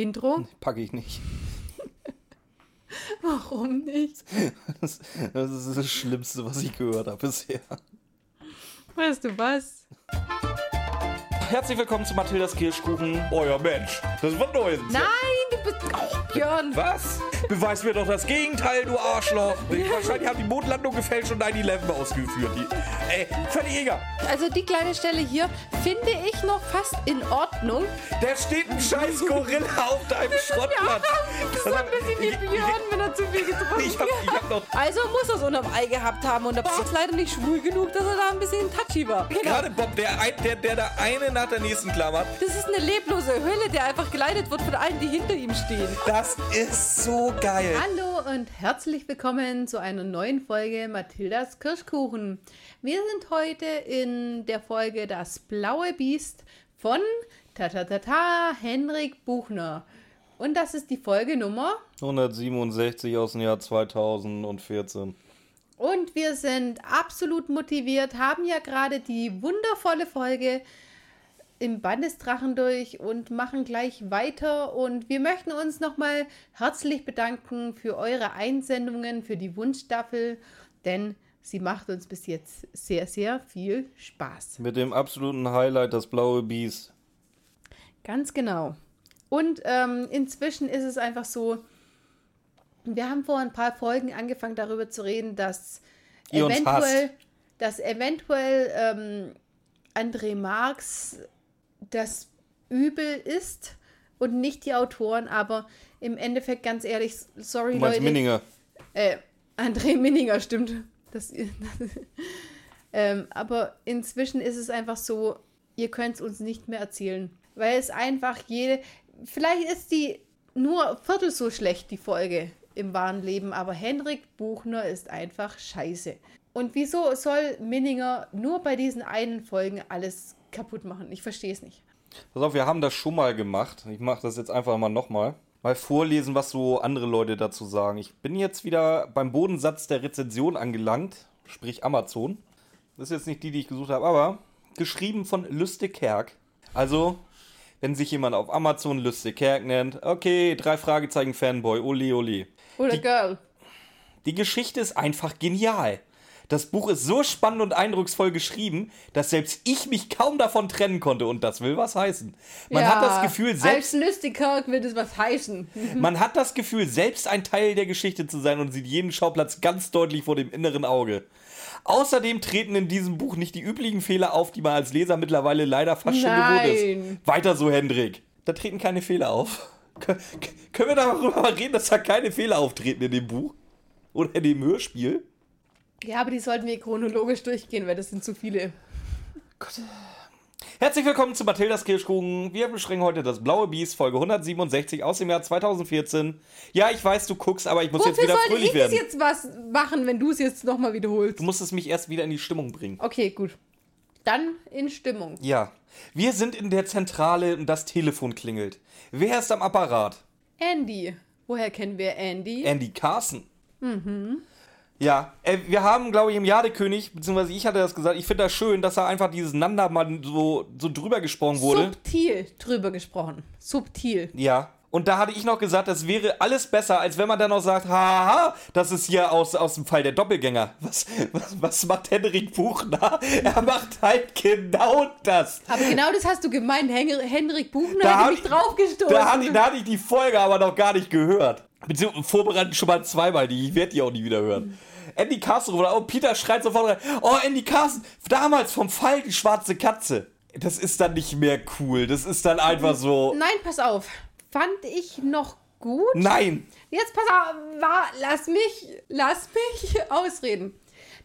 Intro? Packe ich nicht. Warum nicht? Das, das ist das Schlimmste, was ich gehört habe bisher. Weißt du was? Herzlich willkommen zu Mathildas Kirschkuchen. Ja, Mensch, das war neu. Nein, du bist. Oh, Björn! Was? Beweis mir doch das Gegenteil, du Arschloch. Wahrscheinlich haben die Mondlandung gefälscht und 9-11 ausgeführt. Die, ey, völlig egal. Also die kleine Stelle hier finde ich noch fast in Ordnung. Da steht ein scheiß Gorilla auf deinem Schrottplatz. Das ist ein bisschen wie Björn, er zu viel getrunken Ich hab, ich hab noch Also muss er es unterm Ei gehabt haben und der Bob ist leider nicht schwul genug, dass er da ein bisschen touchy war. Genau. gerade Bob, der, der, der da eine nach der nächsten klammert. Das ist eine leblose Hölle, der einfach geleitet wird von allen, die hinter ihm stehen. Das ist so geil. Hallo und herzlich willkommen zu einer neuen Folge Mathildas Kirschkuchen. Wir sind heute in der Folge Das blaue Biest von Tatatata Henrik Buchner. Und das ist die Folge Nummer. 167 aus dem Jahr 2014. Und wir sind absolut motiviert, haben ja gerade die wundervolle Folge im Bandesdrachen durch und machen gleich weiter. Und wir möchten uns nochmal herzlich bedanken für eure Einsendungen, für die Wunschstaffel, denn sie macht uns bis jetzt sehr, sehr viel Spaß. Mit dem absoluten Highlight, das blaue Biest. Ganz genau. Und ähm, inzwischen ist es einfach so, wir haben vor ein paar Folgen angefangen darüber zu reden, dass Ihr eventuell, dass eventuell ähm, André Marx das Übel ist und nicht die Autoren, aber im Endeffekt ganz ehrlich, sorry Du Leute, Minninger. äh, André Minninger, stimmt. Das, ähm, aber inzwischen ist es einfach so, ihr könnt es uns nicht mehr erzählen. Weil es einfach jede. Vielleicht ist die nur viertel so schlecht, die Folge im wahren Leben, aber Henrik Buchner ist einfach scheiße. Und wieso soll Minninger nur bei diesen einen Folgen alles kaputt machen? Ich verstehe es nicht. Pass auf, wir haben das schon mal gemacht. Ich mache das jetzt einfach mal nochmal. Mal vorlesen, was so andere Leute dazu sagen. Ich bin jetzt wieder beim Bodensatz der Rezension angelangt, sprich Amazon. Das ist jetzt nicht die, die ich gesucht habe, aber geschrieben von Lustig Kerk. Also, wenn sich jemand auf Amazon Lustig Kerk nennt, okay, drei Fragezeichen Fanboy, ole ole. Oder Die- Girl. Die Geschichte ist einfach genial. Das Buch ist so spannend und eindrucksvoll geschrieben, dass selbst ich mich kaum davon trennen konnte und das will was heißen. Man hat das Gefühl, selbst Als Lüstigkirk wird es was heißen. man hat das Gefühl, selbst ein Teil der Geschichte zu sein und sieht jeden Schauplatz ganz deutlich vor dem inneren Auge. Außerdem treten in diesem Buch nicht die üblichen Fehler auf, die man als Leser mittlerweile leider fast schon gewohnt ist. Weiter so, Hendrik. Da treten keine Fehler auf. Können wir darüber reden, dass da keine Fehler auftreten in dem Buch? Oder in dem Hörspiel? Ja, aber die sollten wir chronologisch durchgehen, weil das sind zu viele. Herzlich willkommen zu Mathildas Kirschkuchen. Wir besprechen heute das Blaue Biest, Folge 167 aus dem Jahr 2014. Ja, ich weiß, du guckst, aber ich muss jetzt Wofür wieder sollte fröhlich ich werden. das jetzt was machen, wenn du es jetzt nochmal wiederholst? Du musst es mich erst wieder in die Stimmung bringen. Okay, gut. Dann in Stimmung. Ja, wir sind in der Zentrale und das Telefon klingelt. Wer ist am Apparat? Andy. Woher kennen wir Andy? Andy Carson. Mhm. Ja, äh, wir haben, glaube ich, im Jadekönig, beziehungsweise ich hatte das gesagt, ich finde das schön, dass da einfach dieses Nanda mal so, so drüber gesprochen wurde. Subtil drüber gesprochen. Subtil. Ja. Und da hatte ich noch gesagt, das wäre alles besser, als wenn man dann noch sagt, haha, das ist hier aus, aus dem Fall der Doppelgänger. Was, was, was macht Henrik Buchner? Er macht halt genau das. Aber genau das hast du gemeint. Hen Henrik Buchner Da hat mich ich- draufgestoßen. Da hatte, ich- da hatte ich die Folge aber noch gar nicht gehört. Beziehungsweise vorbereitet schon mal zweimal, die ich werde die auch nie wieder hören. Andy Carson oder oh, Peter schreit sofort rein. Oh, Andy Carson, damals vom Fall die schwarze Katze. Das ist dann nicht mehr cool. Das ist dann einfach so. Nein, pass auf. Fand ich noch gut. Nein. Jetzt pass auf, wa- lass mich, lass mich ausreden.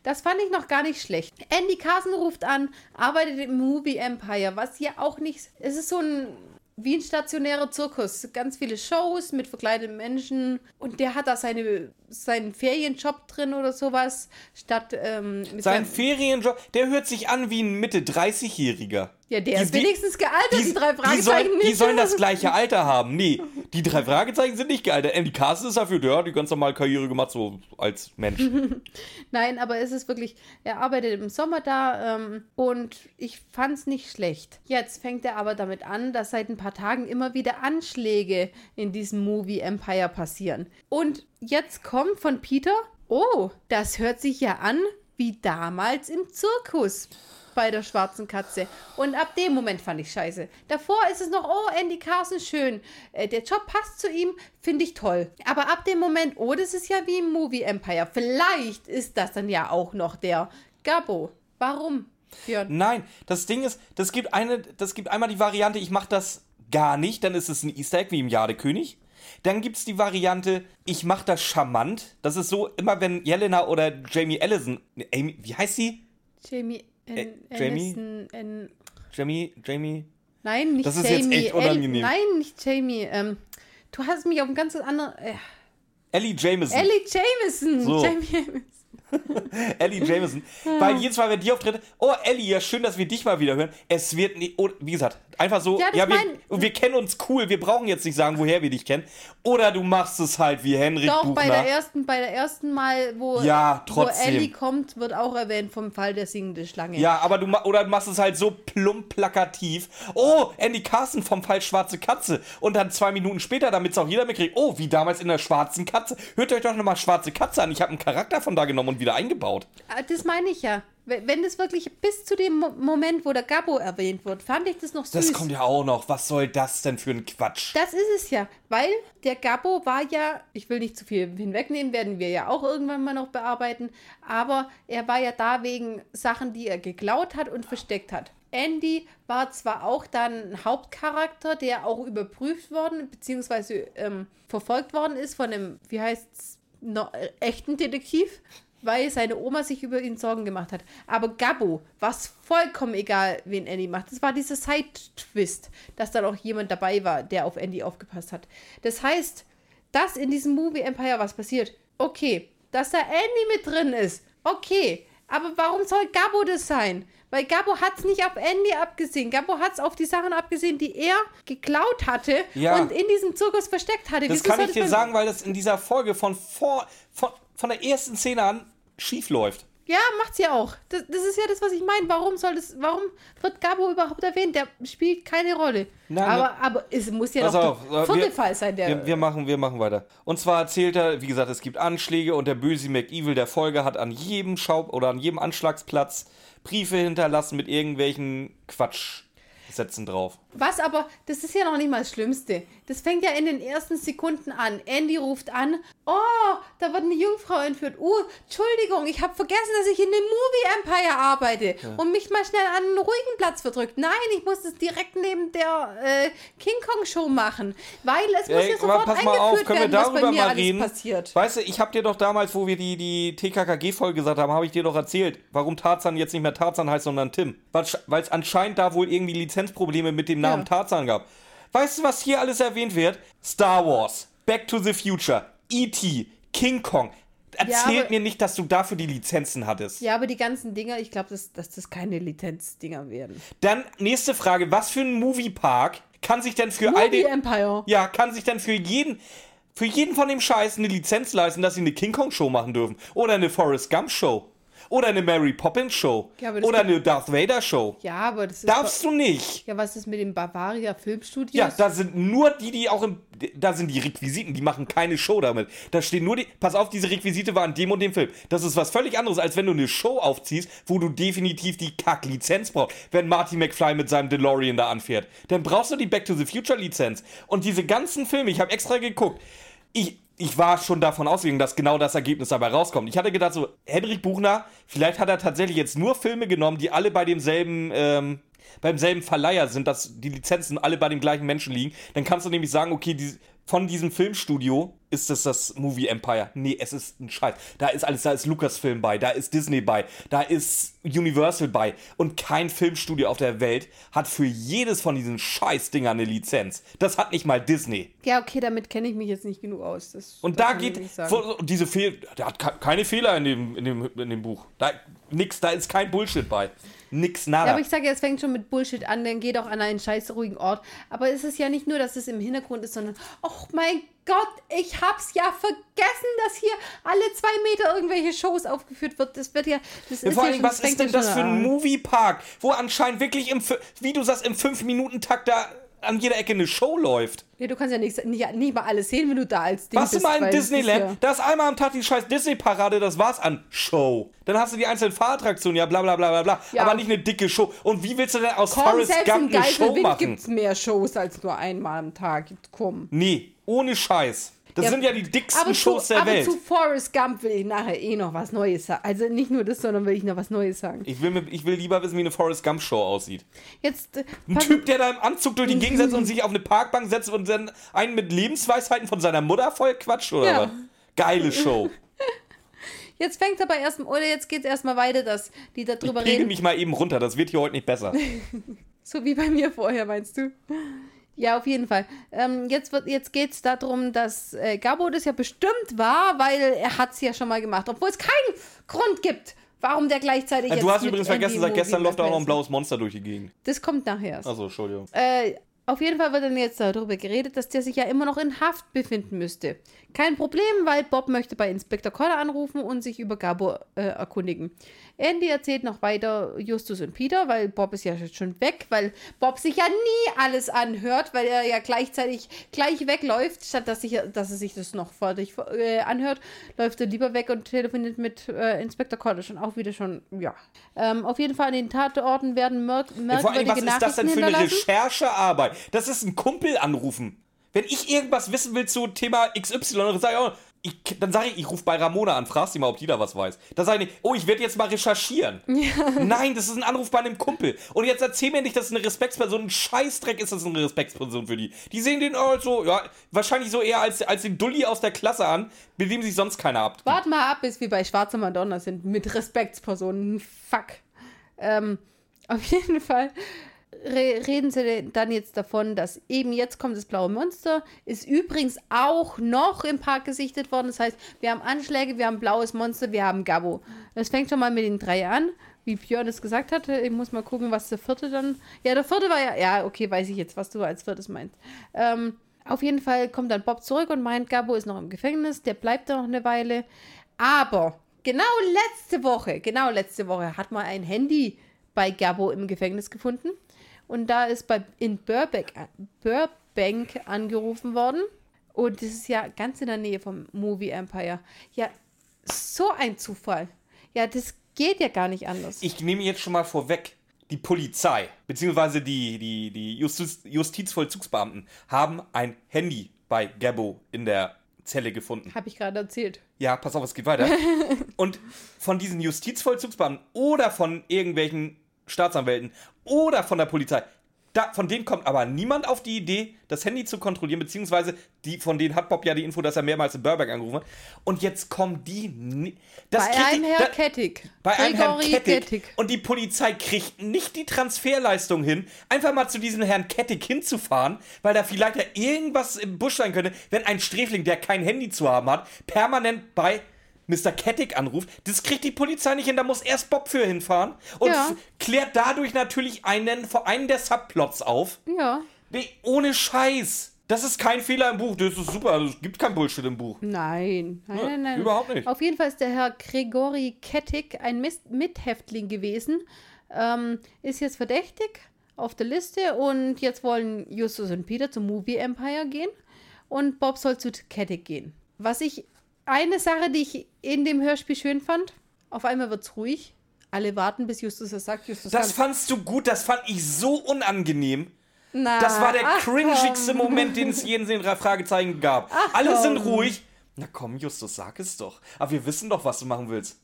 Das fand ich noch gar nicht schlecht. Andy Carson ruft an, arbeitet im Movie Empire, was ja auch nicht. Es ist so ein wie ein stationärer Zirkus. Ganz viele Shows mit verkleideten Menschen. Und der hat da seine, seinen Ferienjob drin oder sowas. Statt ähm, Sein Ferienjob, der hört sich an wie ein Mitte-30-Jähriger. Ja, der die- ist wenigstens gealtert, die, drei die, Fragezeichen sollen, die nicht. sollen das gleiche Alter haben. Nee, Die drei Fragezeichen sind nicht geil. Der Andy Carson ist dafür, der hat die ganz normale Karriere gemacht, so als Mensch. Nein, aber es ist wirklich, er arbeitet im Sommer da ähm, und ich fand es nicht schlecht. Jetzt fängt er aber damit an, dass seit ein paar Tagen immer wieder Anschläge in diesem Movie Empire passieren. Und jetzt kommt von Peter, oh, das hört sich ja an wie damals im Zirkus bei der schwarzen Katze. Und ab dem Moment fand ich scheiße. Davor ist es noch, oh, Andy Carson, schön. Äh, der Job passt zu ihm, finde ich toll. Aber ab dem Moment, oh, das ist ja wie im Movie Empire. Vielleicht ist das dann ja auch noch der Gabo. Warum? Björn? Nein, das Ding ist, das gibt eine, das gibt einmal die Variante, ich mache das gar nicht, dann ist es ein Easter Egg wie im Jadekönig. Dann gibt es die Variante, ich mache das charmant. Das ist so, immer wenn Jelena oder Jamie Allison, Amy, wie heißt sie? Jamie äh, Jamie? In, Jamie? Jamie? Nein, nicht das Jamie. Das ist jetzt echt unangenehm. nein, nicht Jamie. Ähm, du hast mich auf ein ganz anderes... Äh. Ellie Jameson. Ellie Jameson. So. Jamie Jameson. Ellie Jameson. Ja. Weil jedes Mal, wenn die auftritt, oh Ellie, ja schön, dass wir dich mal wieder hören. Es wird, nie, oh, wie gesagt, einfach so, ja, ja wir, wir, kennen uns cool, wir brauchen jetzt nicht sagen, woher wir dich kennen. Oder du machst es halt wie Henrik Doch, Buchner. bei der ersten, bei der ersten Mal, wo, ja, wo Ellie kommt, wird auch erwähnt vom Fall der singende Schlange. Ja, aber du, oder du machst es halt so plump plakativ. Oh, Andy Carson vom Fall Schwarze Katze. Und dann zwei Minuten später, damit es auch jeder mitkriegt, oh, wie damals in der Schwarzen Katze. Hört euch doch nochmal Schwarze Katze an. Ich habe einen Charakter von da genommen und wieder eingebaut. Ah, das meine ich ja. Wenn das wirklich bis zu dem Moment, wo der Gabo erwähnt wird, fand ich das noch süß. Das kommt ja auch noch. Was soll das denn für ein Quatsch? Das ist es ja, weil der Gabo war ja, ich will nicht zu viel hinwegnehmen, werden wir ja auch irgendwann mal noch bearbeiten, aber er war ja da wegen Sachen, die er geklaut hat und versteckt hat. Andy war zwar auch dann ein Hauptcharakter, der auch überprüft worden, beziehungsweise ähm, verfolgt worden ist von einem, wie heißt es, echten Detektiv weil seine Oma sich über ihn Sorgen gemacht hat. Aber Gabo war es vollkommen egal, wen Andy macht. Das war dieser Side-Twist, dass dann auch jemand dabei war, der auf Andy aufgepasst hat. Das heißt, dass in diesem Movie Empire was passiert, okay. Dass da Andy mit drin ist, okay. Aber warum soll Gabo das sein? Weil Gabo hat es nicht auf Andy abgesehen. Gabo hat es auf die Sachen abgesehen, die er geklaut hatte ja. und in diesem Zirkus versteckt hatte. Das Wieso kann ich dir sagen, weil das in dieser Folge von, vor, von, von der ersten Szene an schief läuft. Ja, macht's ja auch. Das, das ist ja das, was ich meine. Warum soll das, warum wird Gabo überhaupt erwähnt? Der spielt keine Rolle. Nein, aber, aber es muss ja Pass doch der vierte Fall sein, der. Wir, wir, machen, wir machen weiter. Und zwar erzählt er, wie gesagt, es gibt Anschläge und der böse McEvil der Folge hat an jedem Schau oder an jedem Anschlagsplatz Briefe hinterlassen mit irgendwelchen Quatschsätzen drauf. Was aber, das ist ja noch nicht mal das Schlimmste. Das fängt ja in den ersten Sekunden an. Andy ruft an, oh, da wird eine Jungfrau entführt. Oh, Entschuldigung, ich habe vergessen, dass ich in dem Movie Empire arbeite ja. und mich mal schnell an einen ruhigen Platz verdrückt. Nein, ich muss das direkt neben der äh, King Kong Show machen, weil es muss ja sofort pass mal auf, können werden, wir darüber was bei mir mal reden? passiert. Weißt du, ich habe dir doch damals, wo wir die, die TKKG-Folge gesagt haben, habe ich dir doch erzählt, warum Tarzan jetzt nicht mehr Tarzan heißt, sondern Tim. Weil es anscheinend da wohl irgendwie Lizenzprobleme mit dem Namen ja. Tarzan gab. Weißt du, was hier alles erwähnt wird? Star Wars, Back to the Future, E.T., King Kong. Erzählt ja, mir nicht, dass du dafür die Lizenzen hattest. Ja, aber die ganzen Dinger, ich glaube, dass, dass das keine Lizenzdinger werden. Dann nächste Frage: Was für ein Moviepark kann sich denn für Movie all den. Empire. Ja, kann sich denn für jeden. Für jeden von dem Scheiß eine Lizenz leisten, dass sie eine King Kong Show machen dürfen. Oder eine Forrest Gump Show. Oder eine Mary Poppins Show. Ja, oder eine Darth Vader Show. Ja, aber das ist. Darfst du nicht. Ja, was ist mit dem Bavaria Filmstudios? Ja, da sind nur die, die auch im. Da sind die Requisiten, die machen keine Show damit. Da stehen nur die. Pass auf, diese Requisite waren dem und dem Film. Das ist was völlig anderes, als wenn du eine Show aufziehst, wo du definitiv die Kack-Lizenz brauchst. Wenn Marty McFly mit seinem DeLorean da anfährt. Dann brauchst du die Back to the Future Lizenz. Und diese ganzen Filme, ich habe extra geguckt. Ich, ich war schon davon ausgegangen, dass genau das Ergebnis dabei rauskommt. Ich hatte gedacht, so, Henrik Buchner, vielleicht hat er tatsächlich jetzt nur Filme genommen, die alle bei demselben, ähm, beim selben Verleiher sind, dass die Lizenzen alle bei dem gleichen Menschen liegen. Dann kannst du nämlich sagen, okay, die, von diesem Filmstudio ist es das Movie Empire. Nee, es ist ein Scheiß. Da ist alles, da ist Lucasfilm bei, da ist Disney bei, da ist Universal bei. Und kein Filmstudio auf der Welt hat für jedes von diesen Scheißdingern eine Lizenz. Das hat nicht mal Disney. Ja, okay, damit kenne ich mich jetzt nicht genug aus. Das, Und das da geht wo- diese Fehl, der hat ke- keine Fehler in dem, in dem, in dem Buch. Da, nix, da ist kein Bullshit bei. Nix, nada. Ja, aber ich sage ja, es fängt schon mit Bullshit an, dann geht auch an einen scheiß ruhigen Ort. Aber es ist ja nicht nur, dass es im Hintergrund ist, sondern, ach mein Gott, ich hab's ja vergessen, dass hier alle zwei Meter irgendwelche Shows aufgeführt wird. Das wird ja, das Ja, ist vor ja allem, schon, was ist denn ja das für ein. Moviepark, wo anscheinend wirklich, im, wie du sagst, im 5-Minuten-Takt da an jeder Ecke eine Show läuft? Ja, du kannst ja nicht, nicht, nicht mal alles sehen, wenn du da als Ding Warst du bist. mal in weil das ist Disneyland? Ja, Da ist einmal am Tag die scheiß Disney-Parade, das war's an Show. Dann hast du die einzelnen Fahrattraktionen, ja bla bla bla bla bla. Ja. Aber nicht eine dicke Show. Und wie willst du denn aus Komm, Forrest Gump eine Show Geiselwind machen? gibt's mehr Shows als nur einmal am Tag. Komm. Nee, ohne Scheiß. Das Ja, sind ja die dicksten Aber, Shows zu, der aber Welt. zu Forrest Gump will ich nachher eh noch was Neues sagen. Also nicht nur das, sondern will ich noch was Neues sagen. Ich will, mir- ich will lieber wissen, wie eine Forrest Gump Show aussieht. Jetzt, äh, Ein Typ, der da im Anzug durch die Gegend setzt und sich auf eine Parkbank setzt und dann einen mit Lebensweisheiten von seiner Mutter voll quatscht, oder Ja. was? Geile Show. Jetzt fängt aber erst oder jetzt geht es erstmal weiter, dass die Ich darüber pegel reden. mich mal eben runter, das wird hier heute nicht besser. So wie bei mir vorher, meinst du? Ja, auf jeden Fall. Ähm, jetzt wird, jetzt geht es darum, dass äh, Gabo das ja bestimmt war, weil er hat es ja schon mal gemacht, obwohl es keinen Grund gibt, warum der gleichzeitig jetzt du hast übrigens vergessen, seit gestern läuft da auch noch ein blaues Monster durch die Gegend. Das kommt nachher. Achso, Entschuldigung. Äh, auf jeden Fall wird dann jetzt darüber geredet, dass der sich ja immer noch in Haft befinden müsste. Kein Problem, weil Bob möchte bei Inspektor Koller anrufen und sich über Gabo äh, erkundigen. Andy erzählt noch weiter Justus und Peter, weil Bob ist ja jetzt schon weg, weil Bob sich ja nie alles anhört, weil er ja gleichzeitig gleich wegläuft, statt dass, sich, dass er sich das noch vor sich äh, anhört, läuft er lieber weg und telefoniert mit äh, Inspektor Koller schon auch wieder schon, ja. Ähm, auf jeden Fall an den Tatorten werden merk Ja, vor allem, merkwürdige was ist das denn für eine. Recherchearbeit? Das ist ein Kumpel anrufen. Wenn ich irgendwas wissen will zu Thema XY, dann sage ich, auch, ich, dann sage ich, ich rufe bei Ramona an, frag sie mal, ob die da was weiß. Da sage ich nicht, oh, ich werde jetzt mal recherchieren. Nein, das ist ein Anruf bei einem Kumpel. Und jetzt erzähl mir nicht, dass es eine Respektsperson, ein Scheißdreck ist das eine Respektsperson für die. Die sehen den oh, so, ja, wahrscheinlich so eher als, als den Dulli aus der Klasse an, mit dem sich sonst keiner ab. Wart mal ab, bis wir bei Schwarze Madonna sind mit Respektspersonen. Fuck. Ähm, auf jeden Fall reden sie dann jetzt davon, dass eben jetzt kommt das blaue Monster. Ist übrigens auch noch im Park gesichtet worden. Das heißt, wir haben Anschläge, wir haben blaues Monster, wir haben Gabo. Das fängt schon mal mit den drei an. Wie Björn es gesagt hatte, ich muss mal gucken, was der vierte dann. Ja, der vierte war ja. Ja, okay, weiß ich jetzt, was du als viertes meinst. Ähm, auf jeden Fall kommt dann Bob zurück und meint, Gabo ist noch im Gefängnis, der bleibt da noch eine Weile. Aber genau letzte Woche, genau letzte Woche hat man ein Handy bei Gabo im Gefängnis gefunden. Und da ist bei, in Burbank, Burbank angerufen worden. Und das ist ja ganz in der Nähe vom Movie Empire. Ja, so ein Zufall. Ja, das geht ja gar nicht anders. Ich nehme jetzt schon mal vorweg, die Polizei, beziehungsweise die, die, die Justiz, Justizvollzugsbeamten haben ein Handy bei Gabbo in der Zelle gefunden. Habe ich gerade erzählt. Ja, pass auf, es geht weiter. Und von diesen Justizvollzugsbeamten oder von irgendwelchen Staatsanwälten oder von der Polizei, da, von denen kommt aber niemand auf die Idee, das Handy zu kontrollieren, beziehungsweise die, von denen hat Bob ja die Info, dass er mehrmals in Burbank angerufen hat. Und jetzt kommen die. Das bei kriegt einem die, Herr da- Kettig. bei einem Herrn Kettig. Und die Polizei kriegt nicht die Transferleistung hin, einfach mal zu diesem Herrn Kettig hinzufahren, weil da vielleicht ja irgendwas im Busch sein könnte, wenn ein Sträfling, der kein Handy zu haben hat, permanent bei Mr. Kettig anruft. Das kriegt die Polizei nicht hin, da muss erst Bob für hinfahren und Ja. klärt dadurch natürlich einen, vor einen der Subplots auf. Ja. Nee, ohne Scheiß. Das ist kein Fehler im Buch, das ist super, also es gibt kein Bullshit im Buch. Nein, nein, Ja, nein, nein. überhaupt nicht. Auf jeden Fall ist der Herr Gregori Kettig ein Mithäftling gewesen. Ähm, ist jetzt verdächtig auf der Liste und jetzt wollen Justus und Peter zum Movie Empire gehen und Bob soll zu Kettig gehen. Was ich, eine Sache, die ich in dem Hörspiel schön fand, auf einmal wird's ruhig. Alle warten, bis Justus es sagt. Justus Das fandst du gut, das fand ich so unangenehm. Na, Das war der ach, cringigste komm. Moment, den es jeden in drei Fragezeichen gab. Ach, Alle sind komm. ruhig. Na komm, Justus, sag es doch. Aber wir wissen doch, was du machen willst.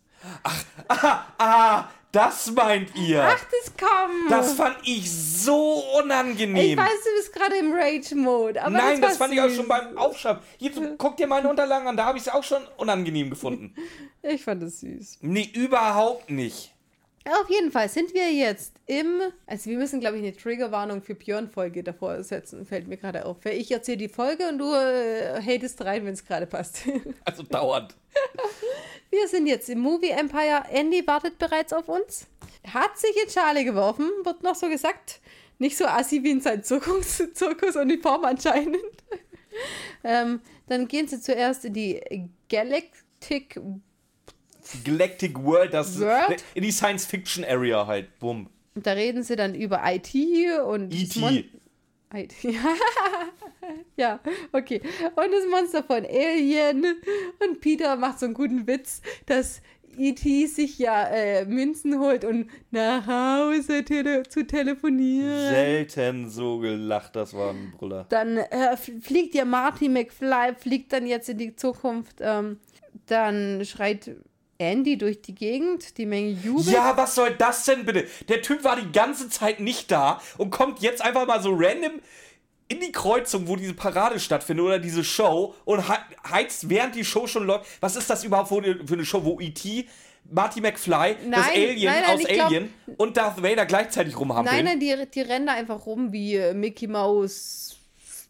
Ah, ah, das meint ihr. Ach, das kommt. Das fand ich so unangenehm. ich weiß, du bist gerade im Rage-Mode. aber Nein, das, das fand ich auch schon beim Aufschreiben. Du, guck dir meine Unterlagen an, da habe ich es auch schon unangenehm gefunden. Ich fand es süß. Nee, überhaupt nicht. Auf jeden Fall sind wir jetzt im. Also, wir müssen, glaube ich, eine Triggerwarnung für Björn-Folge davor setzen. Fällt mir gerade auf. Ich erzähle die Folge und du äh, hatest rein, wenn es gerade passt. Also dauernd. Wir sind jetzt im Movie Empire. Andy wartet bereits auf uns. Hat sich in Schale geworfen, wird noch so gesagt. Nicht so assi wie in seinem Zirkus, Zirkusuniform anscheinend. ähm, dann gehen sie zuerst in die Galactic. Galactic World, das World? in die Science Fiction Area halt. Bumm. Da reden sie dann über IT und. E.T.. Mon- IT. ja, okay. Und das Monster von Alien. Und Peter macht so einen guten Witz, dass E.T. sich ja äh, Münzen holt und nach Hause tele zu telefonieren. Selten so gelacht, das war ein Brüller. Dann äh, fliegt ja Marty McFly, fliegt dann jetzt in die Zukunft. Ähm, dann schreit Andy durch die Gegend, die Menge jubelt. Ja, was soll das denn bitte? Der Typ war die ganze Zeit nicht da und kommt jetzt einfach mal so random in die Kreuzung, wo diese Parade stattfindet oder diese Show und he- heizt, während die Show schon läuft. Was ist das überhaupt für eine, Show, wo E.T., Marty McFly, das Nein, Alien nein, nein, aus ich glaub- Alien und Darth Vader gleichzeitig rumhampeln? Nein, nein, die, die rennen da einfach rum wie äh, Mickey Mouse,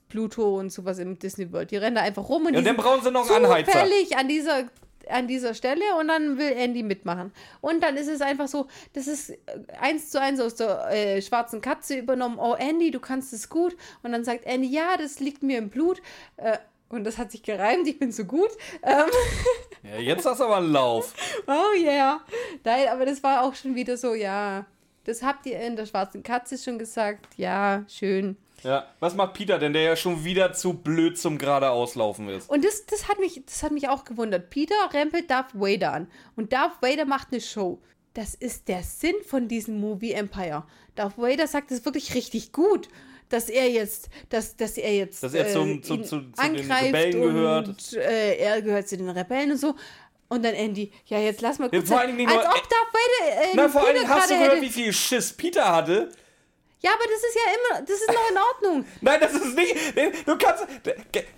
Pluto und sowas im Disney World. Die rennen da einfach rum und Ja, und dann sind brauchen sie noch einen Anheizer. an dieser an dieser Stelle und dann will Andy mitmachen. Und dann ist es einfach so, das ist äh, eins zu eins aus der äh, schwarzen Katze übernommen. Oh, Andy, du kannst es gut. Und dann sagt Andy, ja, das liegt mir im Blut. Äh, und das hat sich gereimt, ich bin so gut. Ähm, Ja, jetzt hast du aber einen Lauf. Oh yeah. Nein, aber das war auch schon wieder so, ja. Das habt ihr in der schwarzen Katze schon gesagt. Ja, schön. Ja, was macht Peter denn, der ja schon wieder zu blöd zum geradeauslaufen ist? Und das, das, hat mich, das hat mich auch gewundert. Peter rempelt Darth Vader an. Und Darth Vader macht eine Show. Das ist der Sinn von diesem Movie Empire. Darth Vader sagt es wirklich richtig gut, dass er jetzt, dass, dass er jetzt Dass er zum- zu- ihn zu- zu den angreift Rebellen und gehört. äh, er gehört zu den Rebellen und so. Und dann Andy, ja, jetzt lass mal Ja, kurz. vor allen Dingen als ob Darth Vader. Äh, Na, vor allen Dingen hast du gehört, hätte. wie viel Schiss Peter hatte? Ja, aber das ist ja immer, das ist noch in Ordnung. Nein, das ist nicht. Du kannst.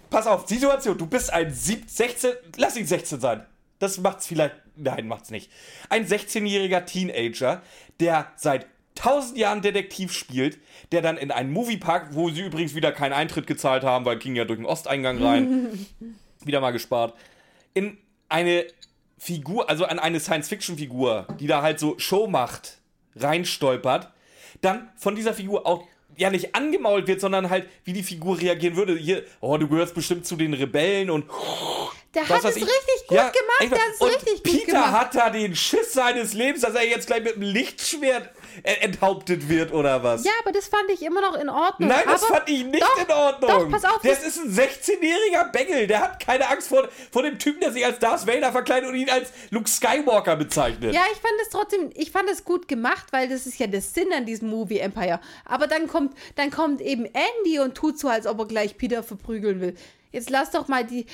Pass auf, Situation. Du bist ein sieb, 16. Lass ihn 16 sein. Das macht's vielleicht. Nein, macht's nicht. Ein 16-jähriger Teenager, der seit 1000 Jahren Detektiv spielt, der dann in einen Moviepark, wo sie übrigens wieder keinen Eintritt gezahlt haben, weil ging ja durch den Osteingang rein, wieder mal gespart, in eine Figur, also an eine Science-Fiction-Figur, die da halt so Show macht, reinstolpert, dann von dieser Figur auch ja nicht angemault wird, sondern halt, wie die Figur reagieren würde. Hier, oh, du gehörst bestimmt zu den Rebellen und Der hat es ich. richtig gut Ja, gemacht. Der hat es richtig gut Peter gemacht. hat da den Schiss seines Lebens, dass er jetzt gleich mit einem Lichtschwert enthauptet wird oder was. Ja, aber das fand ich immer noch in Ordnung. Nein, das aber fand ich nicht doch, in Ordnung. Doch, pass auf. Das ist ein 16-jähriger Bengel. Der hat keine Angst vor, vor dem Typen, der sich als Darth Vader verkleidet und ihn als Luke Skywalker bezeichnet. ja, ich fand es trotzdem, ich fand es gut gemacht, weil das ist ja der Sinn an diesem Movie Empire. Aber dann kommt, dann kommt eben Andy und tut so, als ob er gleich Peter verprügeln will. Jetzt lass doch mal die.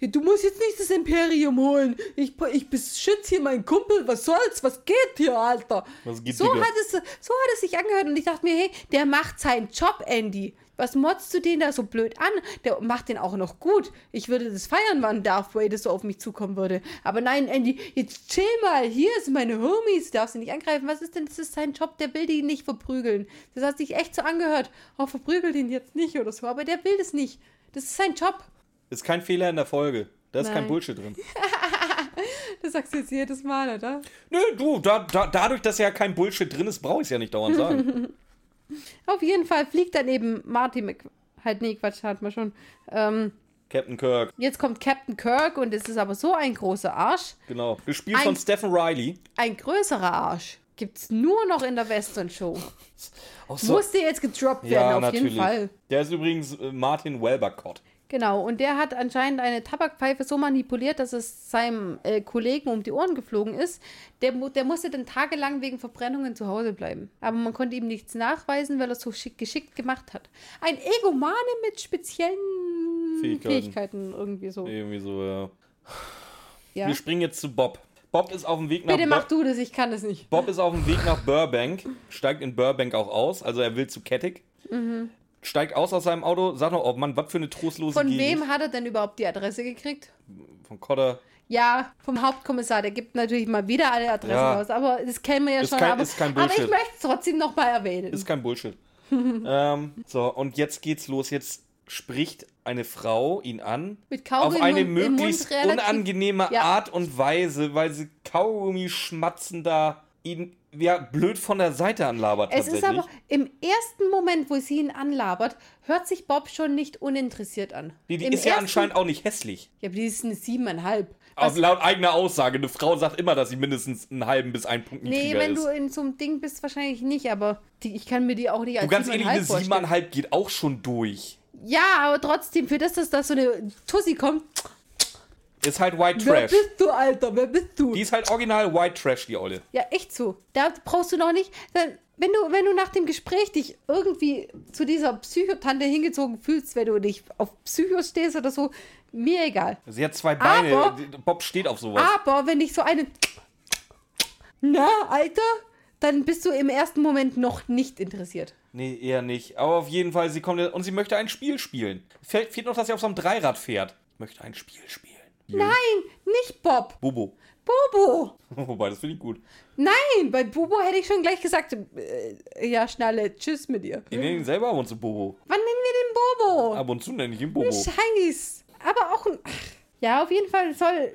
Du musst jetzt nicht das Imperium holen. Ich, ich beschütze hier meinen Kumpel. Was soll's? Was geht hier, Alter? Was geht, so, Digga? hat es, so hat es sich angehört und ich dachte mir, hey, der macht seinen Job, Andy. Was motzt du den da so blöd an? Der macht den auch noch gut. Ich würde das feiern, wann Darth Vader so auf mich zukommen würde. Aber nein, Andy, jetzt chill mal. Hier sind meine Homies. Darfst du nicht angreifen. Was ist denn? Das ist sein Job. Der will die nicht verprügeln. Das hat sich echt so angehört. Oh, verprügel den jetzt nicht oder so. Aber der will das nicht. Das ist sein Job. Ist kein Fehler in der Folge. Da ist kein Nein. Bullshit drin. Das sagst du jetzt jedes Mal, oder? Nö, du, da, da, dadurch, dass ja kein Bullshit drin ist, brauche ich es ja nicht dauernd sagen. Auf jeden Fall fliegt dann eben Marty Mc... Halt, nee, Quatsch, hatten wir schon. Ähm, Captain Kirk, Jetzt kommt Captain Kirk und es ist aber so ein großer Arsch. genau. Gespielt Ein- von Stephen Riley. Ein größerer Arsch. Gibt's nur noch in der Western Show. So- Musste jetzt gedroppt werden, ja, auf natürlich. jeden Fall. Der ist übrigens äh, Martin Welbercott. Genau, und der hat anscheinend eine Tabakpfeife so manipuliert, dass es seinem äh, Kollegen um die Ohren geflogen ist. Der, der musste dann tagelang wegen Verbrennungen zu Hause bleiben. Aber man konnte ihm nichts nachweisen, weil er es so schick, geschickt gemacht hat. Ein Egomane mit speziellen Fähigkeiten. Fähigkeiten, irgendwie so. Irgendwie so, ja. Ja. Wir springen jetzt zu Bob. Bob ist auf dem Weg nach Bitte mach du das, ich kann das nicht. Bob ist auf dem Weg nach Burbank, steigt in Burbank auch aus, also er will zu Kettig. Steigt aus aus seinem Auto, sagt noch, oh Mann, was für eine trostlose Von Gegend. wem hat er denn überhaupt die Adresse gekriegt? Von Cotter. Ja, vom Hauptkommissar. Der gibt natürlich mal wieder alle Adressen Ja. raus, aber das kennen wir ja Ist schon. kein- aber, ist kein aber ich Bullshit. möchte es trotzdem noch mal erwähnen. Ist kein Bullshit. ähm, so, und jetzt geht's los. Jetzt spricht eine Frau ihn an. Mit Kaugummi auf eine möglichst unangenehme Ja. Art und Weise, weil sie Kaugummi schmatzen da ihn ja, blöd von der Seite anlabert es ist aber im ersten Moment, wo sie ihn anlabert, hört sich Bob schon nicht uninteressiert an. die die ist ja ersten- anscheinend auch nicht hässlich. Ja, aber die ist eine siebeneinhalb. Was- laut eigener Aussage. Eine Frau sagt immer, dass sie mindestens einen halben bis einen Punkt Nee, niedriger wenn ist. du in so einem Ding bist, wahrscheinlich nicht, aber die, ich kann mir die auch nicht als Du ganz ehrlich, eine vorstellen. siebeneinhalb geht auch schon durch. Ja, aber trotzdem, für das, dass da so eine Tussi kommt. Ist halt White Wer Trash. bist du, Alter? Wer bist du? Die ist halt original White Trash, die Olle. Ja, echt so. Da brauchst du noch nicht. Wenn du, wenn du nach dem Gespräch dich irgendwie zu dieser Psychotante hingezogen fühlst, wenn du nicht auf Psychos stehst oder so, mir egal. Sie hat zwei Beine. Aber- Bob steht auf sowas. Aber wenn ich so eine. Na, Alter, dann bist du im ersten Moment noch nicht interessiert. Nee, eher nicht. Aber auf jeden Fall, sie kommt und sie möchte ein Spiel spielen. Fehlt, fehlt noch, dass sie auf so einem Dreirad fährt. Ich möchte ein Spiel spielen. Nein, nicht Bob. Bobo. Bobo. Wobei, das finde ich gut. Nein, bei Bobo hätte ich schon gleich gesagt, äh, ja, Schnalle, tschüss mit dir. Ich nenne ihn selber ab und zu Bobo. Wann nennen wir den Bobo? Ab und zu nenne ich ihn Bobo. Scheiß. Aber auch ein. ach, Ja, auf jeden Fall soll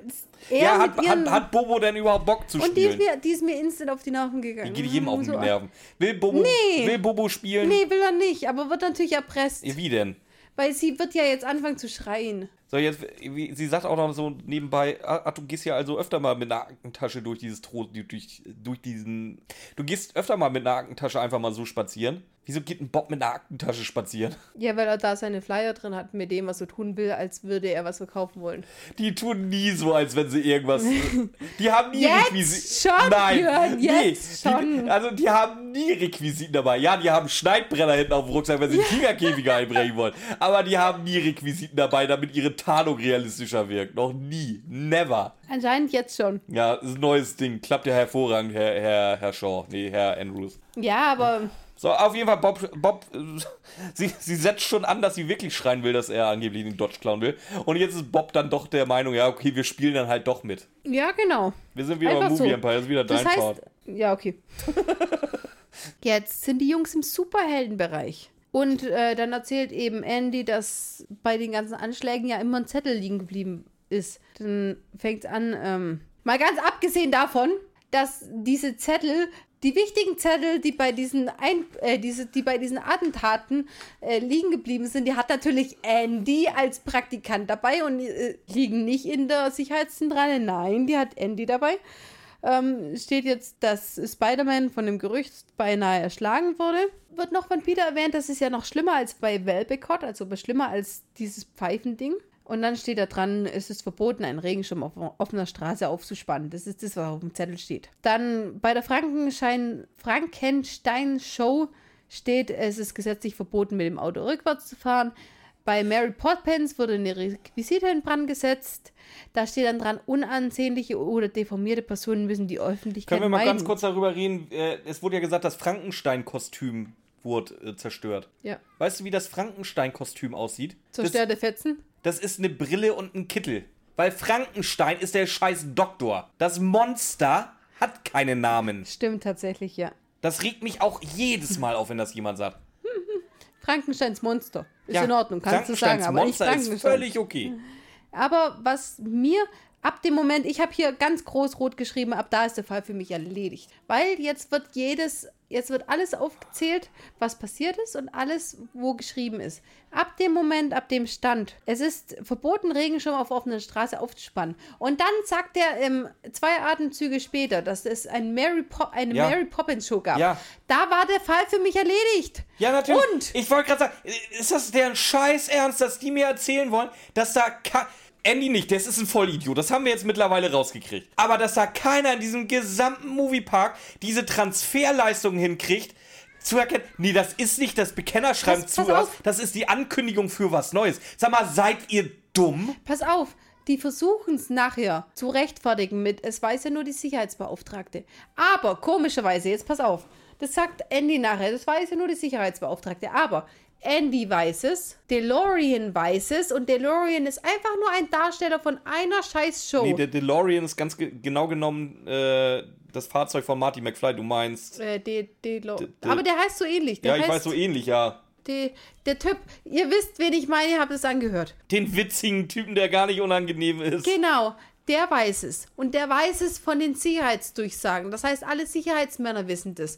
er Ja, hat, hat, hat Bobo denn überhaupt Bock zu und die ist, spielen? mir, die ist mir instant auf die Nerven gegangen. Geht jedem auf So, die Nerven. Will Bobo, Nee. will Bobo spielen? Nee, will er nicht, aber wird natürlich erpresst. Wie denn? Weil sie wird ja jetzt anfangen zu schreien. So, jetzt, wie- sie sagt auch noch so nebenbei, ah, ah, du gehst ja also öfter mal mit einer Aktentasche durch dieses Tro durch, durch diesen. Du gehst öfter mal mit einer Aktentasche einfach mal so spazieren. Wieso geht ein Bob mit einer Aktentasche spazieren? Ja, weil er da seine Flyer drin hat, mit dem, was er tun will, als würde er was verkaufen wollen. Die tun nie so, als wenn sie irgendwas. Die haben nie Jetzt Requisiten. schon, Nein, Björn, jetzt nee, schon. Die, also die haben nie Requisiten dabei. Ja, die haben Schneidbrenner hinten auf dem Rucksack, wenn sie Tigerkäfige einbrechen wollen. Aber die haben nie Requisiten dabei, damit ihre Tarnung realistischer wirkt. Noch nie. Never. Anscheinend jetzt schon. Ja, ist ein neues Ding. Klappt ja hervorragend, Herr, Herr, Herr Shaw. Nee, Herr Andrews. Ja, aber So, auf jeden Fall, Bob, Bob sie, sie setzt schon an, dass sie wirklich schreien will, dass er angeblich den Dodge klauen will. Und jetzt ist Bob dann doch der Meinung, ja, okay, wir spielen dann halt doch mit. ja, genau. Wir sind wieder Einfach beim Movie so. Empire, das ist wieder Das dein heißt, Part. ja, okay. Jetzt sind die Jungs im Superheldenbereich. Und äh, dann erzählt eben Andy, dass bei den ganzen Anschlägen ja immer ein Zettel liegen geblieben ist. Dann fängt an, ähm, mal ganz abgesehen davon, dass diese Zettel, die wichtigen Zettel, die bei diesen, Ein äh, diese, die bei diesen Attentaten äh, liegen geblieben sind, die hat natürlich Andy als Praktikant dabei und äh, liegen nicht in der Sicherheitszentrale. Nein, die hat Andy dabei ähm, steht jetzt, dass Spider-Man von dem Gerücht beinahe erschlagen wurde. Wird noch von Peter erwähnt, das ist ja noch schlimmer als bei Velbecott, also schlimmer als dieses Pfeifending. Und dann steht da dran, es ist verboten, einen Regenschirm auf offener Straße aufzuspannen. Das ist das, was auf dem Zettel steht. Dann bei der Frankenstein- Frankenstein-Show steht, es ist gesetzlich verboten, mit dem Auto rückwärts zu fahren. Bei Mary Poppins wurde eine Requisite in Brand gesetzt. Da steht dann dran, unansehnliche oder deformierte Personen müssen die Öffentlichkeit Können wir mal meiden. ganz kurz darüber reden? Äh, es wurde ja gesagt, das Frankenstein-Kostüm wurde äh, zerstört. Ja. Weißt du, wie das Frankenstein-Kostüm aussieht? Das, Zerstörte Fetzen. Das ist eine Brille und ein Kittel. Weil Frankenstein ist der scheiß Doktor. Das Monster hat keinen Namen. Stimmt tatsächlich, ja. Das regt mich auch jedes Mal auf, wenn das jemand sagt. Frankensteins Monster. Ist Ja, in Ordnung, kannst du sagen, aber nicht Monster ist Frankenstein. völlig okay. Aber was mir ab dem Moment, ich habe hier ganz groß rot geschrieben, ab da ist der Fall für mich erledigt. Weil jetzt wird jedes, jetzt wird alles aufgezählt, was passiert ist und alles, wo geschrieben ist. Ab dem Moment, ab dem Stand, es ist verboten, Regenschirm auf offener Straße aufzuspannen. Und dann sagt er ähm, zwei Atemzüge später, dass es ein Mary eine Ja. Mary Poppins Show gab. Ja. Da war der Fall für mich erledigt. Ja, natürlich. Und? Ich wollte gerade sagen, ist das deren Scheiß Ernst, dass die mir erzählen wollen, dass da ka- Andy nicht, das ist ein Vollidiot, das haben wir jetzt mittlerweile rausgekriegt. Aber dass da keiner in diesem gesamten Moviepark diese Transferleistungen hinkriegt, zu erkennen, nee, das ist nicht das Bekennerschreiben Pass- zu pass was, auf. das ist die Ankündigung für was Neues. Sag mal, seid ihr dumm? Pass auf, die versuchen es nachher zu rechtfertigen mit, es weiß ja nur die Sicherheitsbeauftragte. Aber komischerweise, jetzt pass auf, das sagt Andy nachher, das weiß ja nur die Sicherheitsbeauftragte. Aber Andy weiß es, DeLorean weiß es und DeLorean ist einfach nur ein Darsteller von einer scheiß Show. Nee, der DeLorean ist ganz ge genau genommen äh, das Fahrzeug von Marty McFly, du meinst. Äh, De, De- De- Aber der heißt so ähnlich. Der ja, ich heißt weiß so ähnlich, ja. De, der Typ, ihr wisst, wen ich meine, ihr habt es angehört. Den witzigen Typen, der gar nicht unangenehm ist. Genau, der weiß es. Und der weiß es von den Sicherheitsdurchsagen. Das heißt, alle Sicherheitsmänner wissen das.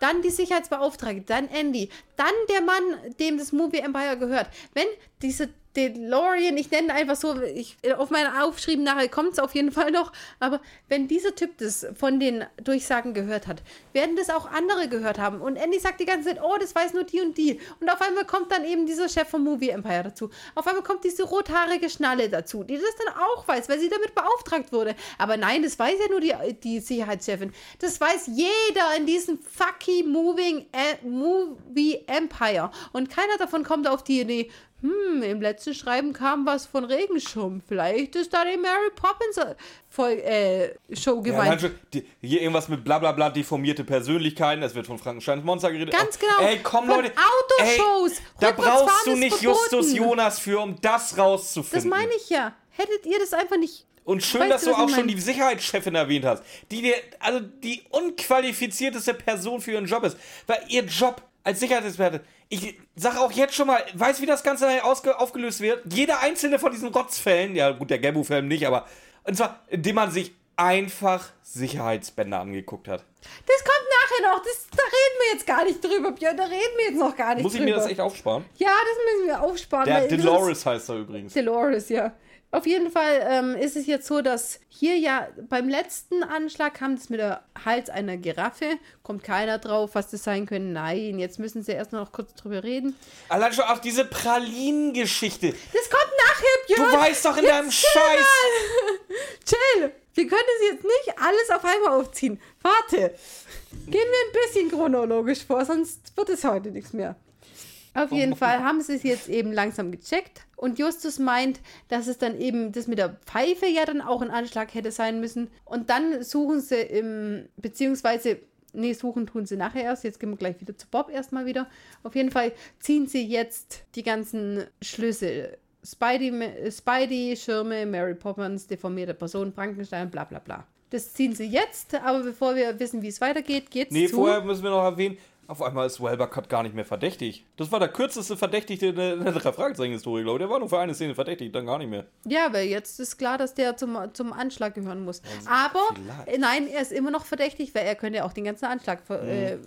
Dann die Sicherheitsbeauftragte, dann Andy, dann der Mann, dem das Movie Empire gehört. Wenn diese DeLorean, ich nenne einfach so, ich, auf meinen Aufschrieben nachher kommt es auf jeden Fall noch, aber wenn dieser Typ das von den Durchsagen gehört hat, werden das auch andere gehört haben. Und Andy sagt die ganze Zeit, oh, das weiß nur die und die. Und auf einmal kommt dann eben dieser Chef vom Movie Empire dazu. Auf einmal kommt diese rothaarige Schnalle dazu, die das dann auch weiß, weil sie damit beauftragt wurde. Aber nein, das weiß ja nur die, die Sicherheitschefin. Das weiß jeder in diesem fucking Moving äh, Movie Empire. Und keiner davon kommt auf die Idee, hm, im letzten Schreiben kam was von Regenschirm. Vielleicht ist da die Mary Poppins äh, Voll, äh, Show Ja, gemeint. schon, die, hier irgendwas mit bla bla bla deformierte Persönlichkeiten, es wird von Frankensteins Monster geredet. Ganz Oh, genau. Ey, komm Von Leute. Autoshows. Ey, da brauchst du nicht verboten. Justus Jonas für, um das das rauszufinden. meine ich ja. Hättet ihr das einfach nicht. Und schön, Weißt dass du, du auch schon die Sicherheitschefin erwähnt hast, die dir, also die unqualifizierteste Person für ihren Job ist. Weil ihr Job als Sicherheitsexperte, ich sage auch jetzt schon mal, weiß, wie das Ganze aufgelöst wird. Jeder einzelne von diesen Rotzfällen, ja gut, der Gabu-Film nicht, aber, und zwar, indem man sich einfach Sicherheitsbänder angeguckt hat. Das kommt nachher noch. Das, da reden wir jetzt gar nicht drüber, Björn. Da reden wir jetzt noch gar nicht Muss ich drüber. mir das echt aufsparen? Ja, das müssen wir aufsparen. Der Dolores heißt er übrigens. Dolores, ja. Auf jeden Fall ähm, ist es jetzt so, dass hier ja beim letzten Anschlag kam es mit der Hals einer Giraffe. Kommt keiner drauf, was das sein könnte. Nein, jetzt müssen sie erst noch kurz drüber reden. Allein schon auch diese Pralinengeschichte. Das kommt nachher, Du Björn. weißt doch in Jetzt deinem chill Scheiß. Chill. Wir können es jetzt nicht alles auf einmal aufziehen. Warte. Gehen wir ein bisschen chronologisch vor, sonst wird es heute nichts mehr. Auf jeden Fall haben sie es jetzt eben langsam gecheckt und Justus meint, dass es dann eben das mit der Pfeife ja dann auch ein Anschlag hätte sein müssen. Und dann suchen sie im, beziehungsweise, nee, suchen tun sie nachher erst. Jetzt gehen wir gleich wieder zu Bob erstmal wieder. Auf jeden Fall ziehen sie jetzt die ganzen Schlüssel. Spidey, Spidey, Schirme, Mary Poppins, deformierte Person, Frankenstein, bla bla bla. Das ziehen sie jetzt, aber bevor wir wissen, wie es weitergeht, geht's Nee, zu... vorher müssen wir noch erwähnen, auf einmal ist Welbeck gar nicht mehr verdächtig. Das war der kürzeste Verdächtigte in der, Fragezeichen-Historie, glaube ich. Der war nur für eine Szene verdächtig, dann gar nicht mehr. Ja, weil jetzt ist klar, dass der zum, zum Anschlag gehören muss. Aber vielleicht. nein, er ist immer noch verdächtig, weil er könnte ja auch den ganzen Anschlag ver- äh,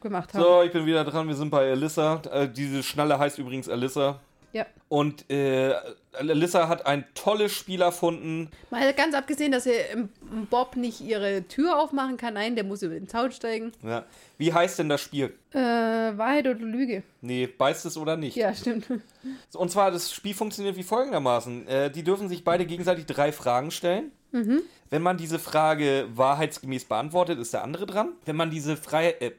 gemacht haben. So, ich bin wieder dran, wir sind bei Alyssa. Äh, diese Schnalle heißt übrigens Alyssa. Ja. Und äh, Alyssa hat ein tolles Spiel erfunden. Mal ganz abgesehen, dass er Bob nicht ihre Tür aufmachen kann. Nein, der muss über den Zaun steigen. Ja. Wie heißt denn das Spiel? Äh, Wahrheit oder Lüge? Nee, beißt es oder nicht? Ja, stimmt. Und zwar, das Spiel funktioniert wie folgendermaßen. Äh, die dürfen sich beide gegenseitig drei Fragen stellen. Wenn man diese Frage wahrheitsgemäß beantwortet, ist der andere dran. Wenn man diese Frei äh,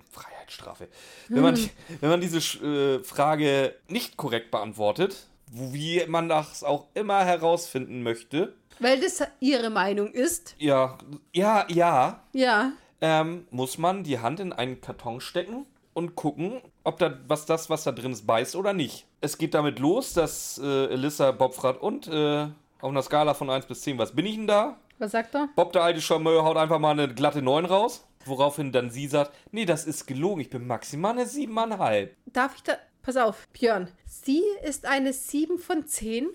Freiheitsstrafe, wenn man, die- wenn man diese äh, Frage nicht korrekt beantwortet, wo, wie man das auch immer herausfinden möchte, Weil das ihre Meinung ist. ja, ja, ja, Ja. ähm, muss man die Hand in einen Karton stecken und gucken, ob da was das, was da drin ist, beißt oder nicht. Es geht damit los, dass äh, Elissa Bob fragt, und äh, auf einer Skala von 1 bis 10, was bin ich denn da? Was sagt er? Bob, der alte Charmeur, haut einfach mal eine glatte 9 raus. Woraufhin dann sie sagt, nee, das ist gelogen, ich bin maximal eine 7,5. Darf ich da. Pass auf, Björn. Sie ist eine 7 von 10,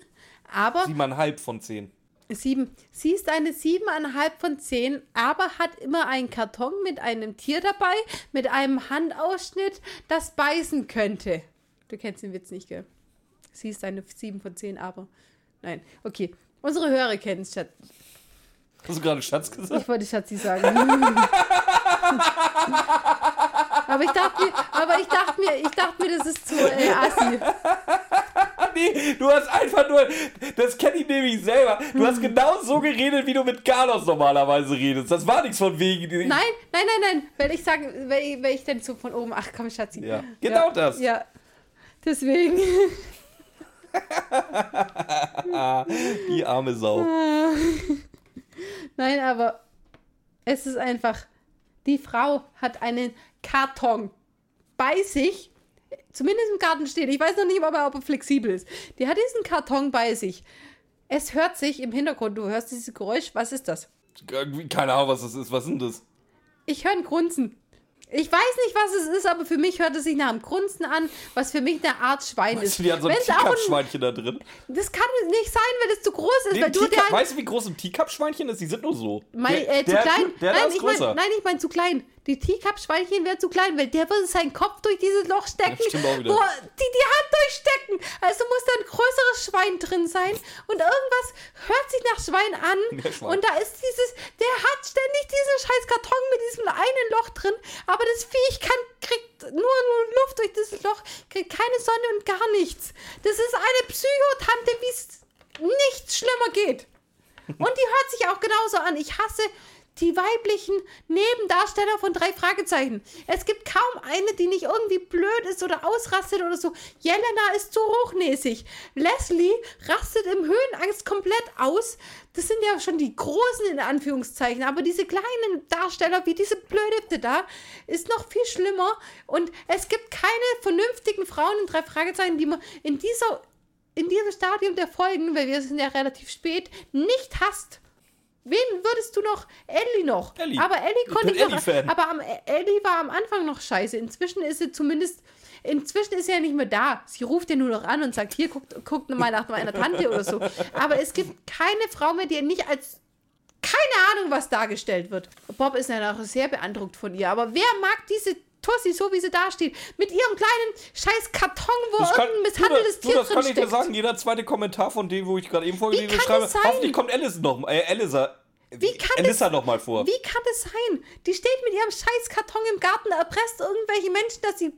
aber 7,5 von 10. Sieben. Sie ist eine siebeneinhalb von zehn, aber hat immer einen Karton mit einem Tier dabei, mit einem Handausschnitt, das beißen könnte. Du kennst den Witz nicht, gell? Sie ist eine sieben von zehn, aber. Nein. Okay. Unsere Hörer kennen es. Hast du gerade Schatz gesagt? Ich wollte Schatzi sagen. aber ich dachte mir, aber ich dachte mir, ich dachte mir, das ist zu äh, assi. nee, du hast einfach nur, das kenne ich nämlich selber, du hast genau so geredet, wie du mit Carlos normalerweise redest. Das war nichts von wegen. Nein, nein, nein, nein. Weil ich sagen, weil ich, weil ich dann so von oben, ach komm, Schatzi. Ja, genau das. Ja. Deswegen. Die arme Sau. Nein, aber es ist einfach, die Frau hat einen Karton bei sich, zumindest im Garten steht. Ich weiß noch nicht, ob er, ob er flexibel ist. Die hat diesen Karton bei sich. Es hört sich im Hintergrund, du hörst dieses Geräusch. Was ist das? Keine Ahnung, was das ist. Was sind das? Ich höre ein Grunzen. Ich weiß nicht, was es ist, aber für mich hört es sich nach einem Grunzen an, was für mich eine Art Schwein Weißt ist. die hat so ein Teacup-Schweinchen da drin? das kann nicht sein, weil es zu groß ist, Nee, weil du der weißt du, wie groß ein Teacup-Schweinchen ist? Die sind nur so. Mein, der, äh, zu der, klein. Der, da nein, ist ich mein, größer. nein, ich meine zu klein. Die Teacup-Schweinchen wäre zu klein, weil der würde seinen Kopf durch dieses Loch stecken, Ja, wo die die Hand durchstecken. Also muss da ein größeres Schwein drin sein und irgendwas hört sich nach Schwein an Ja, und da ist dieses, der hat ständig diesen scheiß Karton mit diesem einen Loch drin, aber das Viech kann, kriegt nur, nur Luft durch dieses Loch, kriegt keine Sonne und gar nichts. Das ist eine Psychotante, wie es nichts schlimmer geht. Und die hört sich auch genauso an. Ich hasse die weiblichen Nebendarsteller von drei Fragezeichen. Es gibt kaum eine, die nicht irgendwie blöd ist oder ausrastet oder so. Jelena ist zu hochnäsig. Leslie rastet im Höhenangst komplett aus. Das sind ja schon die großen in Anführungszeichen. Aber diese kleinen Darsteller, wie diese blöde da, ist noch viel schlimmer. Und es gibt keine vernünftigen Frauen in drei Fragezeichen, die man in dieser in diesem Stadium der Folgen, weil wir sind ja relativ spät, nicht hast. Wen würdest du noch? Ellie noch. Ellie. Aber Ellie Ich konnte bin ich noch. Ellie-Fan. Aber am, Ellie war am Anfang noch scheiße. Inzwischen ist sie zumindest. Inzwischen ist sie ja nicht mehr da. Sie ruft ja nur noch an und sagt: Hier, guckt, guckt mal nach meiner Tante oder so. Aber es gibt keine Frau mehr, die nicht als. Keine Ahnung, was dargestellt wird. Bob ist ja noch sehr beeindruckt von ihr. Aber wer mag diese Tussi, so wie sie da steht? Mit ihrem kleinen scheiß Karton, wo Das kann, irgendein misshandeltes das, du, Tier das drin kann ich dir steckt. sagen. Jeder zweite Kommentar von dem, wo ich gerade eben vorgelesen kann schreibe, das hoffentlich kommt Alice noch, äh, Elisa, Wie kann Elissa noch mal vor. Wie kann das sein? Die steht mit ihrem scheiß Karton im Garten, erpresst irgendwelche Menschen, dass sie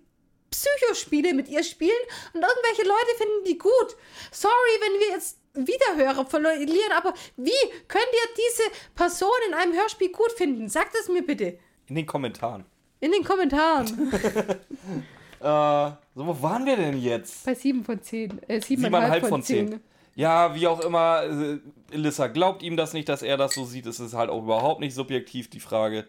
Psychospiele mit ihr spielen und irgendwelche Leute finden die gut. Sorry, wenn wir jetzt Wiederhörer verlieren, aber wie könnt ihr diese Person in einem Hörspiel gut finden? Sagt es mir bitte. In den Kommentaren. In den Kommentaren. Äh, so, wo waren wir denn jetzt? Bei 7 von 10. Äh, 7,5 Siebeneinhalb von von 10. zehn. Ja, wie auch immer, äh, Elissa glaubt ihm das nicht, dass er das so sieht. Es ist halt auch überhaupt nicht subjektiv, die Frage.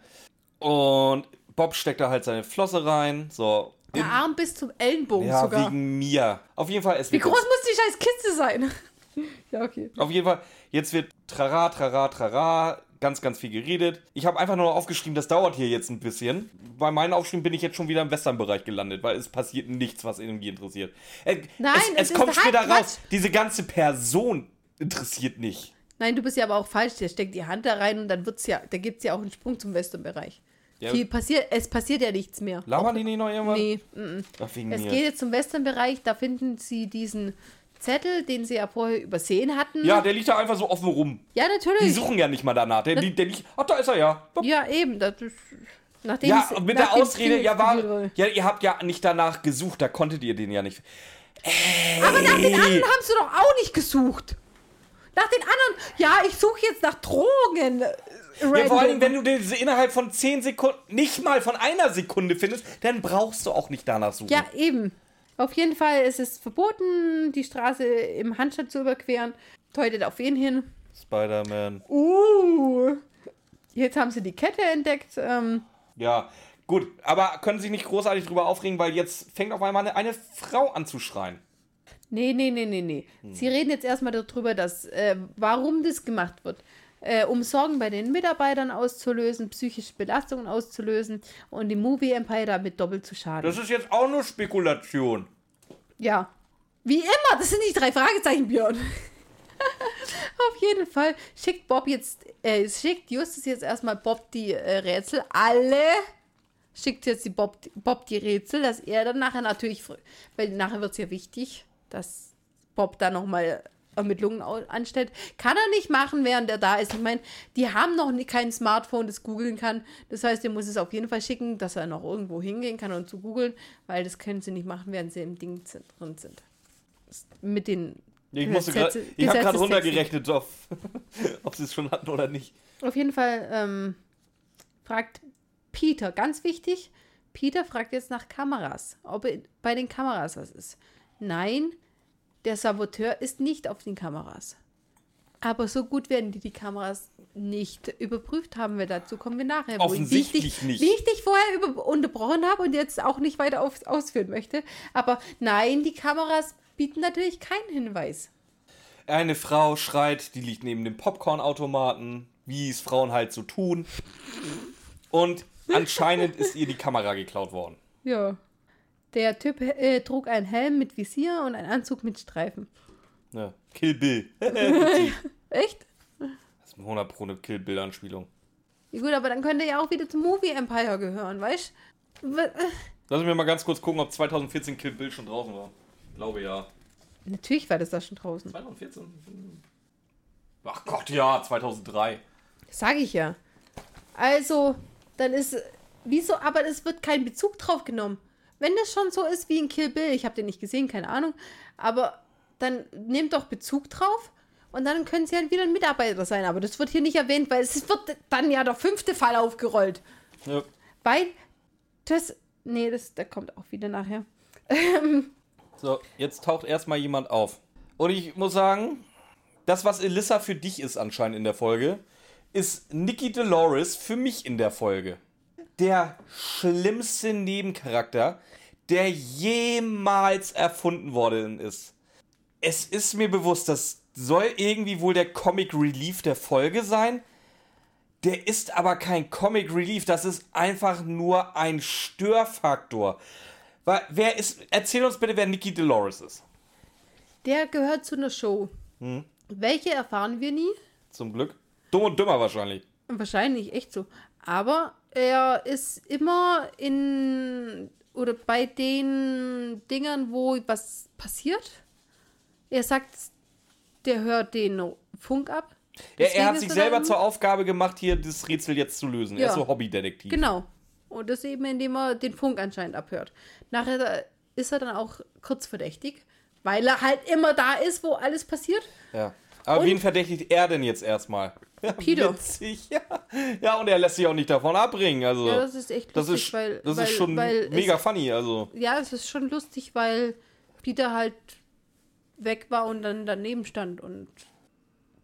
Und Bob steckt da halt seine Flosse rein. So. Der Arm bis zum Ellenbogen ja, sogar. wegen mir. Auf jeden Fall, es Wie groß muss die scheiß Kiste sein? ja, okay. Auf jeden Fall, jetzt wird trara, trara, trara, ganz, ganz viel geredet. Ich habe einfach nur aufgeschrieben, das dauert hier jetzt ein bisschen. Bei meinen Aufschrieben bin ich jetzt schon wieder im Western-Bereich gelandet, weil es passiert nichts, was irgendwie interessiert. Äh, Nein, es, es kommt halt später Quatsch. raus. Diese ganze Person interessiert nicht. Nein, du bist ja aber auch falsch. Der steckt die Hand da rein und dann wird's ja, da gibt es ja auch einen Sprung zum Westernbereich. Ja. Viel passiert, es passiert ja nichts mehr. Labern die nicht noch irgendwas? Nee, mm, mm. Ach, es mir. geht jetzt zum Westernbereich, da finden sie diesen Zettel, den sie ja vorher übersehen hatten. Ja, der liegt da einfach so offen rum. ja Die natürlich. suchen ja nicht mal danach. Der, liegt- der liegt, ach, da ist er ja. Ja, eben. Das ist, nachdem Ja, es- mit der Ausrede, ja, war, ja, ihr habt ja nicht danach gesucht, da konntet ihr den ja nicht. Aber nach den anderen haben sie doch auch nicht gesucht. Nach den anderen, ja, ich suche jetzt nach Drogen. äh, Ja, vor allem, random. wenn du den innerhalb von 10 Sekunden, nicht mal von einer Sekunde findest, dann brauchst du auch nicht danach suchen. Ja, eben. Auf jeden Fall ist es verboten, die Straße im Handstand zu überqueren. Deutet auf wen hin? Spider-Man. Uh. Jetzt haben sie die Kette entdeckt. Ähm, Ja, gut, aber können sich nicht großartig drüber aufregen, weil jetzt fängt auf einmal eine, eine Frau an zu schreien. nee, nee, nee, nee, nee. Sie reden jetzt erstmal darüber, dass, äh, warum das gemacht wird. Äh, um Sorgen bei den Mitarbeitern auszulösen, psychische Belastungen auszulösen und dem Movie Empire damit doppelt zu schaden. Das ist jetzt auch nur Spekulation. Ja. Wie immer, das sind nicht drei Fragezeichen, Björn. Auf jeden Fall schickt Bob jetzt, äh, schickt Justus jetzt erstmal Bob die äh, Rätsel. Alle schickt jetzt die Bob, Bob die Rätsel, dass er dann nachher natürlich, weil nachher wird es ja wichtig, dass Bob da nochmal Ermittlungen anstellt. Kann er nicht machen, während er da ist. Ich meine, die haben noch nie, kein Smartphone, das googeln kann. Das heißt, er muss es auf jeden Fall schicken, dass er noch irgendwo hingehen kann und zu googeln, weil das können sie nicht machen, während sie im Ding drin sind. Mit den Ich, musste grad, ich habe gerade runtergerechnet, ob, ob sie es schon hatten oder nicht. Auf jeden Fall ähm, fragt Peter, ganz wichtig, Peter fragt jetzt nach Kameras, ob bei den Kameras was ist. Nein, der Saboteur ist nicht auf den Kameras. Aber so gut werden die die Kameras nicht überprüft haben wir. Dazu kommen wir nachher. Offensichtlich ich dich, nicht. Wie ich dich vorher unterbrochen habe und jetzt auch nicht weiter auf, ausführen möchte. Aber nein, die Kameras bieten natürlich keinen Hinweis. Eine Frau schreit, die liegt neben dem Popcornautomaten, wie es Frauen halt so tun. Und anscheinend ist ihr die Kamera geklaut worden. Ja. Der Typ äh, trug einen Helm mit Visier und einen Anzug mit Streifen. Ja. Kill Bill. Echt? Das ist 100 Pro eine Kill Bill-Anspielung. Ja, gut, aber dann könnte er ja auch wieder zum Movie Empire gehören, weißt du? Lass mich mal ganz kurz gucken, ob 2014 Kill Bill schon draußen war. Ich glaube ja. Natürlich war das da schon draußen. 2014? Ach Gott, ja, 2003. Sag ich ja. Also, dann ist. Wieso? Aber es wird kein Bezug drauf genommen. Wenn das schon so ist wie in Kill Bill, ich habe den nicht gesehen, keine Ahnung, aber dann nehmt doch Bezug drauf und dann können sie halt wieder ein Mitarbeiter sein. Aber das wird hier nicht erwähnt, weil es wird dann ja der fünfte Fall aufgerollt. Ja. Weil das. Nee, das, der kommt auch wieder nachher. So, jetzt taucht erstmal jemand auf. Und ich muss sagen, das, was Elissa für dich ist anscheinend in der Folge, ist Nikki Dolores für mich in der Folge. Der schlimmste Nebencharakter, der jemals erfunden worden ist. Es ist mir bewusst, das soll irgendwie wohl der Comic Relief der Folge sein. Der ist aber kein Comic Relief, das ist einfach nur ein Störfaktor. Wer ist, erzähl uns bitte, wer Nikki Dolores ist. Der gehört zu einer Show. Welche erfahren wir nie? Zum Glück. Dumm und dümmer wahrscheinlich. Wahrscheinlich, echt so. Aber er ist immer in oder bei den Dingern, wo was passiert. Er sagt, der hört den Funk ab. Ja, er hat sich er selber zur Aufgabe gemacht, hier das Rätsel jetzt zu lösen. Er Ja. ist so Hobbydetektiv. Genau. Und das eben, indem er den Funk anscheinend abhört. Nachher ist er dann auch kurz verdächtig, weil er halt immer da ist, wo alles passiert. Ja. Aber Und- wen verdächtigt er denn jetzt erstmal? Ja, Peter. Witzig, ja. ja, und er lässt sich auch nicht davon abbringen. Also, Ja, das ist echt das lustig, ist, weil, das weil, ist schon weil mega es, funny. Also, Ja, es ist schon lustig, weil Peter halt weg war und dann daneben stand und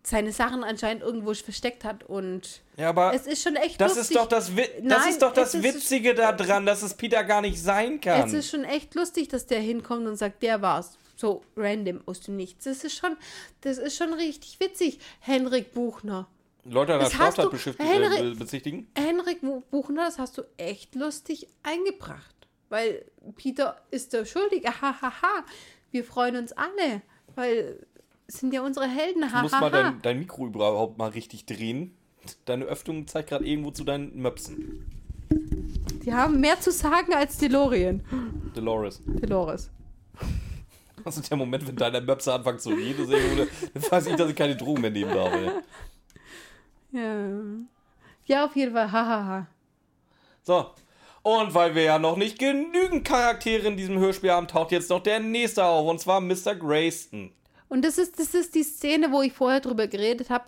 seine Sachen anscheinend irgendwo versteckt hat und ja, aber es ist schon echt das lustig. ist doch das, Wi das, Nein, ist doch das es ist- Witzige daran, dass es Peter gar nicht sein kann. Es ist schon echt lustig, dass der hinkommt und sagt, der war's. So random aus dem Nichts. Das ist schon, das ist schon richtig witzig. Henrik Buchner. Leute an der Das hast Straftat äh, be- bezichtigen? Henrik Bu- Buchner, das hast du echt lustig eingebracht. Weil Peter ist der Schuldige. Hahaha. Wir freuen uns alle. Weil es sind ja unsere Helden. Du musst mal Hahaha. dein, dein Mikro überhaupt mal richtig drehen. Deine Öffnung zeigt gerade irgendwo zu deinen Möpsen. Die haben mehr zu sagen als DeLorean. Dolores. Dolores. Das ist der Moment, wenn deine Möpse anfangen zu reden, dann weiß ich, dass ich keine Drogen mehr nehmen darf. Ja. Ja, auf jeden Fall. Hahaha. So. Und weil wir ja noch nicht genügend Charaktere in diesem Hörspiel haben, taucht jetzt noch der nächste auf, und zwar Mr. Grayston. Und das ist, das ist die Szene, wo ich vorher drüber geredet habe.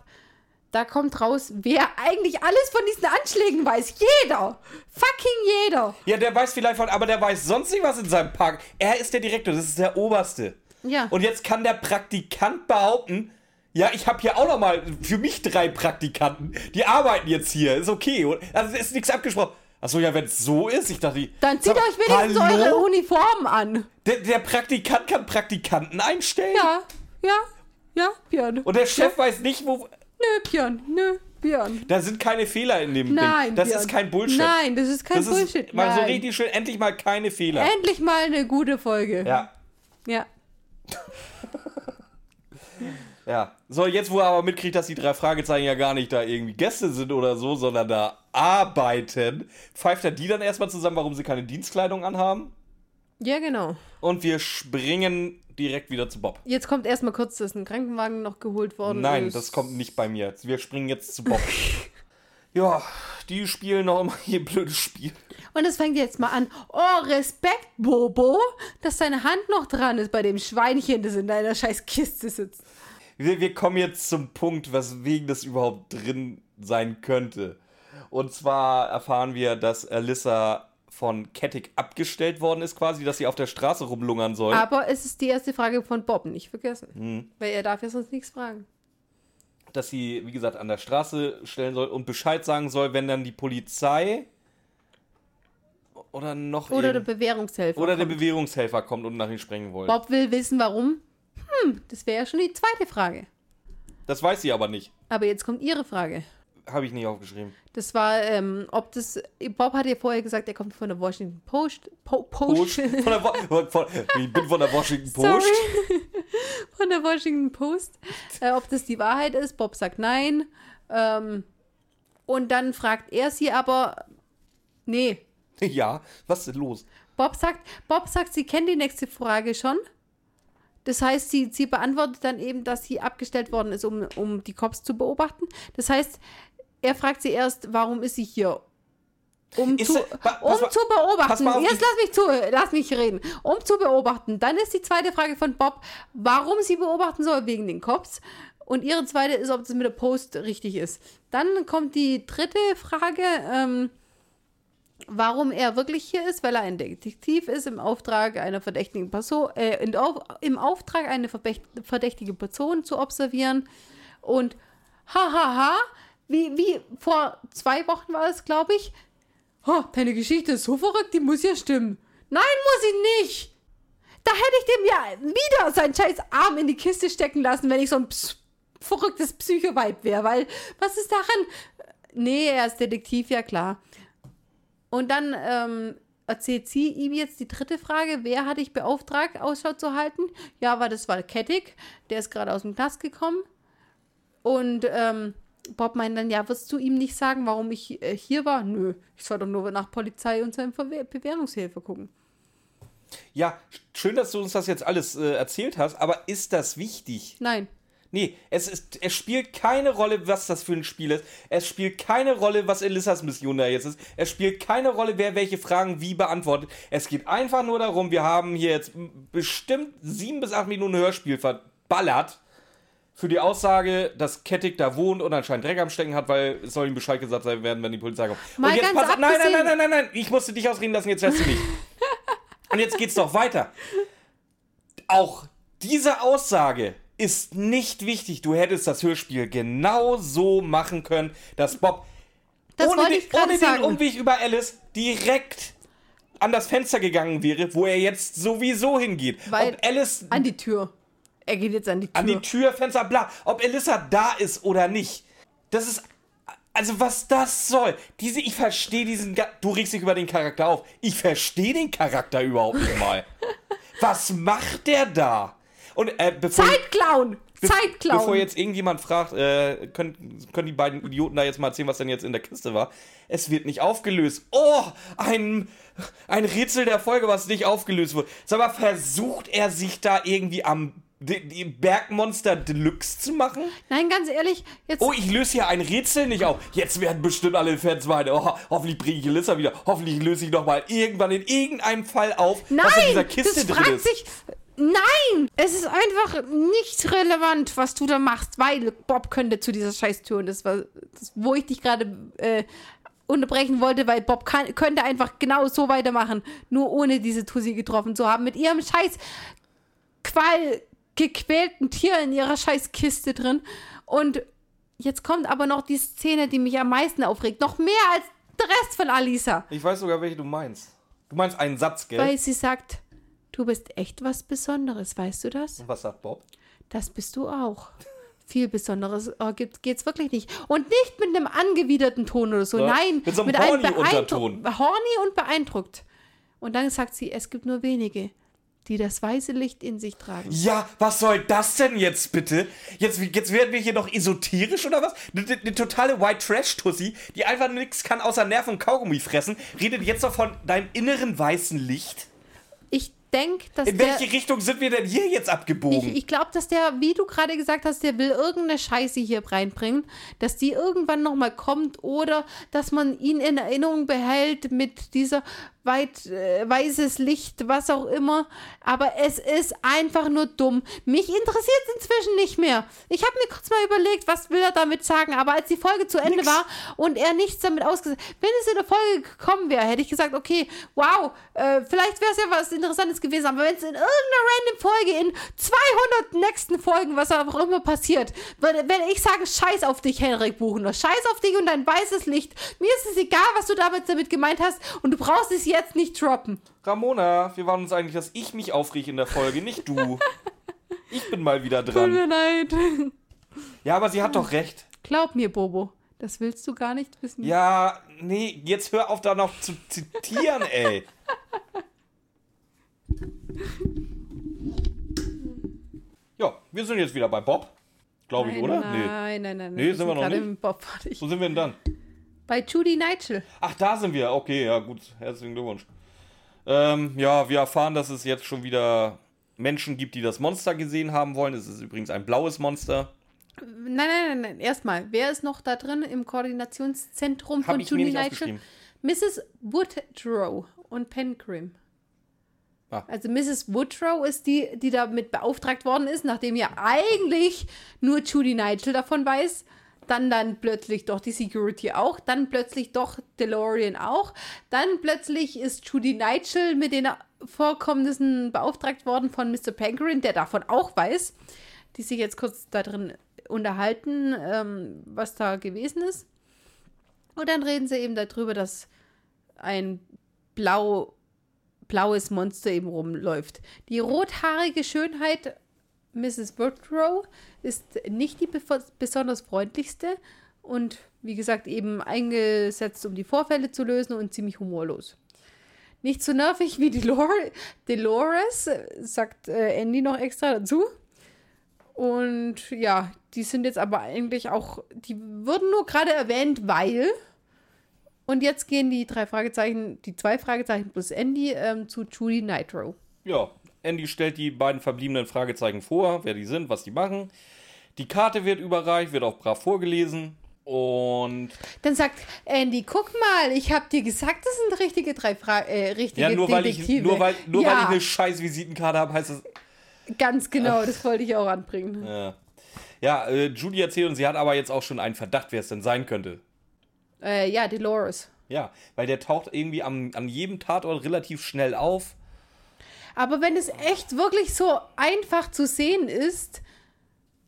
Da kommt raus, wer eigentlich alles von diesen Anschlägen weiß. Jeder. Fucking jeder. Ja, der weiß vielleicht von, aber der weiß sonst nicht was in seinem Park. Er ist der Direktor, das ist der Oberste. Ja. Und jetzt kann der Praktikant behaupten, ja, ich habe hier auch noch mal für mich drei Praktikanten, die arbeiten jetzt hier, ist okay. Also ist nichts abgesprochen. Achso, ja, wenn es so ist, ich dachte, Dann zieht sag- euch wenigstens hallo? eure Uniformen an. Der, der Praktikant kann Praktikanten einstellen. Ja, ja, ja, Björn. Und der Chef weiß nicht, wo. Nö, Björn, nö, Björn. Da sind keine Fehler in dem Nein, Ding. Das Björn. ist kein Bullshit. Nein, das ist kein das Bullshit. ist mal so richtig schön, endlich mal keine Fehler. Endlich mal eine gute Folge. Ja. Ja. Ja. So, jetzt wo er aber mitkriegt, dass die drei Fragezeichen ja gar nicht da irgendwie Gäste sind oder so, sondern da arbeiten, pfeift er die dann erstmal zusammen, warum sie keine Dienstkleidung anhaben. Ja, genau. Und wir springen direkt wieder zu Bob. Jetzt kommt erstmal kurz, dass ein Krankenwagen noch geholt worden Nein, ist. das kommt nicht bei mir. Wir springen jetzt zu Bob. ja, die spielen noch immer ihr blödes Spiel. Und es fängt jetzt mal an. Oh, Respekt, Bobo, dass deine Hand noch dran ist bei dem Schweinchen, das in deiner scheiß Kiste sitzt. Wir, wir kommen jetzt zum Punkt, weswegen das überhaupt drin sein könnte. Und zwar erfahren wir, dass Alyssa von Kettig abgestellt worden ist, quasi, dass sie auf der Straße rumlungern soll. Aber es ist die erste Frage von Bob, nicht vergessen. Weil er darf ja sonst nichts fragen. dass sie, wie gesagt, an der Straße stellen soll und Bescheid sagen soll, wenn dann die Polizei oder noch Oder der irgend- Bewährungshelfer. oder der kommt. Bewährungshelfer kommt und nach ihm sprengen wollen. Bob will wissen, warum. Hm, das wäre ja schon die zweite Frage. Das weiß sie aber nicht. Aber jetzt kommt Ihre Frage. Habe ich nicht aufgeschrieben. Das war, ähm, ob das. Bob hat ja vorher gesagt, er kommt von der Washington Post. Po Post, Post. von der, Wo- von, ich bin von der Washington Sorry. Post. von der Washington Post. Äh, ob das die Wahrheit ist. Bob sagt nein. Ähm, und dann fragt er sie aber. Nee. Ja, was ist denn los? Bob sagt, Bob sagt, sie kennt die nächste Frage schon. Das heißt, sie, sie beantwortet dann eben, dass sie abgestellt worden ist, um, um die Cops zu beobachten. Das heißt, er fragt sie erst, warum ist sie hier? Um, Ist zu, pa- um zu beobachten. auf, Jetzt lass mich zu, lass mich reden. Um zu beobachten. Dann ist die zweite Frage von Bob, warum sie beobachten soll, wegen den Cops. Und ihre zweite ist, ob das mit der Post richtig ist. Dann kommt die dritte Frage, ähm, warum er wirklich hier ist, weil er ein Detektiv ist im Auftrag einer verdächtigen Person, äh, im Auftrag eine verdächtige Person zu observieren. Und hahaha, wie, wie vor zwei Wochen war es, glaube ich. Oh, deine Geschichte ist so verrückt, die muss ja stimmen. Nein, muss sie nicht. Da hätte ich dem ja wieder seinen scheiß Arm in die Kiste stecken lassen, wenn ich so ein ps verrücktes Psycho-Vibe wäre, weil was ist daran? Nee, er ist Detektiv, ja klar. Und dann ähm, erzählt sie ihm jetzt die dritte Frage. Wer hat dich beauftragt, Ausschau zu halten? Ja, war das war Kettig. Der ist gerade aus dem Knast gekommen. Und ähm, Bob meint dann, ja, wirst du ihm nicht sagen, warum ich äh, hier war? Nö, ich soll doch nur nach Polizei und seinem Verwehr Bewährungshilfe gucken. Ja, schön, dass du uns das jetzt alles äh, erzählt hast, aber ist das wichtig? Nein. Nee, es, ist, es spielt keine Rolle, was das für ein Spiel ist. Es spielt keine Rolle, was Elissas Mission da jetzt ist. Es spielt keine Rolle, wer welche Fragen wie beantwortet. Es geht einfach nur darum, wir haben hier jetzt bestimmt sieben bis acht Minuten Hörspiel verballert für die Aussage, dass Kettig da wohnt und anscheinend Dreck am Stecken hat, weil es soll ihm Bescheid gesagt sein werden, wenn die Polizei kommt. Mal und jetzt pass auf, nein, nein, nein, nein, nein, nein, ich musste dich ausreden lassen, jetzt hörst du nicht. und jetzt geht's doch weiter. Auch diese Aussage ist nicht wichtig. Du hättest das Hörspiel genau so machen können, dass Bob Das ohne, den, ohne den Umweg über Alice direkt an das Fenster gegangen wäre, wo er jetzt sowieso hingeht. Weil- Ob Alice An die Tür. Er geht jetzt an die Tür. an die Tür, Fenster, bla. Ob Elissa da ist oder nicht. Das ist. Also, was das soll. Diese, ich verstehe diesen. Du regst dich über den Charakter auf. Ich verstehe den Charakter überhaupt nicht mal. was macht der da? Und äh, bevor, Zeit klauen! Zeit klauen! bevor jetzt irgendjemand fragt, äh, können, können die beiden Idioten da jetzt mal erzählen, was denn jetzt in der Kiste war? Es wird nicht aufgelöst. Oh, ein, ein Rätsel der Folge, was nicht aufgelöst wird. Sag mal, versucht er sich da irgendwie am die, Bergmonster Deluxe zu machen? Nein, ganz ehrlich, jetzt. Oh, ich löse hier ein Rätsel nicht auf. Jetzt werden bestimmt alle Fans meinen, oh, hoffentlich bringe ich Elissa wieder. Hoffentlich löse ich noch mal irgendwann in irgendeinem Fall auf, Nein! was in dieser Kiste das drin fragt ist. sich. Nein! Es ist einfach nicht relevant, was du da machst, weil Bob könnte zu dieser Scheißtür und das war, das, wo ich dich gerade äh, unterbrechen wollte, weil Bob kann, könnte einfach genau so weitermachen, nur ohne diese Tussi getroffen zu haben, mit ihrem scheiß Qual gequälten Tier in ihrer scheiß Kiste drin. Und jetzt kommt aber noch die Szene, die mich am meisten aufregt. Noch mehr als der Rest von Alisa. Ich weiß sogar, welche du meinst. Du meinst einen Satz, gell? Weil sie sagt, du bist echt was Besonderes, weißt du das? Was sagt Bob? Das bist du auch. Viel Besonderes oh, gibt, geht's wirklich nicht. Und nicht mit einem angewiderten Ton oder so. Ja, Nein, mit so einem einem Horny-Unterton. beeindruck- Horny und beeindruckt. Und dann sagt sie, es gibt nur wenige, die das weiße Licht in sich tragen. Ja, was soll das denn jetzt bitte? Jetzt, jetzt werden wir hier noch esoterisch oder was? Eine, eine totale White Trash-Tussi, die einfach nichts kann außer Nerven und Kaugummi fressen, redet jetzt noch von deinem inneren weißen Licht? Ich denke, dass In der. welche Richtung sind wir denn hier jetzt abgebogen? Ich, ich glaube, dass der, wie du gerade gesagt hast, der will irgendeine Scheiße hier reinbringen, dass die irgendwann nochmal kommt oder dass man ihn in Erinnerung behält mit dieser weit äh, weißes Licht, was auch immer. Aber es ist einfach nur dumm. Mich interessiert es inzwischen nicht mehr. Ich habe mir kurz mal überlegt, was will er damit sagen, aber als die Folge zu Ende Nix. war und er nichts damit ausgesagt, wenn es in der Folge gekommen wäre, hätte ich gesagt, okay, wow, äh, vielleicht wäre es ja was Interessantes gewesen, aber wenn es in irgendeiner random Folge in 200 nächsten Folgen, was auch immer passiert, würde wenn ich sage, scheiß auf dich, Henrik Buchner, scheiß auf dich und dein weißes Licht, mir ist es egal, was du damit, damit gemeint hast und du brauchst es jetzt nicht droppen. Ramona, wir waren uns eigentlich, dass ich mich aufrege in der Folge, nicht du. Ich bin mal wieder Tut dran. mir leid. Ja, aber sie hat doch recht. Glaub mir, Bobo, das willst du gar nicht wissen. Ja, nee, jetzt hör auf da noch zu zitieren, ey. Ja, wir sind jetzt wieder bei Bob. Glaube ich, oder? Nein, Nee. nein, nein, nein. Nee, sind wir noch nicht? Bob. Wo sind wir denn dann? Bei Judy Nigel. Ach, da sind wir. Okay, ja, gut. Herzlichen Glückwunsch. Ähm, ja, wir erfahren, dass es jetzt schon wieder Menschen gibt, die das Monster gesehen haben wollen. Es ist übrigens ein blaues Monster. Nein, nein, nein, nein. Erstmal, wer ist noch da drin im Koordinationszentrum Hab von ich mir Judy nicht Nigel? Mrs. Woodrow und Pencrim. Ah. Also Mrs. Woodrow ist die, die damit beauftragt worden ist, nachdem ja eigentlich nur Judy Nigel davon weiß. Dann dann plötzlich doch die Security auch, dann plötzlich doch DeLorean auch, dann plötzlich ist Judy Nigel mit den Vorkommnissen beauftragt worden von Mr. Pencrin, der davon auch weiß, die sich jetzt kurz da drin unterhalten, ähm, was da gewesen ist. Und dann reden sie eben darüber, dass ein blau, blaues Monster eben rumläuft. Die rothaarige Schönheit Mrs. Woodrow ist nicht die besonders freundlichste und wie gesagt eben eingesetzt, um die Vorfälle zu lösen und ziemlich humorlos. Nicht so nervig wie Delor Dolores, sagt äh, Andy noch extra dazu. Und ja, die sind jetzt aber eigentlich auch, die wurden nur gerade erwähnt, weil. Und jetzt gehen die drei Fragezeichen, die zwei Fragezeichen plus Andy ähm, zu Judy Nitro. Ja, Andy stellt die beiden verbliebenen Fragezeichen vor, wer die sind, was die machen. Die Karte wird überreicht, wird auch brav vorgelesen. Und Dann sagt Andy, guck mal, ich hab dir gesagt, das sind richtige drei Fra äh, richtige ja, nur weil ich Detektive. nur weil nur ja, weil ich eine scheiß Visitenkarte habe, heißt das ganz genau, das wollte ich auch anbringen. ja. Ja, äh, Judy erzählt und sie hat aber jetzt auch schon einen Verdacht, wer es denn sein könnte. Äh, ja, Dolores. Ja, weil der taucht irgendwie am, an jedem Tatort relativ schnell auf. Aber wenn es echt wirklich so einfach zu sehen ist,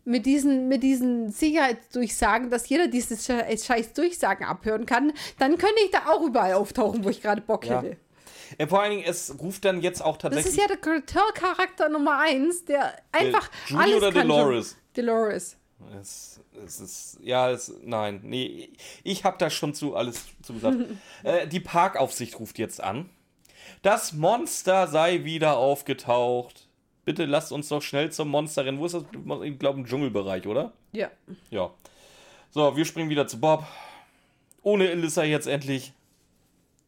mit diesen, mit diesen Sicherheitsdurchsagen, dass jeder diese Sche- scheiß Durchsagen abhören kann, dann könnte ich da auch überall auftauchen, wo ich gerade Bock Ja. hätte. Äh, vor allen Dingen, es ruft dann jetzt auch Das tatsächlich. ist ja der Charakter Nummer eins, der einfach Judy alles oder kann. Dolores? Schon. Dolores. Es, es ist, ja, es, nein, nee, ich habe da schon zu alles zu gesagt. äh, die Parkaufsicht ruft jetzt an. Das Monster sei wieder aufgetaucht. Bitte lasst uns doch schnell zum Monster rennen. Wo ist das? Ich glaube im Dschungelbereich, oder? Ja. Ja. So, wir springen wieder zu Bob. Ohne Elissa jetzt endlich.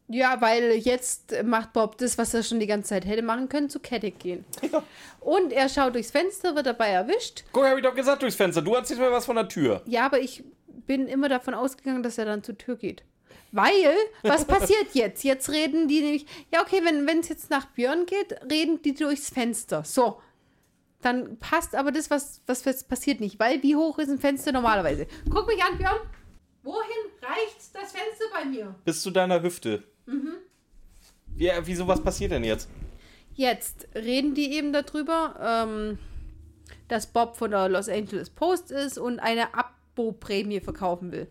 Ja, weil jetzt macht Bob das, was er schon die ganze Zeit hätte machen können, zu Keddick gehen. Ja. Und er schaut durchs Fenster, wird dabei erwischt. Guck, hab ich doch gesagt durchs Fenster. Du erzählst mir was von der Tür. Ja, aber ich bin immer davon ausgegangen, dass er dann zur Tür geht. Weil, was passiert jetzt? Jetzt reden die nämlich, ja, okay, wenn es jetzt nach Björn geht, reden die durchs Fenster. So. Dann passt aber das, was, was jetzt passiert nicht. Weil, wie hoch ist ein Fenster normalerweise? Guck mich an, Björn. Wohin reicht das Fenster bei mir? Bis zu deiner Hüfte. Mhm. Wie, wieso, was passiert denn jetzt? Jetzt reden die eben darüber, ähm, dass Bob von der Los Angeles Post ist und eine Abo-Prämie verkaufen will.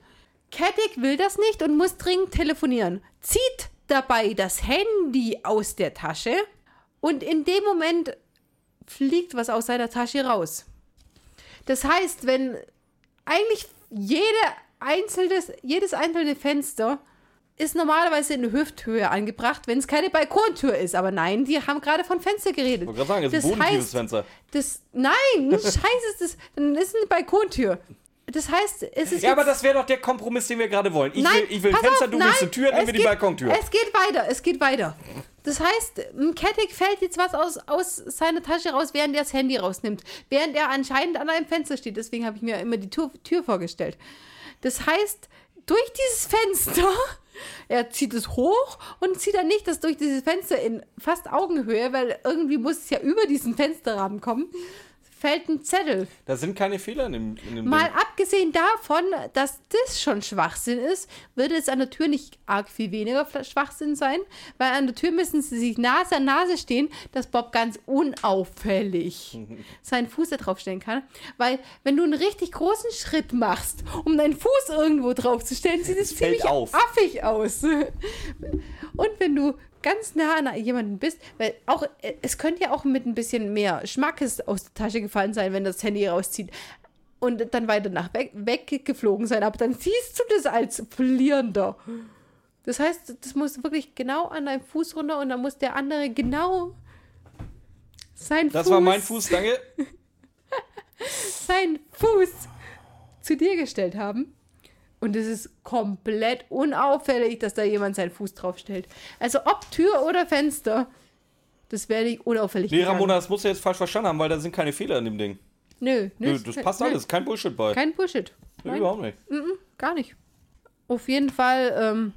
Katic will das nicht und muss dringend telefonieren. Zieht dabei das Handy aus der Tasche und in dem Moment fliegt was aus seiner Tasche raus. Das heißt, wenn eigentlich jede einzelnes, jedes einzelne Fenster ist normalerweise in Hüfthöhe angebracht, wenn es keine Balkontür ist. Aber nein, die haben gerade von Fenster geredet. Ich wollte gerade sagen, es ist Das ein heißt, Fenster. Das, nein, scheiße ist das. Dann ist eine Balkontür. Das heißt, es ist. Ja, aber das wäre doch der Kompromiss, den wir gerade wollen. Ich nein, will, ich will Fenster, auf, du willst nein, eine Tür, dann will die Balkontür. Es geht weiter, es geht weiter. Das heißt, Kettig fällt jetzt was aus, aus seiner Tasche raus, während er das Handy rausnimmt. Während er anscheinend an einem Fenster steht. Deswegen habe ich mir immer die Tür, Tür vorgestellt. Das heißt, durch dieses Fenster, er zieht es hoch und zieht dann nicht das durch dieses Fenster in fast Augenhöhe, weil irgendwie muss es ja über diesen Fensterrahmen kommen fällt ein Zettel. Da sind keine Fehler in dem, in dem Mal Ding. abgesehen davon, dass das schon Schwachsinn ist, würde es an der Tür nicht arg viel weniger Schwachsinn sein, weil an der Tür müssen sie sich Nase an Nase stehen, dass Bob ganz unauffällig seinen Fuß da drauf stellen kann. Weil, wenn du einen richtig großen Schritt machst, um deinen Fuß irgendwo drauf zu stellen, sieht es ziemlich auf. affig aus. Und wenn du ganz nah an jemanden bist, weil auch, äh, es könnte ja auch mit ein bisschen mehr Schmackes aus der Tasche gefallen sein, wenn das Handy rauszieht und dann weiter nach weg, weggeflogen sein, aber dann siehst du das als Verlierender. Das heißt, das muss wirklich genau an deinem Fuß runter und dann muss der andere genau sein Das Fuß, war mein Fuß, danke. seinen Fuß zu dir gestellt haben. Und es ist komplett unauffällig, dass da jemand seinen Fuß draufstellt. Also ob Tür oder Fenster, das werde ich unauffällig Nee, getragen. Ramona, das musst du jetzt falsch verstanden haben, weil da sind keine Fehler in dem Ding. Nö, Nö, nicht. das passt Nö, alles, kein Bullshit bei. Kein Bullshit. Nö, überhaupt nicht. Gar nicht. Auf jeden Fall, ähm,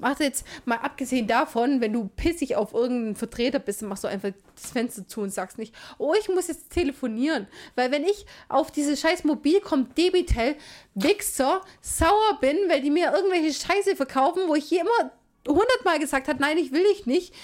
mach jetzt mal abgesehen davon, wenn du pissig auf irgendeinen Vertreter bist, dann machst du einfach das Fenster zu und sagst nicht, oh, ich muss jetzt telefonieren. Weil wenn ich auf diese scheiß Mobilcom Debitel Wichser sauer bin, weil die mir irgendwelche Scheiße verkaufen, wo ich hier immer hundertmal gesagt habe, nein, ich will dich nicht.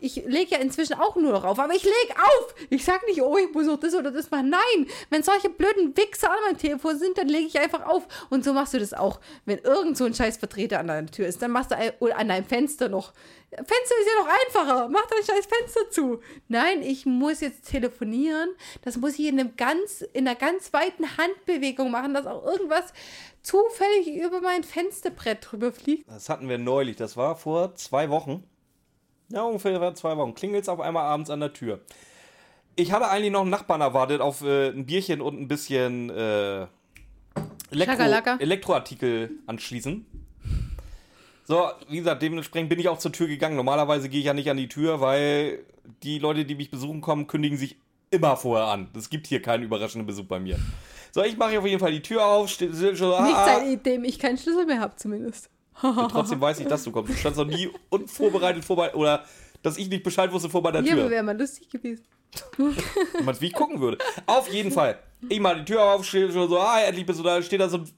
Ich lege ja inzwischen auch nur noch auf, aber ich lege auf. Ich sag nicht, oh, ich muss noch das oder das machen. Nein, wenn solche blöden Wichser an meinem Telefon sind, dann lege ich einfach auf. Und so machst du das auch. Wenn irgend so ein scheiß Vertreter an deiner Tür ist, dann machst du oder an deinem Fenster noch. Fenster ist ja noch einfacher. Mach dein scheiß Fenster zu. Nein, ich muss jetzt telefonieren. Das muss ich in, einem ganz, in einer ganz weiten Handbewegung machen, dass auch irgendwas zufällig über mein Fensterbrett drüber fliegt. Das hatten wir neulich, das war vor zwei Wochen. Ja, ungefähr zwei Wochen. Klingelt es auf einmal abends an der Tür. Ich hatte eigentlich noch einen Nachbarn erwartet auf äh, ein Bierchen und ein bisschen äh, Elektro. Elektroartikel anschließen. So, wie gesagt, dementsprechend bin ich auch zur Tür gegangen. Normalerweise gehe ich ja nicht an die Tür, weil die Leute, die mich besuchen kommen, kündigen sich immer vorher an. Es gibt hier keinen überraschenden Besuch bei mir. So, ich mache auf jeden Fall die Tür auf. Nicht ah, seitdem ich keinen Schlüssel mehr habe, zumindest. Und trotzdem weiß ich, dass du kommst. Du standst noch nie unvorbereitet vorbei oder dass ich nicht Bescheid wusste vor meiner Ja, Tür. wäre mal lustig gewesen. Du meinst, wie ich gucken würde. Auf jeden Fall. Ich mache die Tür auf, stehe schon so, ah, endlich bist du da, steht da so ein,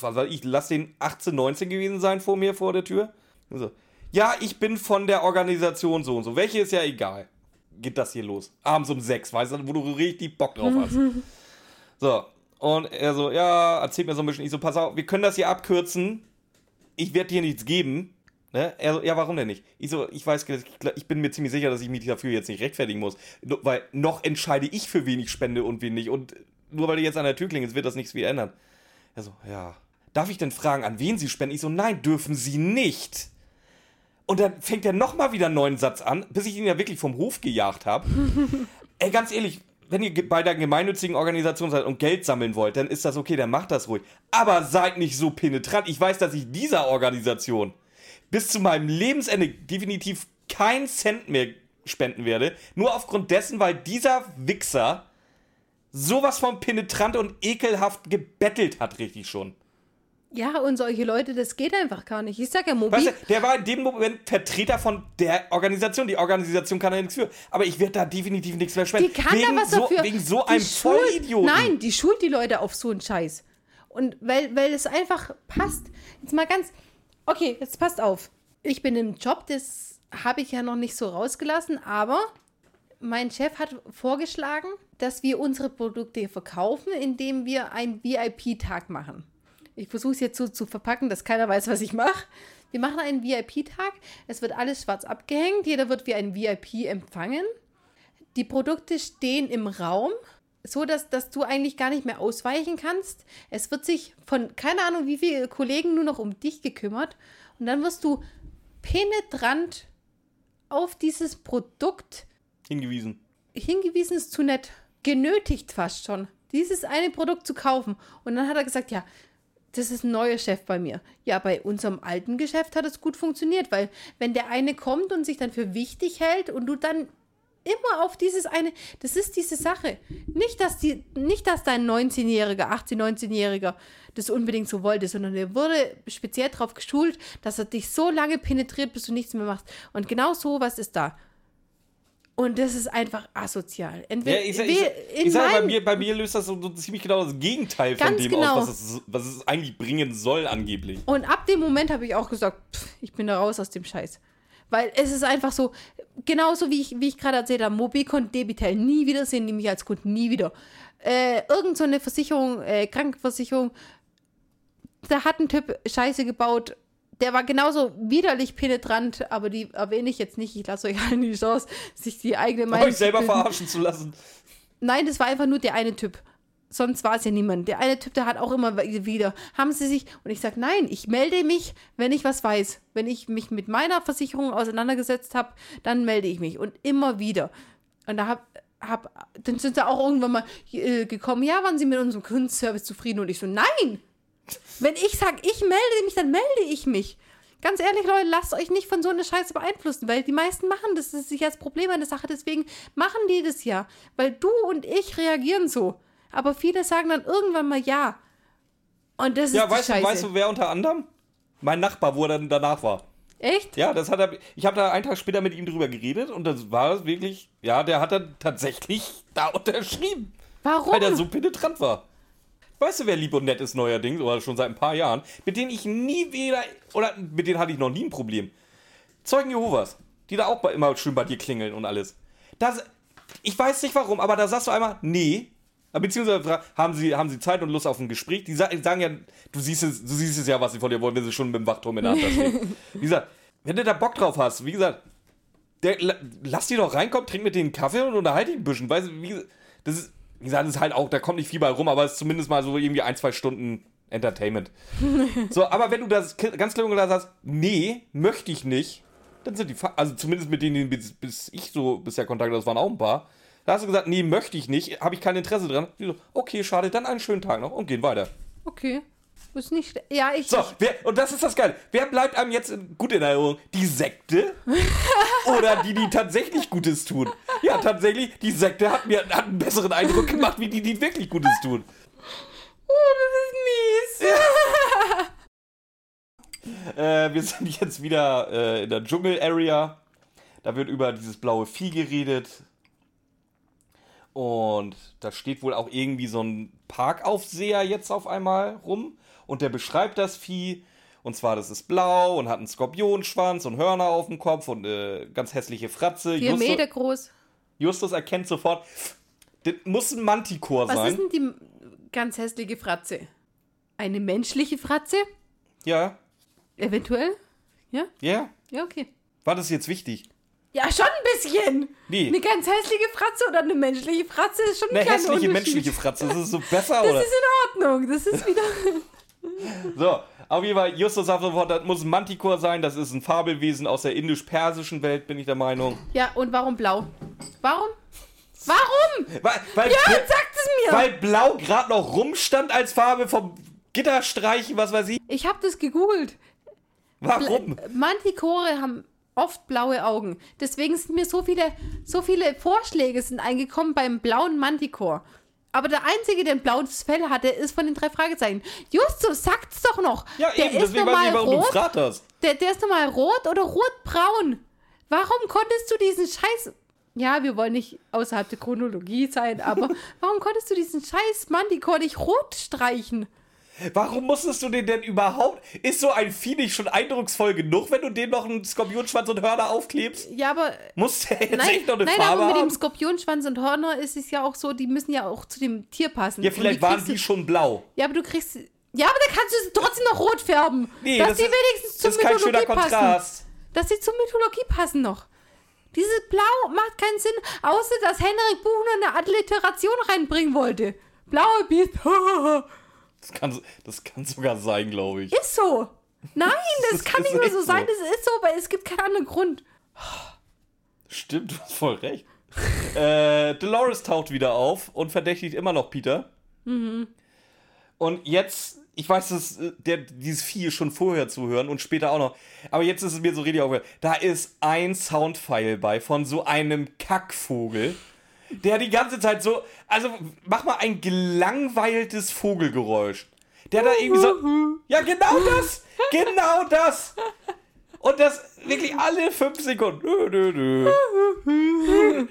was weiß ich, lass den 18, 19 gewesen sein vor mir, vor der Tür. Und So. Ja, ich bin von der Organisation so und so. Welche ist ja egal. Geht das hier los. Abends um 6, weißt du, wo du richtig Bock drauf hast. So. Und er so, ja, erzählt mir so ein bisschen. Ich so, pass auf, wir können das hier abkürzen. Ich werde dir nichts geben. Ne? Er ja, warum denn nicht? Ich so, ich weiß, ich bin mir ziemlich sicher, dass ich mich dafür jetzt nicht rechtfertigen muss. Weil noch entscheide ich, für wen ich spende und wen nicht. Und nur weil du jetzt an der Tür klingelst, wird das nichts wieder ändern. Er so, ja. Darf ich denn fragen, an wen sie spenden? Ich so, nein, dürfen sie nicht. Und dann fängt er nochmal wieder einen neuen Satz an, bis ich ihn ja wirklich vom Hof gejagt habe. Ey, ganz ehrlich, wenn ihr bei der gemeinnützigen Organisation seid und Geld sammeln wollt, dann ist das okay, dann macht das ruhig. Aber seid nicht so penetrant. Ich weiß, dass ich dieser Organisation bis zu meinem Lebensende definitiv keinen Cent mehr spenden werde. Nur aufgrund dessen, weil dieser Wichser sowas von penetrant und ekelhaft gebettelt hat, richtig schon. Ja, und solche Leute, das geht einfach gar nicht. Ich sag ja, Weißt mobil. du, der war in dem Moment Vertreter von der Organisation. Die Organisation kann ja nichts für. Aber ich werde da definitiv nichts mehr die spenden. kann wegen, da was so, dafür. wegen so Die einem schult- Vollidioten. Nein, die schult die Leute auf so einen Scheiß. Und weil, weil es einfach passt. Jetzt mal ganz. Okay, jetzt passt auf. Ich bin im Job, das habe ich ja noch nicht so rausgelassen, aber mein Chef hat vorgeschlagen, dass wir unsere Produkte verkaufen, indem wir einen VIP-Tag machen. Ich versuche es jetzt so zu verpacken, dass keiner weiß, was ich mache. Wir machen einen VIP-Tag. Es wird alles schwarz abgehängt. Jeder wird wie ein VIP empfangen. Die Produkte stehen im Raum, so dass, dass du eigentlich gar nicht mehr ausweichen kannst. Es wird sich von keine Ahnung wie viele Kollegen nur noch um dich gekümmert. Und dann wirst du penetrant auf dieses Produkt Hingewiesen. hingewiesen ist zu nett, genötigt fast schon, dieses eine Produkt zu kaufen. Und dann hat er gesagt, ja, das ist ein neuer Chef bei mir. Ja, bei unserem alten Geschäft hat es gut funktioniert, weil wenn der eine kommt und sich dann für wichtig hält und du dann immer auf dieses eine, das ist diese Sache. Nicht, dass, die, nicht, dass dein 19-Jähriger, 18-, 19-Jähriger das unbedingt so wollte, sondern er wurde speziell darauf geschult, dass er dich so lange penetriert, bis du nichts mehr machst. Und genau so was ist da. Und das ist einfach asozial. Entweder, Ja, ich sag, ich, ich sag, bei mir, bei mir löst das so, so ziemlich genau das Gegenteil von dem genau. aus, was es, was es eigentlich bringen soll, angeblich. Und ab dem Moment habe ich auch gesagt, pff, ich bin da raus aus dem Scheiß. Weil es ist einfach so, genauso wie ich, wie ich gerade erzählt habe, Mobicon, Debitel, nie wiedersehen, die mich als Kunden, nie wieder. Äh, irgend so eine Versicherung, äh, Krankenversicherung, da hat ein Typ Scheiße gebaut, der war genauso widerlich penetrant, aber die erwähne ich jetzt nicht. Ich lasse euch allen die Chance, sich die eigene Meinung Euch selber verarschen zu lassen. Nein, das war einfach nur der eine Typ. Sonst war es ja niemand. Der eine Typ, der hat auch immer wieder. Haben sie sich. Und ich sage, nein, ich melde mich, wenn ich was weiß. Wenn ich mich mit meiner Versicherung auseinandergesetzt habe, dann melde ich mich. Und immer wieder. Und da hab, hab, dann sind sie auch irgendwann mal äh, gekommen, ja, waren sie mit unserem Kundenservice zufrieden? Und ich so, nein! Wenn ich sage, ich melde mich, dann melde ich mich. Ganz ehrlich, Leute, lasst euch nicht von so einer Scheiße beeinflussen, weil die meisten machen das. Das ist ja das Problem an der Sache. Deswegen machen die das ja. Weil du und ich reagieren so. Aber viele sagen dann irgendwann mal ja. Und das Ja, ist weißt du, Scheiße. weißt du, wer unter anderem? Mein Nachbar, wo er dann danach war. Echt? Ja, das hat er. Ich habe da einen Tag später mit ihm drüber geredet und das war wirklich. Ja, der hat dann tatsächlich da unterschrieben, Warum? weil er so penetrant war. Weißt du, wer lieb und nett ist neuerdings, oder schon seit ein paar Jahren, mit denen ich nie wieder, oder mit denen hatte ich noch nie ein Problem. Zeugen Jehovas, die da auch immer schön bei dir klingeln und alles. Das, ich weiß nicht warum, aber da sagst du einmal, nee. Beziehungsweise haben sie, haben sie Zeit und Lust auf ein Gespräch. Die sa- sagen ja, du siehst, es, du siehst es ja, was sie von dir wollen, wenn sie schon mit dem Wachturm in der Hand stehen. Wie gesagt, wenn du da Bock drauf hast, wie gesagt, der, la- lass die doch reinkommen, trink mit denen Kaffee und unterhalte dich ein bisschen. Weißt du, wie, gesagt, das ist, wie gesagt, ist halt auch, da kommt nicht viel bei rum, aber es ist zumindest mal so irgendwie ein, zwei Stunden Entertainment. so, aber wenn du das ganz klipp und klar sagst, nee, möchte ich nicht, dann sind die, fa- also zumindest mit denen, bis, bis ich so bisher Kontakt hatte, das waren auch ein paar, da hast du gesagt, nee, möchte ich nicht, habe ich kein Interesse dran. Die so, okay, schade, dann einen schönen Tag noch und gehen weiter. Okay. Ist nicht. Ja, ich. So, wer, und das ist das Geile. Wer bleibt einem jetzt in- gut in Erinnerung? Die Sekte oder die, die tatsächlich Gutes tun? Ja, tatsächlich, die Sekte hat mir hat einen besseren Eindruck gemacht, wie die, die wirklich Gutes tun. Oh, das ist mies. Äh, wir sind jetzt wieder äh, in der Dschungel-Area. Da wird über dieses blaue Vieh geredet. Und da steht wohl auch irgendwie so ein Parkaufseher jetzt auf einmal rum. Und der beschreibt das Vieh. Und zwar, das ist blau und hat einen Skorpionschwanz und Hörner auf dem Kopf und äh, ganz hässliche Fratze. Vier Justus, Meter groß. Justus erkennt sofort, das muss ein Manticore Was sein. ist denn die ganz hässliche Fratze? Eine menschliche Fratze? Ja, Eventuell? Ja? ja. Ja, okay. War das jetzt wichtig? Ja, schon ein bisschen. Nee. Eine ganz hässliche Fratze oder eine menschliche Fratze ist schon ein Eine hässliche menschliche Fratze, das ist so besser, Das oder? ist in Ordnung. Das ist wieder. So, auf jeden Fall, Justus sagt sofort, das muss ein Manticore sein, das ist ein Fabelwesen aus der indisch-persischen Welt, bin ich der Meinung. ja, und warum blau? Warum? Warum? Weil, weil, Ja, sagt es mir. weil Blau gerade noch rumstand als Farbe vom Gitterstreichen, was weiß ich. ich habe das gegoogelt. Warum? Mantikore haben oft blaue Augen. Deswegen sind mir so viele, so viele Vorschläge sind eingekommen beim blauen Mantikor. Aber der einzige, der ein blaues Fell hatte, ist von den drei Fragezeichen. Justus, sagt's doch noch. Ja, der eben, ist deswegen weiß ich, normal warum du rot. gefragt hast. Der, der ist normal rot oder rotbraun. Warum konntest du diesen Scheiß. Ja, wir wollen nicht außerhalb der Chronologie sein, aber warum konntest du diesen Scheiß Mantikor nicht rot streichen? Warum musstest du den denn überhaupt? Ist so ein Vieh nicht schon eindrucksvoll genug, wenn du dem noch einen Skorpionschwanz und Hörner aufklebst? Ja, aber Muss der jetzt Nein, echt noch eine nein Farbe aber mit haben? dem Skorpionschwanz und Hörner ist es ja auch so, die müssen ja auch zu dem Tier passen. Ja, vielleicht waren kriegst die schon blau. Ja, aber du kriegst. Ja, aber da kannst du sie trotzdem noch rot färben. Nee, dass das die ist- wenigstens zur Das ist kein schöner Mythologie passen. Kontrast. Dass sie zur Mythologie passen noch. Dieses Blau macht keinen Sinn, außer dass Henrik Buchner eine Alliteration reinbringen wollte. Blaue Biest. Das kann, das kann sogar sein, glaube ich. ist so. Nein, das, Das kann nicht nur so so. sein, das ist so, weil es gibt keinen anderen Grund. Stimmt, du hast voll recht. äh, Dolores taucht wieder auf und verdächtigt immer noch Peter. Und jetzt ich weiß, dass äh, der, dieses Vieh schon vorher zu hören und später auch noch. Aber jetzt ist es mir so richtig aufgehört. Da ist ein Soundfile bei von so einem Kackvogel, der die ganze Zeit so. Also mach mal ein gelangweiltes Vogelgeräusch. Der da irgendwie so. Ja, genau das! Genau das! Und das wirklich alle fünf Sekunden.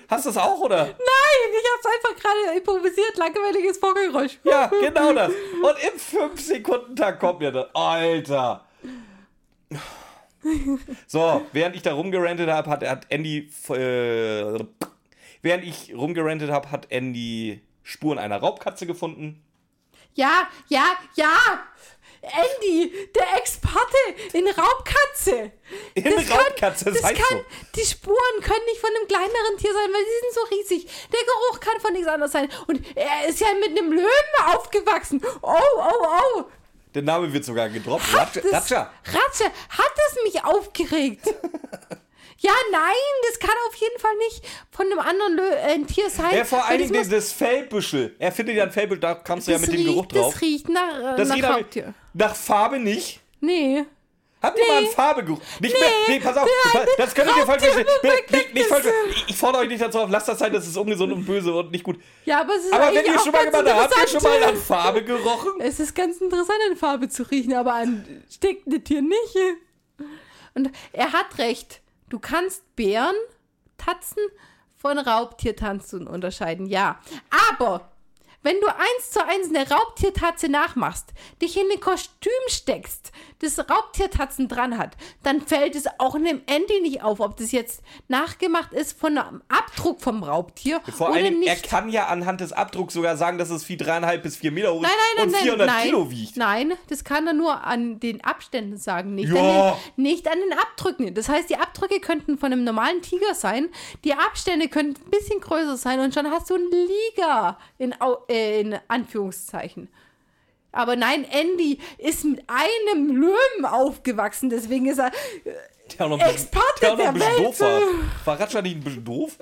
Hast du das auch, oder? Nein, ich hab's einfach gerade improvisiert, langweiliges Vogelgeräusch. Ja, genau das. Und im 5-Sekunden-Tag kommt mir das. Alter. So, während ich da rumgerantet habe, hat, hat Andy. Äh, während ich rumgerantet habe, hat Andy Spuren einer Raubkatze gefunden. Ja, ja, ja! Andy, der Experte in Raubkatze. In das Raubkatze, kann, das, heißt kann, so. Die Spuren können nicht von einem kleineren Tier sein, weil sie sind so riesig. Der Geruch kann von nichts anderes sein. Und er ist ja mit einem Löwen aufgewachsen. Oh, oh, oh. Der Name wird sogar gedroppt. Hat Ratscha. Ratscha. Hat es mich aufgeregt? ja, nein, das kann auf jeden Fall nicht von einem anderen Lö äh, Tier sein. Ja, vor allen Dingen das Fellbüschel. Er findet ja ein Fellbüschel, da kamst du ja mit dem riecht- Geruch drauf. Das riecht nach, äh, Das nach riecht Raubtier. nach Farbe nicht. Nee. Habt ihr mal Nee. einen Farbegeruch? Nicht Nee. mehr. Nee, pass auf. Nein, das könnt ihr falsch verstehen. Nicht, nicht falsch. Ich, fordere euch nicht dazu auf. Lasst das sein, das ist ungesund und böse und nicht gut. Ja, aber es ist Aber wenn ihr schon mal gemacht habt, habt ihr schon mal an Farbe gerochen? Es ist ganz interessant, an Farbe zu riechen, aber an stinkende Tier nicht. Und er hat recht. Du kannst Bären, Tatzen von Raubtiertanzen unterscheiden, ja. Aber wenn du eins zu eins eine Raubtiertatze nachmachst, dich in ein Kostüm steckst, das Raubtiertatzen dran hat, dann fällt es auch einem Andy nicht auf, ob das jetzt nachgemacht ist von einem Abdruck vom Raubtier Vor oder Dingen, nicht. er kann ja anhand des Abdrucks sogar sagen, dass es Vieh dreieinhalb bis vier Meter hoch ist Nein, nein, und nein, 400 nein, Kilo wiegt. Nein, das kann er nur an den Abständen sagen, nicht, Ja. an den, nicht an den Abdrücken. Das heißt, die Abdrücke könnten von einem normalen Tiger sein, die Abstände könnten ein bisschen größer sein und schon hast du einen Liga in, Au- äh, in Anführungszeichen. Aber nein, Andy ist mit einem Löwen aufgewachsen, deswegen ist er. Der bisschen- Experte der noch ein der bisschen Welt. doof war. War Ratscha nicht ein bisschen doof?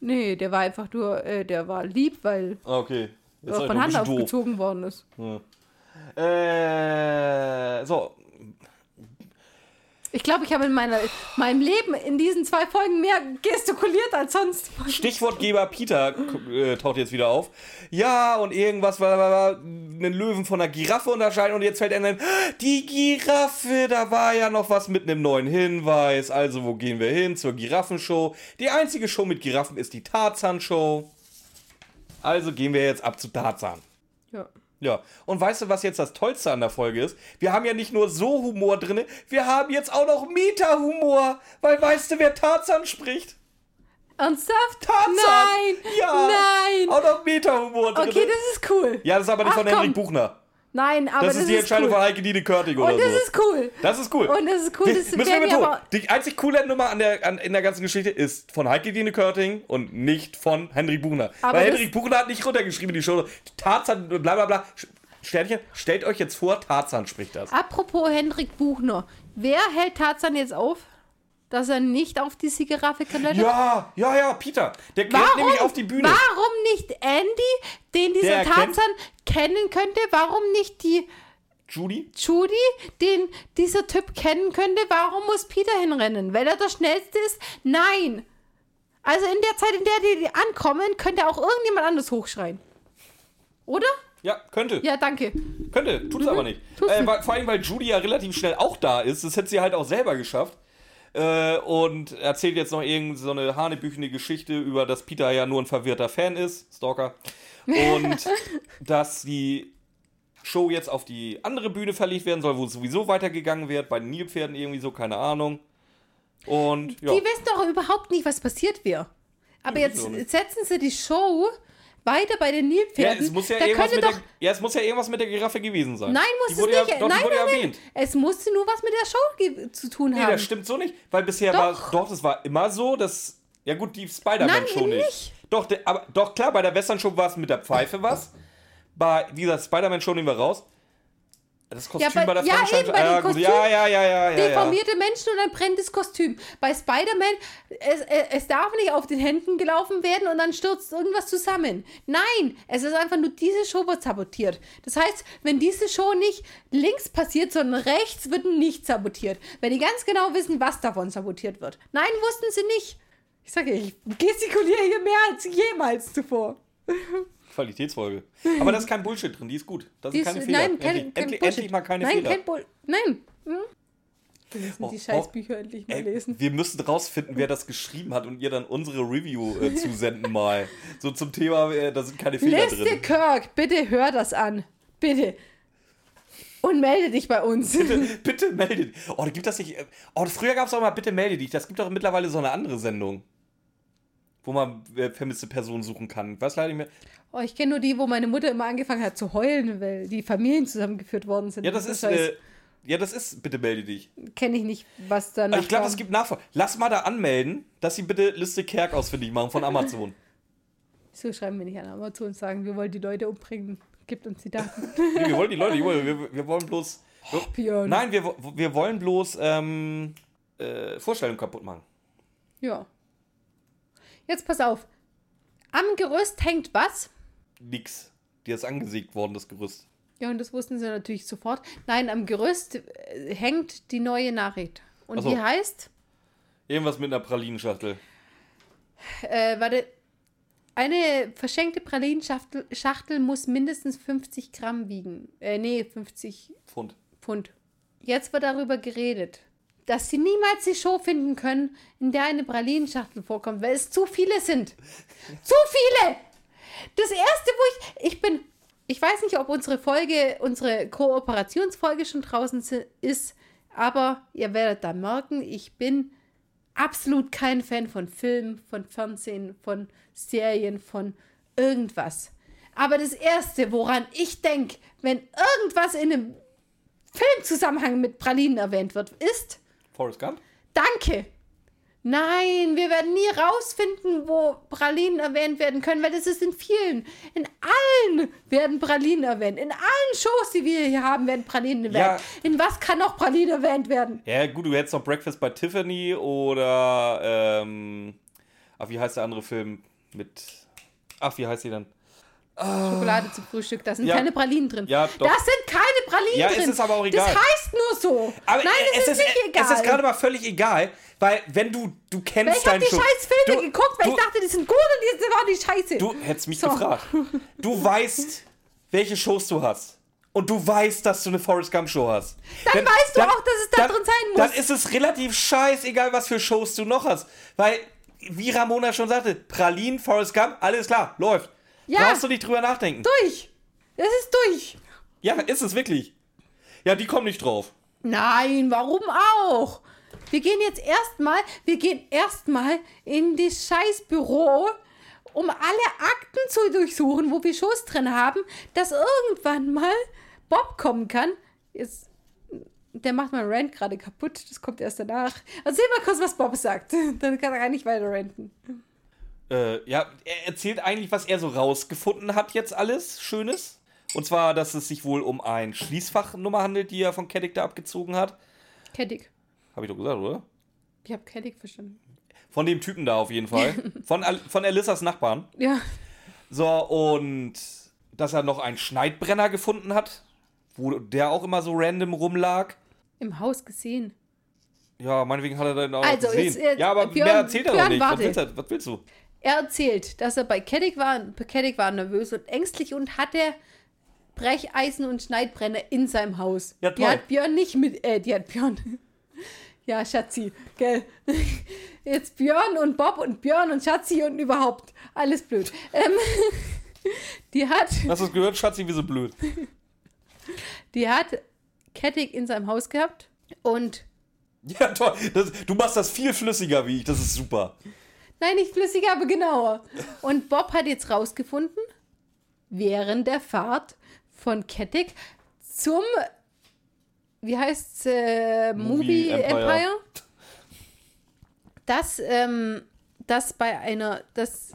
Nee, der war einfach nur, äh, der war lieb, weil Ah, Okay. Jetzt er von Hand aufgezogen worden ist. Äh, so, Ich glaube, ich habe in meiner, meinem Leben in diesen zwei Folgen mehr gestikuliert als sonst. Stichwortgeber Peter äh, taucht jetzt wieder auf. Ja, und irgendwas war, war, war einen Löwen von einer Giraffe unterscheiden und jetzt fällt er ein, die Giraffe, da war ja noch was mit einem neuen Hinweis. Also, wo gehen wir hin? Zur Giraffenshow. Die einzige Show mit Giraffen ist die Tarzan-Show. Also gehen wir jetzt ab zu Tarzan. Ja. Ja, und weißt du, was jetzt das Tollste an der Folge ist? Wir haben ja nicht nur so Humor drin, wir haben jetzt auch noch Meta-Humor. Weil weißt du, wer Tarzan spricht? Ernsthaft? Tarzan! Nein! Ja! Nein! Auch noch Meta-Humor drin. Okay, das ist cool. ja, das ist aber nicht Ach, von Henrik komm. Buchner. Nein, aber Das, das, ist die Entscheidung cool. von Heike Dine Körting oder Und das so. ist cool. das ist cool. Und das ist cool. Die, Das müssen wir betonen. Die einzig coole Nummer an der, an, in der ganzen Geschichte ist von Heike Dine Körting und nicht von Henrik Buchner. Aber Weil Henrik Buchner hat nicht runtergeschrieben in die Show. Tarzan, bla bla bla. Sternchen, stellt euch jetzt vor, Tarzan spricht das. Apropos Hendrik Buchner. Wer hält Tarzan jetzt auf, dass er nicht auf die Giraffe klettert? Ja, ja, ja, Peter. Der klettert Warum, nämlich auf die Bühne. warum nicht Andy, den dieser Der Tarzan kennen könnte? Warum nicht die Judy? Judy, den dieser Typ kennen könnte? Warum muss Peter hinrennen? Weil er der Schnellste ist? Nein. Also in der Zeit, in der die, die ankommen, könnte auch irgendjemand anders hochschreien. Oder? Ja, könnte. Ja, danke. Könnte, aber nicht. Mhm. Äh, nicht. weil, vor allem, weil Judy ja relativ schnell auch da ist. Das hätte sie halt auch selber geschafft. Äh, und erzählt jetzt noch irgend so eine hanebüchene Geschichte über, dass Peter ja nur ein verwirrter Fan ist, Stalker. Und dass die Show jetzt auf die andere Bühne verlegt werden soll, wo es sowieso weitergegangen wird, bei den Nilpferden irgendwie so, keine Ahnung. Und ja. Die wissen doch überhaupt nicht, was passiert wäre. Aber Ja, jetzt setzen sie die Show weiter bei den Ja, Nilpferden. es muss ja, da könnte mit doch. der, ja, es muss ja irgendwas mit der Giraffe gewesen sein. Nein, muss es nicht. Ja, doch, nein, nein, ja nein. Es musste nur was mit der Show zu tun Nee, haben. das stimmt so nicht, weil bisher Doch. war, doch, das war immer so, dass, ja gut, die Spider-Man-Show nicht. nicht. Doch, der, aber, doch, klar, bei der Western-Show war es mit der Pfeife was. Bei, gesagt, Spider-Man-Show nehmen wir raus. Das Kostüm bei- bei der ja, Frankenstein. eben bei ja, den gut. Kostümen. ja, ja, ja, ja, ja, ja. deformierte Menschen und dann brennt das Kostüm. Bei Spider-Man, es, es, es darf nicht auf den Händen gelaufen werden und dann stürzt irgendwas zusammen. Nein, es ist einfach nur diese Show wird sabotiert. Das heißt, wenn diese Show nicht links passiert, sondern rechts, wird nicht sabotiert. Weil die ganz genau wissen, was davon sabotiert wird. Nein, wussten sie nicht. Ich sage, ich gestikuliere hier mehr als jemals zuvor. Qualitätsfolge. Aber da ist kein Bullshit drin, die ist gut. Das sind keine ist- Fehler. Nein, kein, endlich, kein endlich, endlich mal keine nein, Fehler. Kein Bull nein. Hm? Wir müssen Oh, die oh, Scheißbücher endlich mal Ey, lesen. wir müssen rausfinden, wer das geschrieben hat und ihr dann unsere Review äh, zusenden mal. So zum Thema, äh, da sind keine Fehler Liste drin. Kirk, bitte hör das an. Bitte. Und melde dich bei uns. Bitte, bitte melde dich. Oh, gibt das nicht. äh, Oh, früher gab es auch mal Bitte melde dich. Das gibt doch mittlerweile so eine andere Sendung. Wo man äh, vermisste Personen suchen kann. Ich weiß leider nicht mehr. Oh, ich kenne nur die, wo meine Mutter immer angefangen hat zu heulen, weil die Familien zusammengeführt worden sind. Ja, das ist. Scheiß. Äh, ja, das ist Bitte melde dich. Kenne ich nicht, was da Aber ich glaube, es gibt Nachfolger. Lass mal da anmelden, dass sie bitte Liste Kerk ausfindig machen von Amazon. So schreiben wir nicht an Amazon und sagen, wir wollen die Leute umbringen. Gibt uns die Daten. Nee, wir wollen die Leute, wir, wir, wir wollen bloß. Björn. Nein, wir, wir wollen bloß ähm, äh, Vorstellungen kaputt machen. Ja. Jetzt pass auf. Am Gerüst hängt was? Nix. Dir ist angesägt worden, das Gerüst. Ja, und das wussten sie natürlich sofort. Nein, am Gerüst äh, hängt die neue Nachricht. Und Ach so. die heißt, Irgendwas mit einer Pralinenschachtel. äh, warte, eine verschenkte Pralinenschachtel Schachtel muss mindestens 50 Gramm wiegen. Äh, nee, 50 Pfund. Pfund. Jetzt wird darüber geredet, dass sie niemals die Show finden können, in der eine Pralinenschachtel vorkommt, weil es zu viele sind. zu viele! Das erste, wo ich. Ich bin. Ich weiß nicht, ob unsere Folge, unsere Kooperationsfolge schon draußen ist, aber ihr werdet da merken, ich bin absolut kein Fan von Film, von Fernsehen, von Serien, von irgendwas. Aber das Erste, woran ich denke, wenn irgendwas in einem Filmzusammenhang mit Pralinen erwähnt wird, ist Forrest Gump? Danke. Nein, wir werden nie rausfinden, wo Pralinen erwähnt werden können, weil das ist in vielen, in allen werden Pralinen erwähnt. In allen Shows, die wir hier haben, werden Pralinen erwähnt. Ja. In was kann noch Pralinen erwähnt werden? Ja, gut, du hättest noch Breakfast by Tiffany oder. Ähm, ach, wie heißt der andere Film mit. Ach, wie heißt sie dann? Schokolade zum Frühstück, da sind Ja. keine Pralinen drin. Ja, doch. Das sind keine Pralinen Ja, drin. es ist aber auch egal. Das heißt nur so. Aber Nein, es das ist, nicht egal. Es ist gerade mal völlig egal, weil wenn du, du kennst weil ich habe deinen die scheiß Filme du, geguckt, weil du, ich dachte, die sind gut und die waren die scheiße. Du hättest mich So. gefragt. Du weißt, welche Shows du hast. Und du weißt, dass du eine Forrest Gump Show hast. Dann weißt du auch, dass es da drin sein muss. Dann ist es relativ scheißegal, was für Shows du noch hast. Weil, wie Ramona schon sagte, Pralin, Forrest Gump, alles klar, läuft. Ja. Brauchst du nicht drüber nachdenken. durch. Es ist durch. Ja, ist es wirklich. Ja, die kommen nicht drauf. Nein, warum auch? Wir gehen jetzt erstmal, wir gehen erstmal in das Scheißbüro, um alle Akten zu durchsuchen, wo wir Shows drin haben, dass irgendwann mal Bob kommen kann. Jetzt, der macht mein Rant gerade kaputt, das kommt erst danach. Erzähl mal kurz, was Bob sagt, dann kann er nicht weiter ranten. Äh, ja, er erzählt eigentlich, was er so rausgefunden hat jetzt alles Schönes. Und zwar, dass es sich wohl um ein Schließfachnummer handelt, die er von Keddick da abgezogen hat. Keddick. Habe ich doch gesagt, oder? Ich habe Keddick verstanden. Von dem Typen da auf jeden Fall. Von, Al von Alissas Nachbarn. Ja. So, und dass er noch einen Schneidbrenner gefunden hat, wo der auch immer so random rumlag. Im Haus gesehen. Ja, meinetwegen hat er den auch Also, gesehen. jetzt, äh, ja, aber Björn- mehr erzählt er doch Björn, nicht. Was willst, du, was willst du? Er erzählt, dass er bei Keddick war. Keddick war nervös und ängstlich und hatte Brecheisen und Schneidbrenner in seinem Haus. Ja, die toll. hat Björn nicht mit, äh, die hat Björn. Ja, Schatzi, gell. Jetzt Björn und Bob und Björn und Schatzi und überhaupt. Alles blöd. Ähm, die hat, Hast du es gehört, Schatzi, wie so blöd? die hat Keddick in seinem Haus gehabt und Ja, toll. Das, du machst das viel flüssiger wie ich. Das ist super. Nein, nicht flüssig, aber genauer. Und Bob hat jetzt rausgefunden, während der Fahrt von Kettig zum, wie heißt's, äh, Movie, Movie Empire, Empire. dass, ähm, dass bei einer, dass,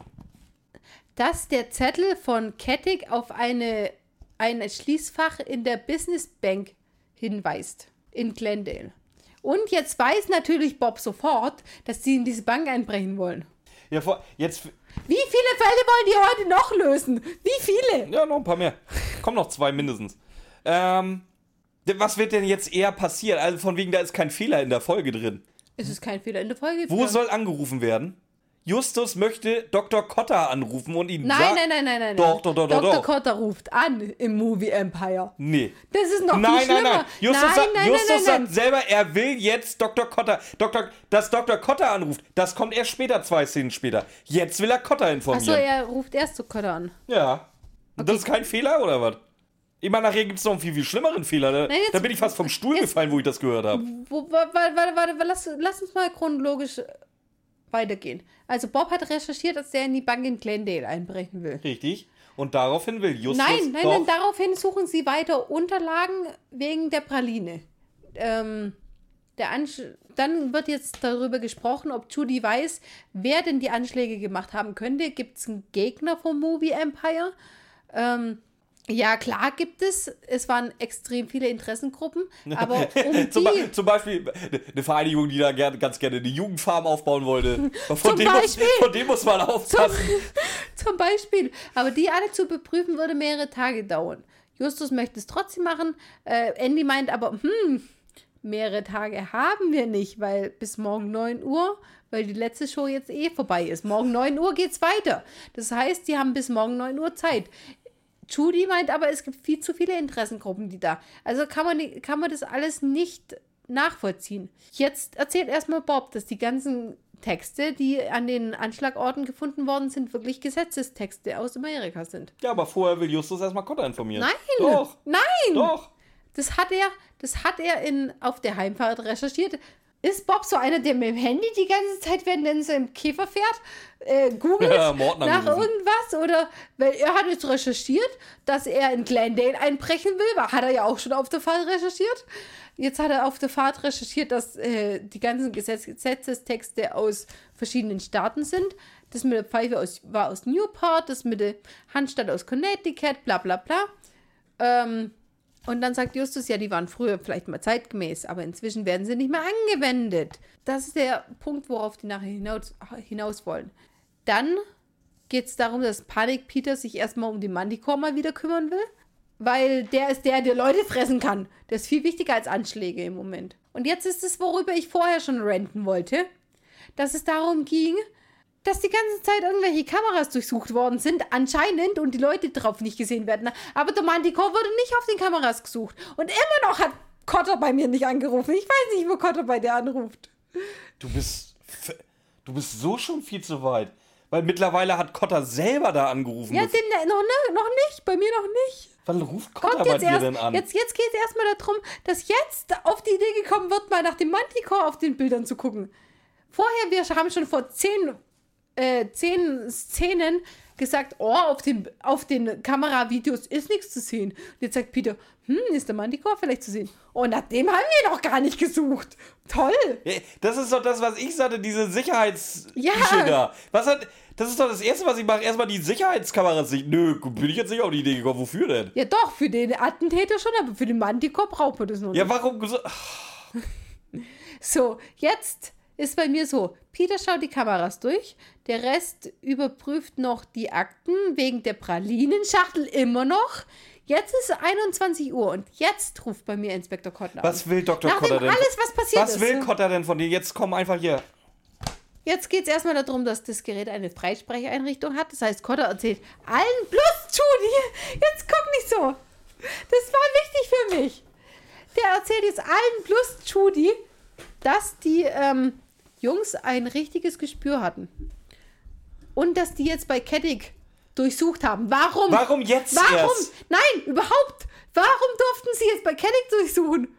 dass der Zettel von Kettig auf eine, ein Schließfach in der Business Bank hinweist. In Glendale. Und jetzt weiß natürlich Bob sofort, dass sie in diese Bank einbrechen wollen. Ja, vor, jetzt. Wie viele Fälle wollen die heute noch lösen? Wie viele? Ja, noch ein paar mehr. Kommen noch zwei mindestens. Ähm, was wird denn jetzt eher passieren? Also von wegen, da ist kein Fehler in der Folge drin. Es ist kein Fehler in der Folge. Wo soll angerufen werden? Justus möchte Dr. Cotta anrufen und ihn Nein, nein, nein, nein, nein. Doch, doch, doch, doch, Dr. doch. Cotta ruft an im Movie Empire. Nee. Das ist noch Nein, viel nein, schlimmer. nein. Justus, nein, sagt, nein, Justus nein, nein, sagt selber, er will jetzt Dr. Cotta. Dr. Dass Dr. Cotta anruft, das kommt erst später, zwei Szenen später. Jetzt will er Cotta informieren. Achso, er ruft erst zu Cotta an. Ja. Und Das ist kein Fehler, oder was? Ich meine, nachher gibt es noch einen viel, viel schlimmeren Fehler. Da, Nein, jetzt- da bin ich fast vom Stuhl jetzt- gefallen, wo ich das gehört habe. Warte, warte, warte, warte, lass, lass uns mal chronologisch weitergehen. Also Bob hat recherchiert, dass er in die Bank in Glendale einbrechen will. Richtig. Und daraufhin will Justus. Nein, nein, nein, daraufhin suchen sie weiter Unterlagen wegen der Praline. Ähm, der Ansch dann wird jetzt darüber gesprochen, ob Judy weiß, wer denn die Anschläge gemacht haben könnte. Gibt es einen Gegner vom Movie Empire? Ähm, ja, klar gibt es. Es waren extrem viele Interessengruppen, aber um zum, die... Zum Beispiel eine Vereinigung, die da gern, ganz gerne eine Jugendfarm aufbauen wollte. Von, Zum dem, muss, Beispiel. von dem muss man Zum, aufpassen. zum Beispiel. Aber die alle zu überprüfen, würde mehrere Tage dauern. Justus möchte es trotzdem machen. Äh, Andy meint aber, hm, mehrere Tage haben wir nicht, weil bis morgen 9 Uhr, weil die letzte Show jetzt eh vorbei ist. Morgen 9 Uhr geht's weiter. Das heißt, die haben bis morgen 9 Uhr Zeit. Judy meint aber, es gibt viel zu viele Interessengruppen, die da. Also kann man, kann man das alles nicht nachvollziehen. Jetzt erzählt erstmal Bob, dass die ganzen Texte, die an den Anschlagorten gefunden worden sind, wirklich Gesetzestexte aus Amerika sind. Ja, aber vorher will Justus erstmal Cotta informieren. Nein! Doch, Nein! doch. Das hat er, das hat er in, auf der Heimfahrt recherchiert. Ist Bob so einer, der mit dem Handy die ganze Zeit, wenn er in seinem Käfer fährt, äh, googelt Ja, nach irgendwas? Oder weil er hat jetzt recherchiert, dass er in Glendale einbrechen will, hat er ja auch schon auf der Fahrt recherchiert. Jetzt hat er auf der Fahrt recherchiert, dass äh, die ganzen Gesetz Gesetzestexte aus verschiedenen Staaten sind. Das mit der Pfeife aus, war aus Newport, das mit der Handstand aus Connecticut, bla bla bla. Ähm, und dann sagt Justus, ja, die waren früher vielleicht mal zeitgemäß, aber inzwischen werden sie nicht mehr angewendet. Das ist der Punkt, worauf die nachher hinaus, hinaus wollen. Dann geht es darum, dass Panik Peter sich erstmal um den Manticore mal wieder kümmern will, weil der ist der, der Leute fressen kann. Der ist viel wichtiger als Anschläge im Moment. Und jetzt ist es, worüber ich vorher schon renten wollte, dass es darum ging, dass die ganze Zeit irgendwelche Kameras durchsucht worden sind, anscheinend, und die Leute drauf nicht gesehen werden. Aber der Manticore wurde nicht auf den Kameras gesucht. Und immer noch hat Cotter bei mir nicht angerufen. Ich weiß nicht, wo Cotter bei dir anruft. Du bist. Du bist so schon viel zu weit. Weil mittlerweile hat Cotta selber da angerufen. Ja, den, äh, noch, ne, noch nicht, bei mir noch nicht. Wann ruft Kommt bei dir erst, denn an? jetzt, jetzt geht es erstmal darum, dass jetzt auf die Idee gekommen wird, mal nach dem Manticore auf den Bildern zu gucken. Vorher, wir haben schon vor zehn, äh, zehn Szenen gesagt, oh, auf den, auf den Kameravideos ist nichts zu sehen. Und jetzt sagt Peter, hm, ist der Manticore vielleicht zu sehen? Oh, nach dem haben wir noch gar nicht gesucht. Toll. Das ist doch das, was ich sagte, diese Sicherheits... Ja. da. Was hat... Das ist doch das Erste, was ich mache. Erstmal die Sicherheitskameras. Nö, bin ich jetzt nicht auf die Idee gekommen. Wofür denn? Ja doch, für den Attentäter schon, aber für den Manticore braucht man das noch nicht. Ja, warum... so- So, jetzt ist bei mir so, Peter schaut die Kameras durch, der Rest überprüft noch die Akten wegen der Pralinenschachtel immer noch. Jetzt ist es 21 Uhr und jetzt ruft bei mir Inspektor Kottner an. Was will Dr. Nachdem Cotta denn? alles, was passiert Was ist. will Cotta denn von dir? Jetzt komm einfach hier. Jetzt geht es erstmal darum, dass das Gerät eine Freisprecheinrichtung hat. Das heißt, Cotter erzählt allen plus Judy. Jetzt guck nicht so. Das war wichtig für mich. Der erzählt jetzt allen plus Judy, dass die ähm, Jungs ein richtiges Gespür hatten. Und dass die jetzt bei Kettig durchsucht haben. Warum? Warum jetzt Warum? erst? Nein, überhaupt. Warum durften sie jetzt bei Kettig durchsuchen?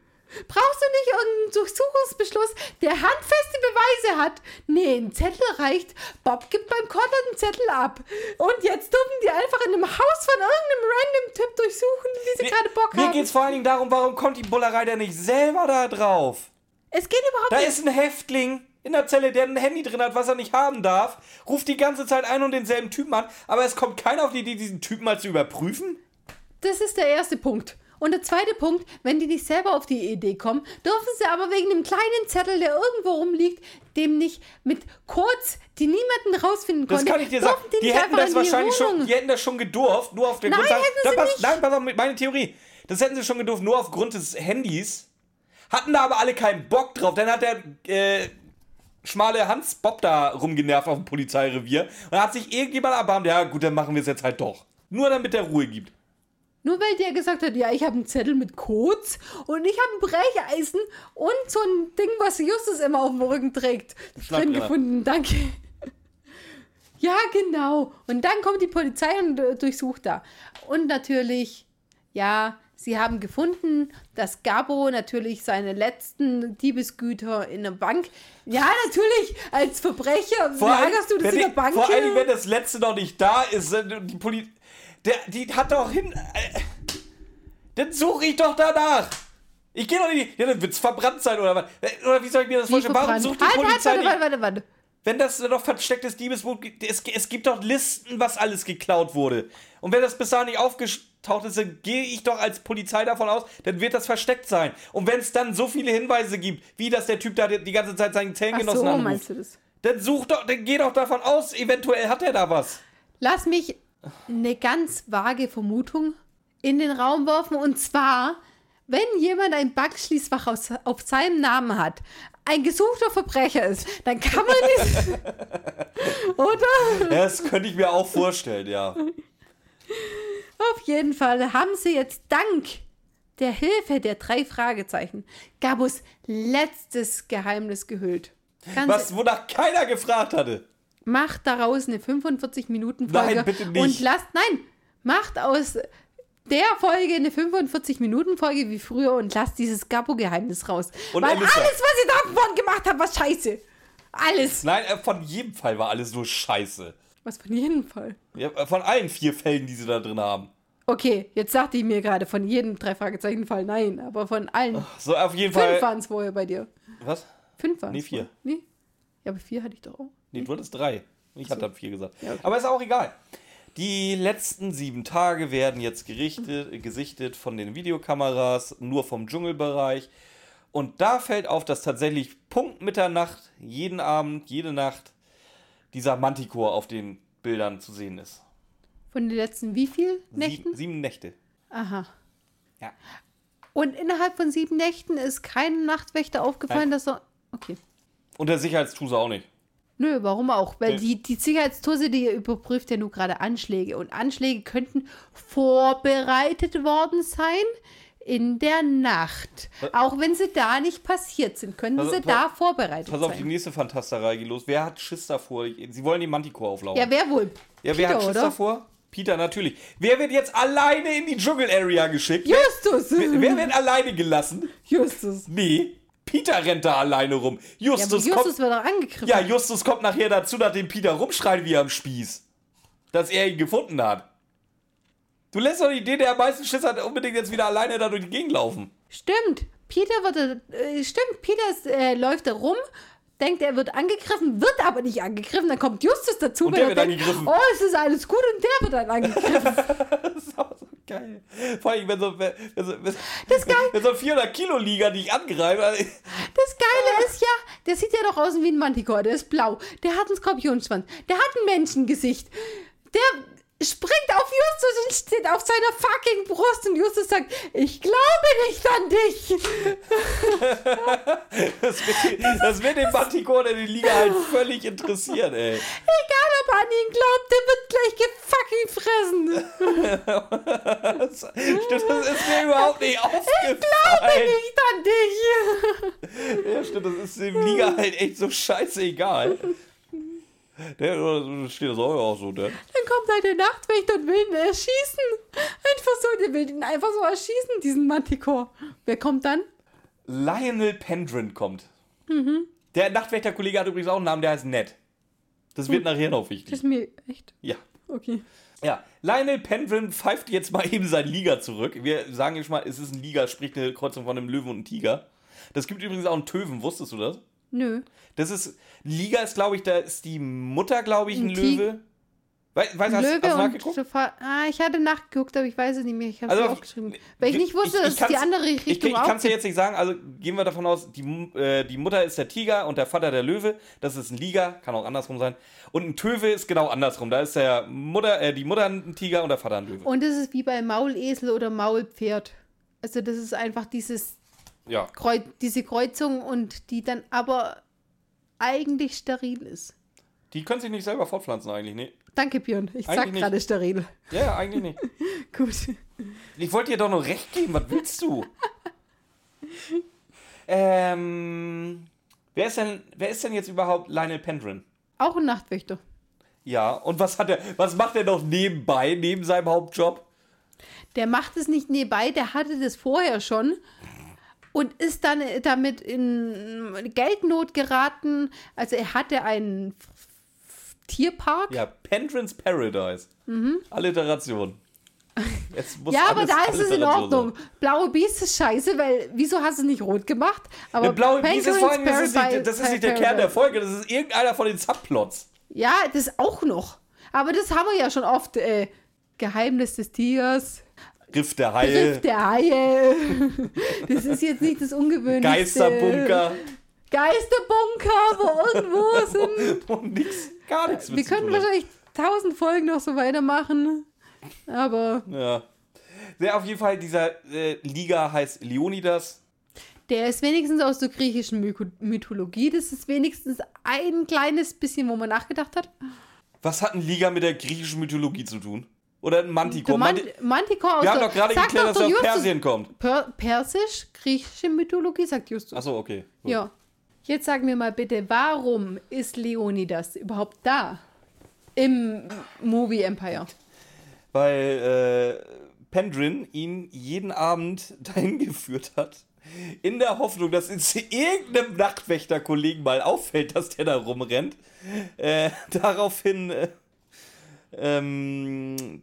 Brauchst du nicht irgendeinen Durchsuchungsbeschluss, der handfeste Beweise hat? Nee, ein Zettel reicht. Bob gibt beim Kotter den Zettel ab. Und jetzt dürfen die einfach in einem Haus von irgendeinem random Typ durchsuchen, wie sie gerade Bock Mir haben. geht's vor allen Dingen darum, warum kommt die Bullerei denn nicht selber da drauf? es geht überhaupt Da nicht. ist ein Häftling in der Zelle, der ein Handy drin hat, was er nicht haben darf, ruft die ganze Zeit einen und denselben Typen an, aber es kommt keiner auf die Idee, diesen Typen mal zu überprüfen. Das ist der erste Punkt. Und der zweite Punkt, wenn die nicht selber auf die Idee kommen, dürfen sie aber wegen dem kleinen Zettel, der irgendwo rumliegt, dem nicht mit Codes, die niemanden rausfinden Das konnte, kann ich dir sagen. die, Die hätten das wahrscheinlich schon, die hätten das schon gedurft, nur auf der Nein, Grundlage. hätten sie pass, nicht. Nein, pass auf, mit meine Theorie. Das hätten sie schon gedurft, nur aufgrund des Handys. Hatten da aber alle keinen Bock drauf. Dann hat der äh, schmale Hans Bob da rumgenervt auf dem Polizeirevier. Und dann hat sich irgendjemand erbarmt, ja gut, dann machen wir es jetzt halt doch. Nur damit der Ruhe gibt. Nur weil der gesagt hat, ja, ich habe einen Zettel mit Codes und ich habe ein Brecheisen und so ein Ding, was Justus immer auf dem Rücken trägt, drin gefunden. Danke. Ja, genau. Und dann kommt die Polizei und äh, durchsucht da. Und natürlich, ja, sie haben gefunden, dass Gabo natürlich seine letzten Diebesgüter in der Bank. Ja, natürlich, als Verbrecher lagerst du das in der Bank. Vor allem, wenn das letzte noch nicht da ist, die Poli der, die hat doch hin. Äh, dann suche ich doch danach. Ich gehe doch nicht. Ja, dann wird es verbrannt sein oder was? Äh, Oder wie soll ich mir das vorstellen? Warum sucht die halt, Polizei halt, warte, warte, warte, warte. Wenn das doch verstecktes Diebesgut gibt, es, es gibt doch Listen, was alles geklaut wurde. Und wenn das bis dahin nicht aufgetaucht ist, dann gehe ich doch als Polizei davon aus, dann wird das versteckt sein. Und wenn es dann so viele Hinweise gibt, wie dass der Typ da die ganze Zeit seinen Ach Zellengenossen so, anruft, meinst du das? dann such doch, dann geh doch davon aus, eventuell hat er da was. Lass mich eine ganz vage Vermutung in den Raum werfen. Und zwar, wenn jemand ein Bankschließfach aus, auf seinem Namen hat, ein gesuchter Verbrecher ist, dann kann man nicht. Oder? Ja, das könnte ich mir auch vorstellen, ja. Auf jeden Fall haben sie jetzt dank der Hilfe der drei Fragezeichen Gabus letztes Geheimnis gehüllt. Ganz Was, wonach keiner gefragt hatte. macht daraus eine 45-Minuten-Folge. Nein, bitte nicht. Und lasst, nein, macht aus der Folge eine 45-Minuten-Folge wie früher und lasst dieses Gabbo-Geheimnis raus. Und Weil Elissa. alles, was ihr davon gemacht habt, war scheiße. Alles. Nein, äh, von jedem Fall war alles nur scheiße. Was von jedem Fall. Ja, äh, von allen vier Fällen, die sie da drin haben. Okay, jetzt sagte ich mir gerade von jedem drei Fragezeichen Fall nein, aber von allen. So, auf jeden Fünf Fall. waren es vorher bei dir. Was? Fünf waren es. Nee, vier. Nee. Ja, aber vier hatte ich doch auch. Nee, du hattest drei. Ich hatte dann vier gesagt. Ja, okay. Aber ist auch egal. Die letzten sieben Tage werden jetzt gerichtet, gesichtet von den Videokameras, nur vom Dschungelbereich. Und da fällt auf, dass tatsächlich Punkt Mitternacht, jeden Abend, jede Nacht, dieser Manticore auf den Bildern zu sehen ist. Von den letzten wie viel Nächten? Sieben, sieben Nächte. Aha. Ja. Und innerhalb von sieben Nächten ist kein Nachtwächter aufgefallen, Nein. dass er. Okay. Und der Sicherheitstuse auch nicht. Nö, warum auch? Weil Nee. die, die Sicherheitstose, die überprüft ja nur gerade Anschläge. Und Anschläge könnten vorbereitet worden sein in der Nacht. Auch wenn sie da nicht passiert sind, könnten Pass- sie pass- da vorbereitet Pass auf die sein. nächste Fantasterei geht los. Wer hat Schiss davor? Sie wollen die Manticore auflaufen. Ja, wer wohl? Ja, wer Peter, hat Schiss oder? davor? Peter, natürlich. Wer wird jetzt alleine in die Dschungel-Area geschickt? Justus! Wer, wer wird alleine gelassen? Justus. Nee, Peter rennt da alleine rum. Ja, aber Justus, Justus kommt. wird angegriffen. Ja, Justus kommt nachher dazu, nachdem Peter rumschreit wie am Spieß. Dass er ihn gefunden hat. Du lässt doch die Idee, der am meisten Schiss hat, unbedingt jetzt wieder alleine da durch die Gegend laufen. Stimmt. Peter wird, äh, stimmt, Peter ist, äh, läuft da rum, denkt, er wird angegriffen, wird aber nicht angegriffen. Dann kommt Justus dazu, Und der er wird denkt, angegriffen. oh, es ist alles gut und der wird dann angegriffen. Das ist auch so geil. Vor allem, wenn so, wenn, wenn so, wenn, Das geil. wenn so ein 400-Kilo-Liga dich angreift. also- Das Geile ist ja, der sieht ja doch aus wie ein Manticore, der ist blau, der hat einen Skorpionschwanz, der hat ein Menschengesicht, der springt auf Justus und steht auf seiner fucking Brust und Justus sagt, ich glaube nicht an dich. Das wird, das wird den Manticore der die Liga halt völlig interessieren, ey. Egal, ob er an ihn glaubt, der wird gleich gefucking fressen. Das, stimmt, das ist mir überhaupt nicht Glaube aufgefallen. nicht an dich. Ja, stimmt, das ist dem Liga halt echt so scheißegal. Der steht das auch so, ne? Dann kommt halt der Nachtwächter und will ihn erschießen. Einfach so, der will ihn einfach so erschießen, diesen Manticore. Wer kommt dann? Lionel Pendrin kommt. Mhm. Der Nachtwächterkollege hat übrigens auch einen Namen, der heißt Ned. Das wird nachher noch Das wichtig. ist mir echt. Ja. Okay. Ja, Lionel Pendrin pfeift jetzt mal eben sein Liga zurück. Wir sagen jetzt mal, es ist ein Liga, sprich eine Kreuzung von einem Löwen und einem Tiger. Das gibt übrigens auch einen Töwen, wusstest du das? Nö. Das ist, Liga ist, glaube ich, da ist die Mutter, glaube ich, ein, Ein Löwe. We weißt du, hast, Löwe hast du nachgeguckt? Ah, ich hatte nachgeguckt, aber ich weiß es nicht mehr. Ich habe Also, es aufgeschrieben. Weil ich nicht wusste, dass es die andere Ich, Richtung ich auch kann es dir jetzt nicht sagen, also gehen wir davon aus, die, äh, die Mutter ist der Tiger und der Vater der Löwe. Das ist ein Liga, kann auch andersrum sein. Und ein Töwe ist genau andersrum. Da ist der Mutter, äh, die Mutter ein Tiger und der Vater ein Löwe. Und das ist wie bei Maulesel oder Maulpferd. Also das ist einfach dieses Ja. Kreu diese Kreuzung und die dann aber eigentlich steril ist. Die können sich nicht selber fortpflanzen eigentlich, nee. Danke, Björn. Ich sag Eigentlich nicht. gerade steril. Ja, ja, eigentlich nicht. Gut. Ich wollte dir doch nur recht geben, was willst du? ähm, wer ist denn, wer ist denn jetzt überhaupt Lionel Pendrin? Auch ein Nachtwächter. Ja, und was hat er, was macht er noch nebenbei, neben seinem Hauptjob? Der macht es nicht nebenbei, der hatte das vorher schon und ist dann damit in Geldnot geraten. Also er hatte einen Tierpark. Ja, Pendrin's Paradise. Alliteration. Jetzt muss Mhm. Ja, aber da ist es in Alliteration Ordnung. Blaue Biest ist scheiße, weil wieso hast du es nicht rot gemacht? Aber blaue Biest ist vor allem, das ist, nicht, das ist nicht der Kern der Folge, das ist irgendeiner von den Subplots. Ja, das auch noch. Aber das haben wir ja schon oft. Äh, Geheimnis des Tigers, Riff der Haie, Griff der Haie. Das ist jetzt nicht das Ungewöhnlichste. Geisterbunker Geisterbunker, wo irgendwo sind. und nix, gar nichts Wir hat. wahrscheinlich tausend Folgen noch so weitermachen. Aber Ja. Der auf jeden Fall, dieser äh, Liga heißt Leonidas. der ist wenigstens aus der griechischen Mythologie. Das ist wenigstens ein kleines bisschen, wo man nachgedacht hat. Was hat ein Liga mit der griechischen Mythologie zu tun? Oder ein Manticore? Man Manti Manticore aus Wir haben doch gerade geklärt, dass er aus Persien kommt. Per Persisch, griechische Mythologie, sagt Justus. Achso, okay. gut. Ja. Jetzt sag mir mal bitte, warum ist Leonidas überhaupt da? Im Movie Empire. Weil äh, Pendrin ihn jeden Abend dahin geführt hat. In der Hoffnung, dass es irgendeinem Nachtwächterkollegen mal auffällt, dass der da rumrennt. Äh, daraufhin äh, ähm,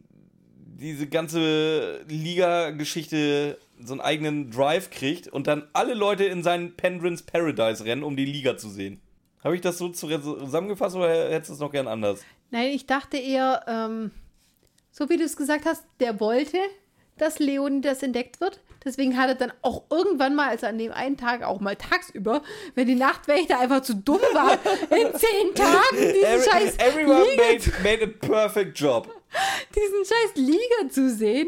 diese ganze Liga-Geschichte so einen eigenen Drive kriegt und dann alle Leute in seinen Pendrins Paradise rennen, um die Liga zu sehen. Habe ich das so zusammengefasst oder hättest du es noch gern anders? Nein, ich dachte eher, ähm, so wie du es gesagt hast, der wollte, dass Leonidas entdeckt wird. Deswegen hat er dann auch irgendwann mal, also an dem einen Tag auch mal tagsüber, wenn die Nachtwächter einfach zu dumm waren, in zehn Tagen diesen Every, scheiß everyone made, made a perfect job. Diesen scheiß Liga zu sehen.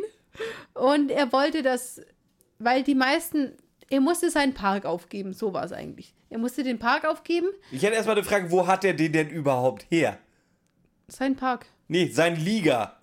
Und er wollte das, weil die meisten, er musste seinen Park aufgeben, so war es eigentlich. Er musste den Park aufgeben, Ich hätte erstmal eine Frage, wo hat er den denn überhaupt her? sein Park. Nee, sein Liga.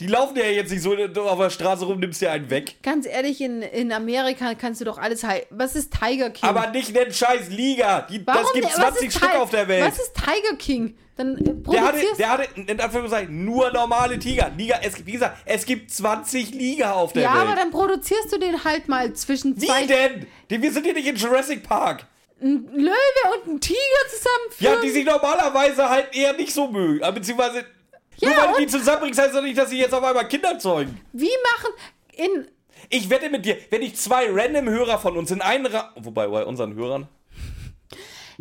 Die laufen ja jetzt nicht so auf der Straße rum, nimmst dir einen weg. Ganz ehrlich, in, in Amerika kannst du doch alles heilen. Was ist Tiger King? Aber nicht den scheiß Liga. Die, das Warum gibt der- was 20 ist Stück auf der Welt. Was ist Tiger King? Dann Der hatte, der hatte, in Anführungszeichen, nur normale Tiger. Liga, es, gibt- wie gesagt, es gibt 20 Liga auf der Ja, Welt. aber dann produzierst du den halt mal zwischen Wie zwei denn? Die, wir sind hier nicht in Jurassic Park. ein Löwe und ein Tiger zusammenführen. Ja, die sich normalerweise halt eher nicht so mögen. Beziehungsweise, Ja, nur weil du die zusammenbringst, heißt das nicht, dass sie jetzt auf einmal Kinder zeugen. Wie machen in Ich wette mit dir, wenn ich zwei random Hörer von uns in einen Ra Wobei, bei unseren Hörern.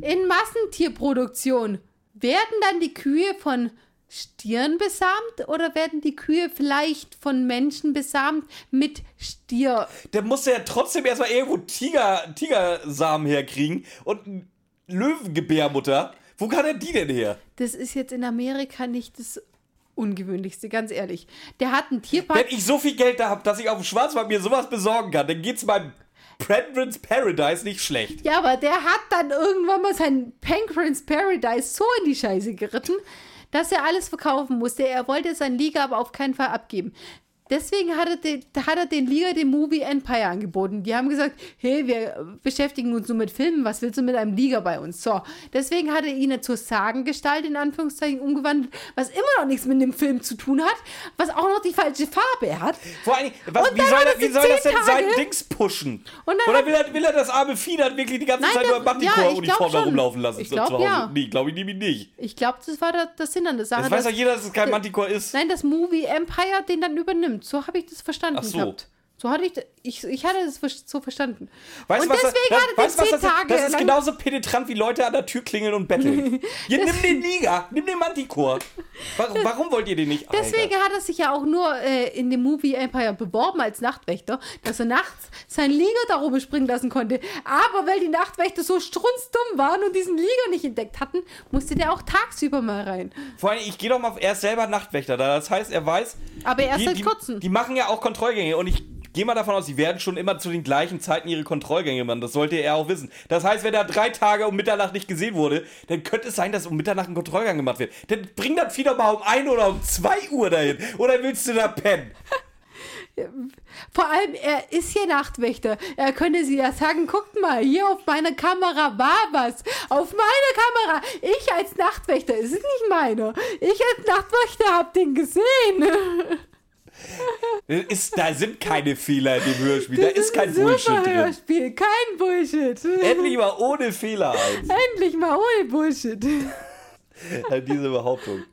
in Massentierproduktion werden dann die Kühe von Stieren besamt oder werden die Kühe vielleicht von Menschen besamt mit Stier? Der muss ja trotzdem erstmal irgendwo Tiger, Tigersamen herkriegen und Löwengebärmutter. Wo kann er die denn her? Das ist jetzt in Amerika nicht das Ungewöhnlichste, ganz ehrlich. Der hat einen Tierpark. Wenn ich so viel Geld da habe, dass ich auf dem Schwarzmarkt mir sowas besorgen kann, dann geht's beim Pendrins Paradise nicht schlecht. Ja, aber der hat dann irgendwann mal sein Pancrans Paradise so in die Scheiße geritten, dass er alles verkaufen musste. Er wollte sein Liga aber auf keinen Fall abgeben. Deswegen hat er, den, hat er den Liga dem Movie Empire angeboten. Die haben gesagt, hey, wir beschäftigen uns nur mit Filmen, was willst du mit einem Liga bei uns? So, deswegen hat er ihn zur Sagengestalt in Anführungszeichen umgewandelt, was immer noch nichts mit dem Film zu tun hat, was auch noch die falsche Farbe hat. Vor allem, was, wie, soll das, er wie soll das denn sein Tage- Dings pushen? Und dann Oder will er, will er das arme Vieh dann wirklich die ganze Nein, Zeit nur das- ich Manticore-Uniform glaub da schon. rumlaufen lassen Ich zu glaub, zu Hause? ja. Nee, glaube ich nämlich nicht. Ich glaube, das war der, der Sinn an der Sache. Das weiß doch jeder, dass es kein Manticore ist. Nein, das Movie Empire den dann übernimmt. So habe ich das verstanden Ach so. gehabt. So hatte ich, ich, ich hatte es so verstanden. Weißt und was deswegen das, hatte weißt, was zehn das, Tage das ist genauso penetrant wie Leute an der Tür klingeln und betteln. Hier, nimm den Liga, nimm den Manticore. Warum, warum wollt ihr den nicht? Deswegen hat er sich ja auch nur äh, in dem Movie Empire beworben als Nachtwächter, dass er nachts seinen Liga da oben springen lassen konnte. Aber weil die Nachtwächter so strunzdumm waren und diesen Liga nicht entdeckt hatten, musste der auch tagsüber mal rein. Vor allem, ich gehe doch mal, er ist selber Nachtwächter da. Das heißt, er weiß. Aber erst die, seit die, kurzem. Die machen ja auch Kontrollgänge und ich gehe mal davon aus, sie werden schon immer zu den gleichen Zeiten ihre Kontrollgänge machen. Das sollte er auch wissen. Das heißt, wenn er drei Tage um Mitternacht nicht gesehen wurde, dann könnte es sein, dass um Mitternacht ein Kontrollgang gemacht wird. Dann bring das Vieh doch mal um 1 oder um 2 Uhr dahin. Oder willst du da pennen? Vor allem, er ist hier Nachtwächter. Er könnte sie ja sagen, guckt mal, hier auf meiner Kamera war was. Auf meiner Kamera. Ich als Nachtwächter, es ist nicht meiner. Ich als Nachtwächter hab den gesehen. Ist, da sind keine Fehler in dem Hörspiel. Da ist kein Super Bullshit drin. Hörspiel, kein Bullshit. Endlich mal ohne Fehler eins. Endlich mal ohne Bullshit. Diese Behauptung.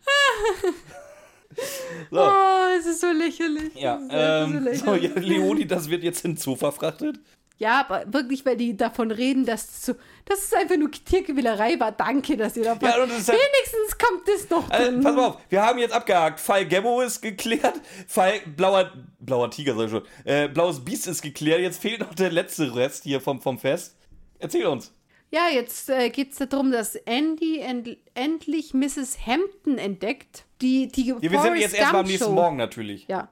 So. Oh, es ist so lächerlich. Ja, Es ist einfach ähm, so, ja, Leoni, das wird jetzt Zoo verfrachtet. Ja, aber wirklich, weil die davon reden, dass, so, dass es einfach nur Tierquälerei war. Danke, dass ihr davon... Ja, halt- Wenigstens kommt das noch Also, drin. pass mal auf, wir haben jetzt abgehakt. Fall Gemmo ist geklärt. Fall blauer, blauer Tiger, sag ich schon. Äh, blaues Biest ist geklärt. Jetzt fehlt noch der letzte Rest hier vom, vom Fest. Erzähl uns. Ja, jetzt äh, geht es darum, dass Andy end endlich Mrs. Hampton entdeckt. Die, die Ja, wir sind jetzt erstmal am nächsten Morgen natürlich. Ja.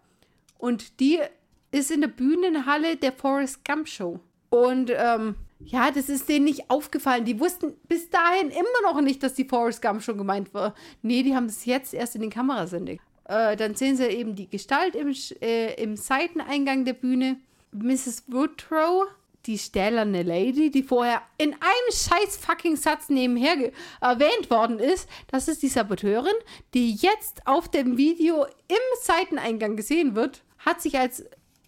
Und die ist in der Bühnenhalle der Forrest Gump Show. Und ähm, ja, das ist denen nicht aufgefallen. Die wussten bis dahin immer noch nicht, dass die Forrest Gump Show gemeint war. Nee, die haben es jetzt erst in den Kameras entdeckt. Äh, dann sehen sie eben die Gestalt im, äh, im Seiteneingang der Bühne. Mrs. Woodrow, die stählerne Lady, die vorher in einem scheiß fucking Satz nebenher erwähnt worden ist. Das ist die Saboteurin, die jetzt auf dem Video im Seiteneingang gesehen wird, hat sich als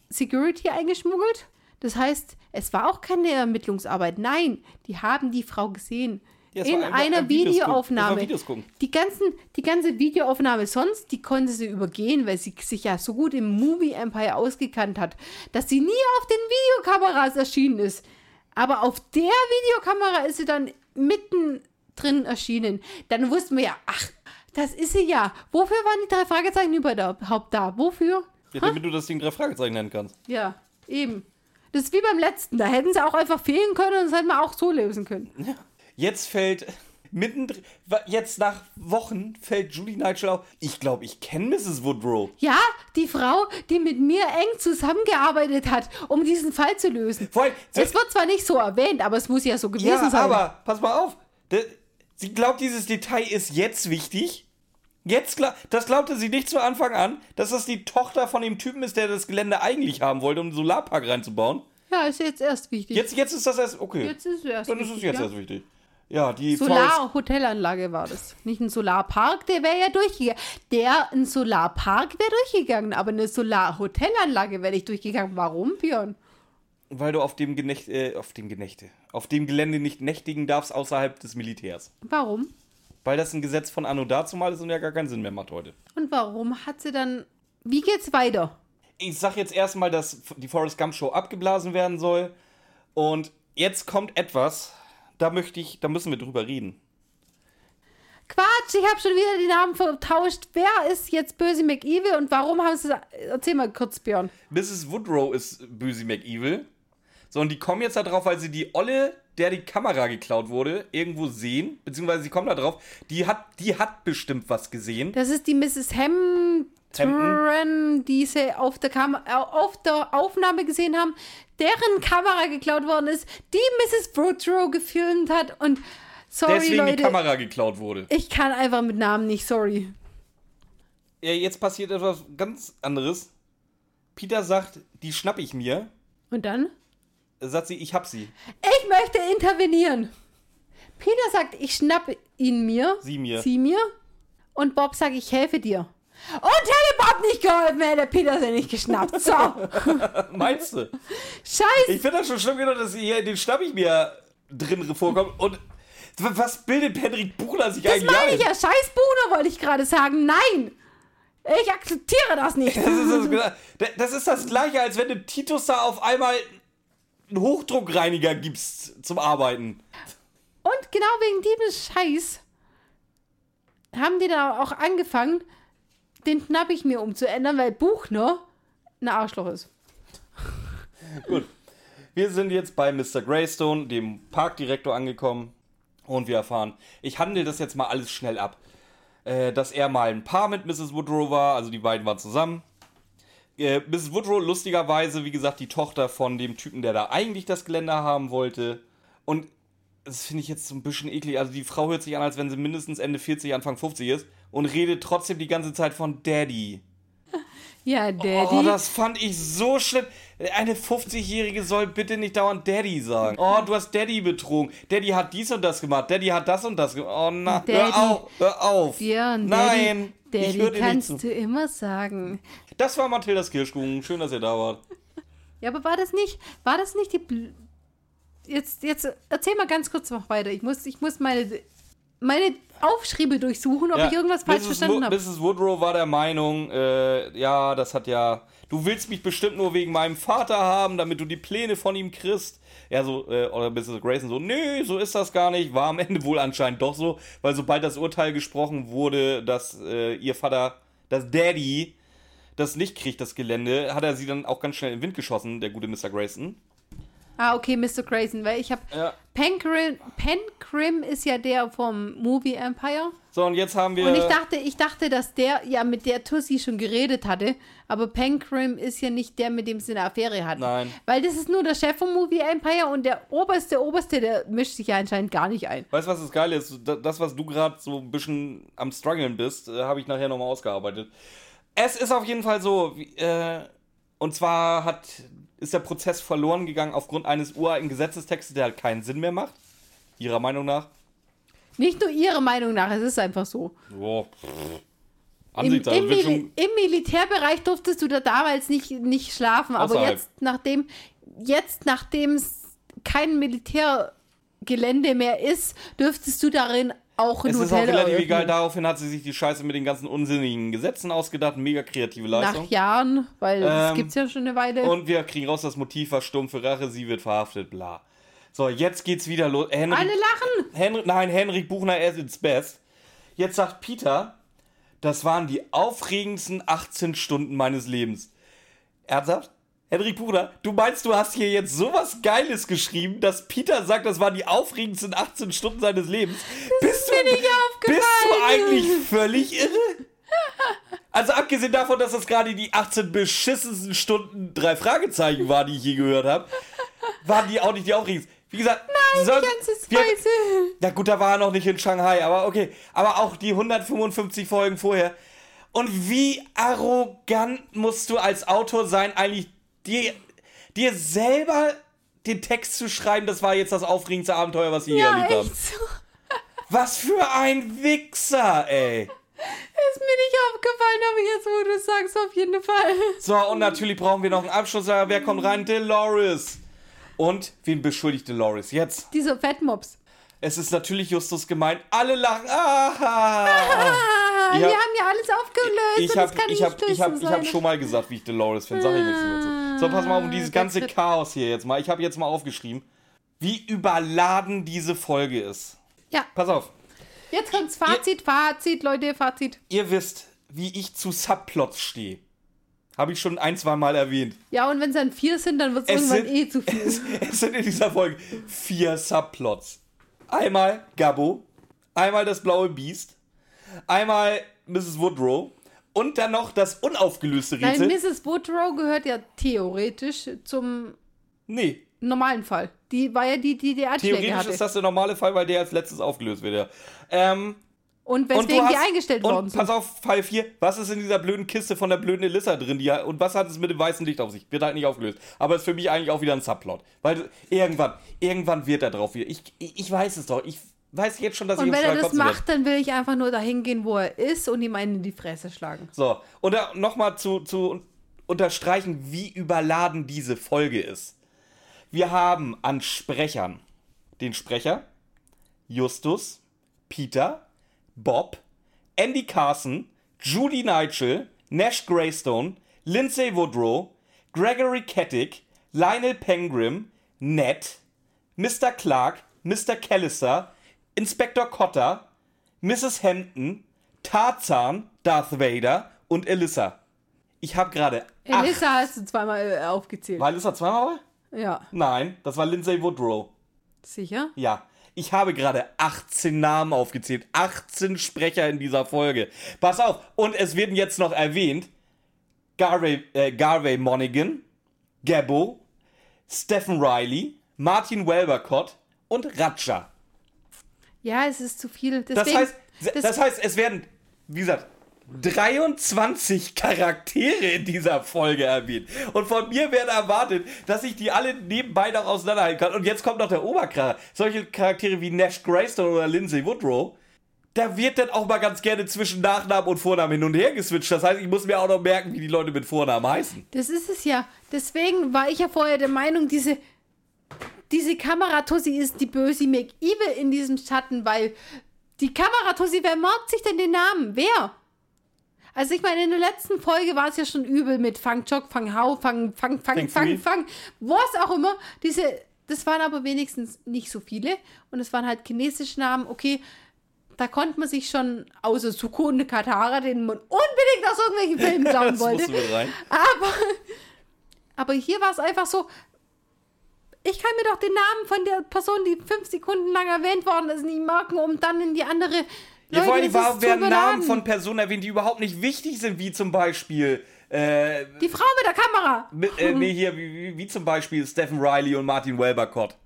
Security eingeschmuggelt. Das heißt, es war auch keine Ermittlungsarbeit. Nein, die haben die Frau gesehen. Ja, in einer ein Videoaufnahme. Die, ganzen, die ganze Videoaufnahme sonst, die konnte sie übergehen, weil sie sich ja so gut im Movie Empire ausgekannt hat, dass sie nie auf den Videokameras erschienen ist. Aber auf der Videokamera ist sie dann mitten drin erschienen. Dann wussten wir ja, ach, das ist sie ja. Wofür waren die drei Fragezeichen überhaupt da? Wofür? Ja, damit du das Ding drei Fragezeichen nennen kannst. Ja, eben. Das ist wie beim letzten. Da hätten sie auch einfach fehlen können und das hätten wir auch so lösen können. Jetzt fällt mittendrin, jetzt nach Wochen fällt Julie Nigel auf. Ich glaube, ich kenne Mrs. Woodrow. Ja, die Frau, die mit mir eng zusammengearbeitet hat, um diesen Fall zu lösen. Vor allem, Es wird zwar nicht so erwähnt, aber es muss ja so gewesen ja, sein. aber pass mal auf. Sie glaubt, dieses Detail ist jetzt wichtig. Jetzt gla das glaubte sie nicht zu Anfang an, dass das die Tochter von dem Typen ist, der das Gelände eigentlich haben wollte, um einen Solarpark reinzubauen. ja, ist jetzt erst wichtig. Jetzt, jetzt ist das erst okay. Jetzt ist es erst Dann ist es wichtig, jetzt ja. erst wichtig. Ja, die Solar-Hotelanlage war das. Nicht ein Solarpark, der wäre ja durchgegangen. Der, ein Solarpark wäre durchgegangen, aber eine Solar-Hotelanlage wäre nicht durchgegangen. Warum, Björn? weil du auf dem Genächt, äh, auf dem Genächte, auf dem Gelände nicht nächtigen darfst außerhalb des Militärs. Warum? Weil das ein Gesetz von Anno dazumal ist und ja gar keinen Sinn mehr macht heute. Und warum hat sie dann. Wie geht's weiter? Ich sag jetzt erstmal, dass die Forrest Gump Show abgeblasen werden soll. Und jetzt kommt etwas, da möchte ich, da müssen wir drüber reden. Quatsch, ich habe schon wieder die Namen vertauscht. Wer ist jetzt Böse McEvil und warum haben sie. Erzähl mal kurz, Björn. Mrs. Woodrow ist Böse McEvil. So, und die kommen jetzt da drauf, weil sie die Olle, der die Kamera geklaut wurde, irgendwo sehen. Beziehungsweise sie kommen da drauf. Die hat, die hat bestimmt was gesehen. Das ist die Mrs. Hampton, die sie auf der, Kam auf der Aufnahme gesehen haben, deren Kamera geklaut worden ist, die Mrs. Woodrow gefilmt hat und sorry Deswegen die Leute, Kamera geklaut wurde. ich kann einfach mit Namen nicht, sorry. Ja, jetzt passiert etwas ganz anderes. Peter sagt, die schnapp ich mir. Und dann? Sagt sie, ich hab sie. Ich möchte intervenieren. Peter sagt, ich schnapp ihn mir. Sie mir. Sie mir. Und Bob sagt, ich helfe dir. Und hätte Bob nicht geholfen, hätte Peter sie nicht geschnappt. So, Meinst du? scheiße. Ich finde das schon schlimm genug, dass hier den schnapp ich mir drin vorkommt. Und was bildet Patrick Buchler sich Das eigentlich meine ein? ich ja. Scheiß Buhner wollte ich gerade sagen. Nein. Ich akzeptiere das nicht. Das ist das, das ist das gleiche, als wenn du Titus da auf einmal einen Hochdruckreiniger gibst zum Arbeiten. Und genau wegen diesem Scheiß haben die da auch angefangen, den schnapp ich mir umzuändern, weil Buchner ein Arschloch ist. Gut. Wir sind jetzt bei Mr. Greystone, dem Parkdirektor, angekommen. Und wir erfahren, ich handle das jetzt mal alles schnell ab. Äh, dass er mal ein Paar mit Mrs. Woodrow war, also die beiden waren zusammen. Äh, Mrs. Woodrow, lustigerweise, wie gesagt, die Tochter von dem Typen, der da eigentlich das Geländer haben wollte. Und das finde ich jetzt so ein bisschen eklig. Also die Frau hört sich an, als wenn sie mindestens Ende 40, Anfang 50 ist und redet trotzdem die ganze Zeit von Daddy. Ja, Daddy. Oh, das fand ich so schlimm. Eine 50-Jährige soll bitte nicht dauernd Daddy sagen. Oh, du hast Daddy betrogen. Daddy hat dies und das gemacht. Daddy hat das und das gemacht. Oh, Daddy. hör auf, hör auf. Björn, Nein, Daddy, Daddy kannst du immer sagen. Das war Mathildas Kirschkuchen. Schön, dass ihr da wart. Ja, aber war das nicht, war das nicht die. Bl jetzt, jetzt erzähl mal ganz kurz noch weiter. Ich muss, ich muss meine, meine Aufschriebe durchsuchen, ob Ja, ich irgendwas falsch Mrs. verstanden habe. Mrs. Woodrow war der Meinung, äh, ja, das hat ja. Du willst mich bestimmt nur wegen meinem Vater haben, damit du die Pläne von ihm kriegst. Ja, so, äh, oder Mrs. Grayson so, nö, so ist das gar nicht. War am Ende wohl anscheinend doch so, weil sobald das Urteil gesprochen wurde, dass äh, ihr Vater, dass Daddy das nicht kriegt, das Gelände, hat er sie dann auch ganz schnell in den Wind geschossen, der gute Mr. Grayson. Ah, okay, Mr. Grayson, weil ich habe. Ja. Pencrim ist ja der vom Movie Empire. So, und jetzt haben wir. Und ich dachte, ich dachte, dass der ja mit der Tussi schon geredet hatte, aber Pencrim ist ja nicht der, mit dem sie eine Affäre hatten. Nein. Weil das ist nur der Chef vom Movie Empire und der oberste, oberste, der mischt sich ja anscheinend gar nicht ein. Weißt du, was das Geile ist? Da- Das, was du gerade so ein bisschen am struggeln bist, äh, habe ich nachher nochmal ausgearbeitet. Es ist auf jeden Fall so, wie, äh, und zwar hat, ist der Prozess verloren gegangen aufgrund eines uralten Gesetzestextes, der halt keinen Sinn mehr macht. Ihrer Meinung nach. Nicht nur ihrer Meinung nach, es ist einfach so. Boah, pff. Im, im, schon, Im Militärbereich durftest du da damals nicht, nicht schlafen, aber Außerhalb. jetzt, nachdem jetzt, nachdem es kein Militärgelände mehr ist, dürftest du darin auch ein es ist auch Hotel relativ eröffnen. egal, daraufhin hat sie sich die Scheiße mit den ganzen unsinnigen Gesetzen ausgedacht. Mega kreative Leistung. Nach Jahren, weil das Ähm, gibt es ja schon eine Weile. Und wir kriegen raus, das Motiv war stumpfe Rache, sie wird verhaftet, bla. So, jetzt geht's wieder los. Henry, Alle lachen! Henry, nein, Henrik Buchner at its best. Jetzt sagt Peter, das waren die aufregendsten 18 Stunden meines Lebens. Ernsthaft? Henrik Buchner, du meinst, du hast hier jetzt sowas Geiles geschrieben, dass Peter sagt, das waren die aufregendsten 18 Stunden seines Lebens? bist, mir du, bist du eigentlich völlig irre? Also abgesehen davon, dass das gerade die 18 beschissensten Stunden drei Fragezeichen waren, die ich je gehört habe, waren die auch nicht die aufregendsten. Wie gesagt, Nein, soll- die ganze Scheiße. ja gut, da war er noch nicht in Shanghai, aber okay. Aber auch die 155 Folgen vorher. Und wie arrogant musst du als Autor sein, eigentlich dir, dir selber den Text zu schreiben, das war jetzt das aufregendste Abenteuer, was je Ja, erlebt haben. so. Was für ein Wichser, ey. Ist mir nicht aufgefallen, aber jetzt, wo du es sagst, auf jeden Fall. So, und natürlich brauchen wir noch einen Abschluss. Wer kommt rein? Dolores. Und wen beschuldigt Dolores jetzt? Diese Fettmops. Es ist natürlich Justus gemeint. Alle lachen. Aha. Ah, wir hab- haben ja alles aufgelöst. ich habe ich hab, ich hab, ich hab schon mal gesagt, wie ich Dolores finde. Sag ich nichts mehr dazu. So, pass mal um dieses ganze. Chaos hier jetzt mal. Ich habe jetzt mal aufgeschrieben, wie überladen diese Folge ist. Ja, Pass auf. jetzt kommt's Fazit, Fazit, Leute, Fazit. Ihr wisst, wie ich zu Subplots stehe. Habe ich schon ein, zwei Mal erwähnt. Ja, und wenn es dann vier sind, dann wird es Es irgendwann sind- eh zu viel. Es, es sind in dieser Folge vier Subplots. Einmal Gabbo, einmal das blaue Biest, einmal Mrs. Woodrow und dann noch das unaufgelöste Nein, Rätsel. Mrs. Woodrow gehört ja theoretisch zum Nee, normalen Fall. Die war ja die, die die Anschläge theoretisch hatte. ist das der normale Fall, weil der als letztes aufgelöst wird. Ja. Ähm, und und weswegen die hast- eingestellt und worden sind. Pass auf, Fall 4. Was ist in dieser blöden Kiste von der blöden Elissa drin? Die, und was hat es mit dem weißen Licht auf sich? Wird halt nicht aufgelöst. Aber ist für mich eigentlich auch wieder ein Subplot. Weil irgendwann, irgendwann wird er drauf wieder. Ich, ich, ich weiß es doch. Ich weiß jetzt schon, dass ich Und im wenn er das macht, dann will ich einfach nur dahin gehen, wo er ist und ihm einen in die Fresse schlagen. So, und nochmal zu, zu unterstreichen, wie überladen diese Folge ist. Wir haben an Sprechern den Sprecher, Justus, Peter, Bob, Andy Carson, Judy Nigel, Nash Greystone, Lindsay Woodrow, Gregory Kettick, Lionel Pengrim, Ned, Mr. Clark, Mr. Callister, Inspector Cotter, Mrs. Hampton, Tarzan, Darth Vader und Elissa. Ich habe gerade. Elissa hast du zweimal äh, aufgezählt. War Elissa zweimal? Ja. Nein, das war Lindsay Woodrow. Sicher? Ja. Ich habe gerade 18 Namen aufgezählt. 18 Sprecher in dieser Folge. Pass auf. Und es werden jetzt noch erwähnt. Garvey, äh, Garvey Monaghan, Gabbo, Stephen Riley, Martin Welbercott und Ratcha. Ja, es ist zu viel. Deswegen, Das heißt, das heißt, es werden, wie gesagt, 23 Charaktere in dieser Folge erwähnt. Und von mir werden erwartet, dass ich die alle nebenbei noch auseinanderhalten kann. Und jetzt kommt noch der Oberkracher. Solche Charaktere wie Nash Greystone oder Lindsay Woodrow. Da wird dann auch mal ganz gerne zwischen Nachnamen und Vornamen hin und her geswitcht. Das heißt, ich muss mir auch noch merken, wie die Leute mit Vornamen heißen. Das ist es ja. Deswegen war ich ja vorher der Meinung, diese, diese Kameratussi ist die böse McEvil in diesem Schatten, weil die Kameratussi, wer merkt sich denn den Namen? Wer? Also ich meine, in der letzten Folge war es ja schon übel mit Fang Chok, Fang Hao, Fang, Fang, Fang, Fang Fang. Fang, was auch immer. Diese, das waren aber wenigstens nicht so viele. Und es waren halt chinesische Namen. Okay, da konnte man sich schon, außer Sukune Katara, den man unbedingt aus irgendwelchen Filmen schauen Das wollte. Aber, aber hier war es einfach so, ich kann mir doch den Namen von der Person, die fünf Sekunden lang erwähnt worden ist, nicht merken, um dann in die andere. Ja, vor allem warum werden Namen von Personen erwähnt, die überhaupt nicht wichtig sind, wie zum Beispiel, äh, Die Frau mit der Kamera. mit, äh nee, hier, wie, wie, wie zum Beispiel Stephen Riley und Martin Welbercott.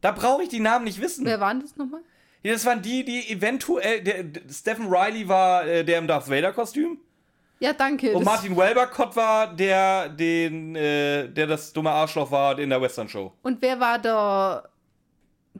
Da brauche ich die Namen nicht wissen. Wer waren das nochmal? Ja, das waren die, die eventuell. Der, der, Stephen Riley war äh, der im Darth Vader-Kostüm. Ja, danke. Und Martin Welbercott war der, den, äh, der das dumme Arschloch war in der Western-Show. Und wer war der,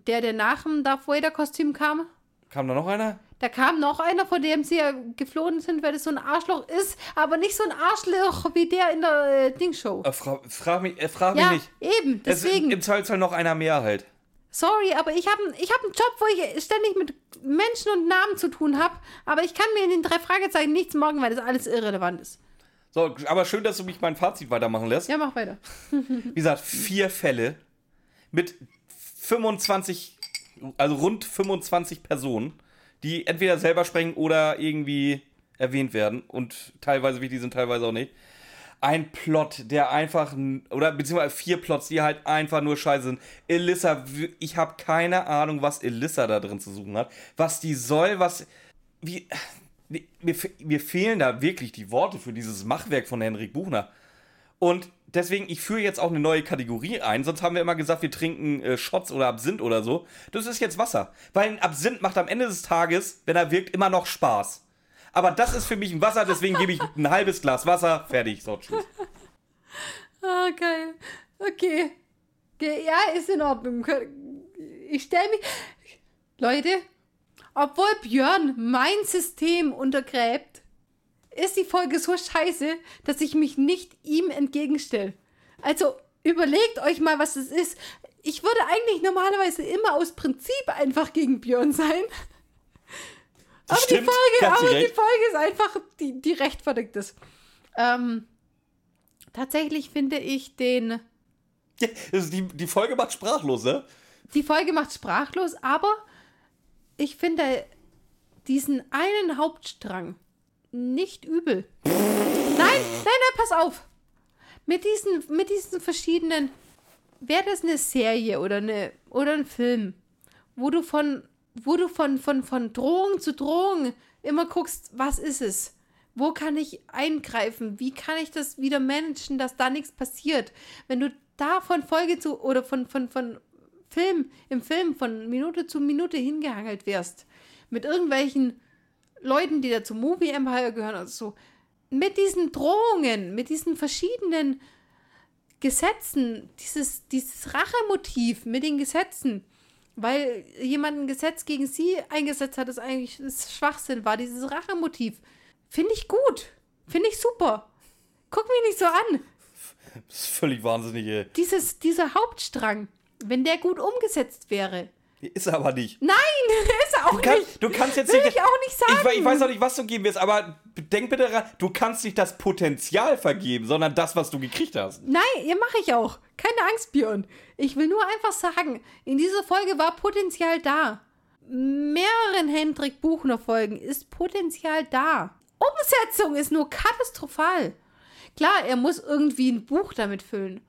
der, der nach dem Darth Vader-Kostüm kam? Kam da noch einer? Da kam noch einer, von dem sie ja geflohen sind, weil das so ein Arschloch ist, aber nicht so ein Arschloch wie der in der äh, Dingshow. Äh, fra frag mich, äh, frag ja, mich nicht. eben, Es deswegen. Im Zweifelsfall noch einer mehr halt. Sorry, aber ich habe ich hab einen Job, wo ich ständig mit Menschen und Namen zu tun habe, aber ich kann mir in den drei Fragezeichen nichts morgen, weil das alles irrelevant ist. So, aber schön, dass du mich mein Fazit weitermachen lässt. Ja, mach weiter. Wie gesagt, vier Fälle mit 25, also rund 25 Personen, die entweder selber sprechen oder irgendwie erwähnt werden und teilweise wichtig sind, teilweise auch nicht. Ein Plot, der einfach, oder beziehungsweise vier Plots, die halt einfach nur scheiße sind. Elissa, ich habe keine Ahnung, was Elissa da drin zu suchen hat. Was die soll, was, wie, mir, mir fehlen da wirklich die Worte für dieses Machwerk von Henrik Buchner. Und deswegen, ich führe jetzt auch eine neue Kategorie ein. Sonst haben wir immer gesagt, wir trinken äh, Shots oder Absinth oder so. Das ist jetzt Wasser. Weil ein Absinth macht am Ende des Tages, wenn er wirkt, immer noch Spaß. Aber das ist für mich ein Wasser, deswegen gebe ich ein halbes Glas Wasser. Fertig. So, tschüss. Ah, geil. Okay. Ja, ist in Ordnung. Ich stelle mich. Leute, obwohl Björn mein System untergräbt, ist die Folge so scheiße, dass ich mich nicht ihm entgegenstelle. Also überlegt euch mal, was es ist. Ich würde eigentlich normalerweise immer aus Prinzip einfach gegen Björn sein. Aber Stimmt, die Folge, aber die recht. Folge ist einfach, die, die rechtfertigt ist. Ähm, tatsächlich finde ich den. Ja, ist die, die Folge macht sprachlos, ne? Die Folge macht sprachlos, aber ich finde diesen einen Hauptstrang nicht übel. Nein, nein, nein, pass auf. Mit diesen, mit diesen verschiedenen. Wäre das eine Serie oder, eine, oder ein Film, wo du von, wo du von, von, von Drohung zu Drohung immer guckst, was ist es? Wo kann ich eingreifen? Wie kann ich das wieder managen, dass da nichts passiert? Wenn du da von Folge zu oder von, von, von Film, im Film von Minute zu Minute hingehangelt wärst, mit irgendwelchen Leuten, die da zum Movie Empire gehören oder so, mit diesen Drohungen, mit diesen verschiedenen Gesetzen, dieses, dieses Rachemotiv mit den Gesetzen, weil jemand ein Gesetz gegen sie eingesetzt hat, das eigentlich das Schwachsinn war, dieses Rachemotiv, finde ich gut, finde ich super. Guck mich nicht so an. Das ist völlig wahnsinnig, ey. Dieses, dieser Hauptstrang, wenn der gut umgesetzt wäre. Ist er aber nicht. Nein, ist er auch Du, kann, nicht. du kannst jetzt Will nicht. ich auch nicht sagen. Ich, ich weiß auch nicht, was du geben wirst, aber denk bitte daran, du kannst nicht das Potenzial vergeben, sondern das, was du gekriegt hast. Nein, ja, mache ich auch. Keine Angst, Björn. Ich will nur einfach sagen, in dieser Folge war Potenzial da. Mehreren Hendrik Buchner Folgen ist Potenzial da. Umsetzung ist nur katastrophal. Klar, er muss irgendwie ein Buch damit füllen.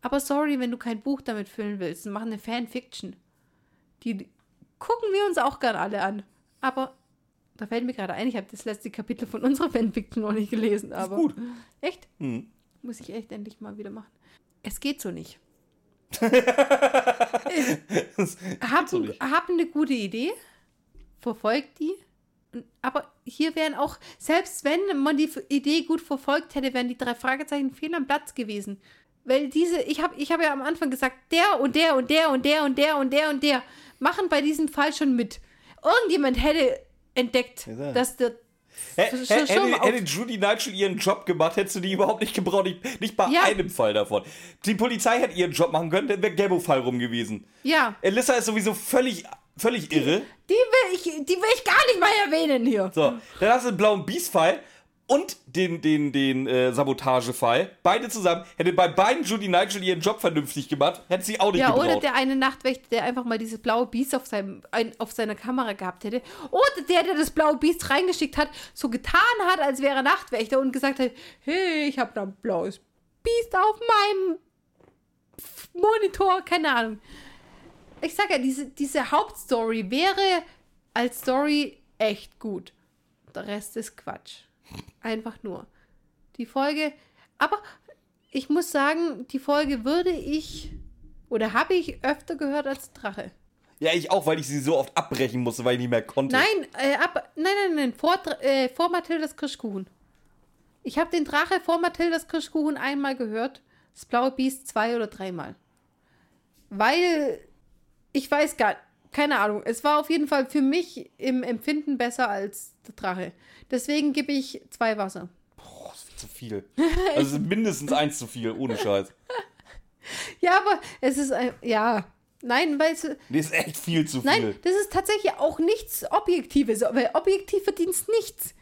Aber sorry, wenn du kein Buch damit füllen willst, mach eine Fanfiction. Die gucken wir uns auch gern alle an. Aber da fällt mir gerade ein, ich habe das letzte Kapitel von unserer Fanfiction noch nicht gelesen. Aber gut. Echt? Hm. Muss ich echt endlich mal wieder machen. Es geht so nicht. hab, so nicht. hab eine gute Idee, verfolgt die. Aber hier wären auch, selbst wenn man die Idee gut verfolgt hätte, wären die drei Fragezeichen fehl am Platz gewesen. Weil diese, ich habe ich hab ja am Anfang gesagt, der und der und der und der und der und der und der machen bei diesem Fall schon mit. Irgendjemand hätte entdeckt, Ja. dass der hä- schon Hätte, hätte Judy Nigel ihren Job gemacht, hättest du die überhaupt nicht gebraucht. Nicht, nicht bei Ja. einem Fall davon. Die Polizei hätte ihren Job machen können, dann wäre Gabo-Fall rum gewesen. Ja, Elissa ist sowieso völlig, völlig irre. die will ich, die will ich gar nicht mal erwähnen hier. So, dann hast du den blauen Biest-Fall und den, den, den äh, Sabotagefall. Beide zusammen. Hätte bei beiden Judy Nigel ihren Job vernünftig gemacht, hätte sie auch nicht Ja, gebraucht. oder der eine Nachtwächter, der einfach mal dieses blaue Biest auf, seinem, ein, auf seiner Kamera gehabt hätte. Oder der, der das blaue Biest reingeschickt hat, so getan hat, als wäre er Nachtwächter und gesagt hat, hey, ich habe da ein blaues Biest auf meinem Monitor, keine Ahnung. Ich sag ja, diese, diese Hauptstory wäre als Story echt gut. Der Rest ist Quatsch. Einfach nur. Die Folge, aber ich muss sagen, die Folge würde ich oder habe ich öfter gehört als Drache. ja, ich auch, weil ich sie so oft abbrechen musste, weil ich nicht mehr konnte. Nein, äh, ab, nein, nein, nein, vor, äh, vor Mathildas Kirschkuchen. Ich habe den Drache vor Mathildas Kirschkuchen einmal gehört, das blaue Biest zwei oder dreimal. Weil, ich weiß gar keine Ahnung, es war auf jeden Fall für mich im Empfinden besser als der Drache. Deswegen gebe ich zwei Wasser. Boah, das ist zu viel. Also mindestens eins zu viel, ohne Scheiß. Ja, aber es ist ein, ja, nein, weil es, Nee, ist echt viel zu viel. Nein, das ist tatsächlich auch nichts Objektives, weil objektiv verdient es nichts.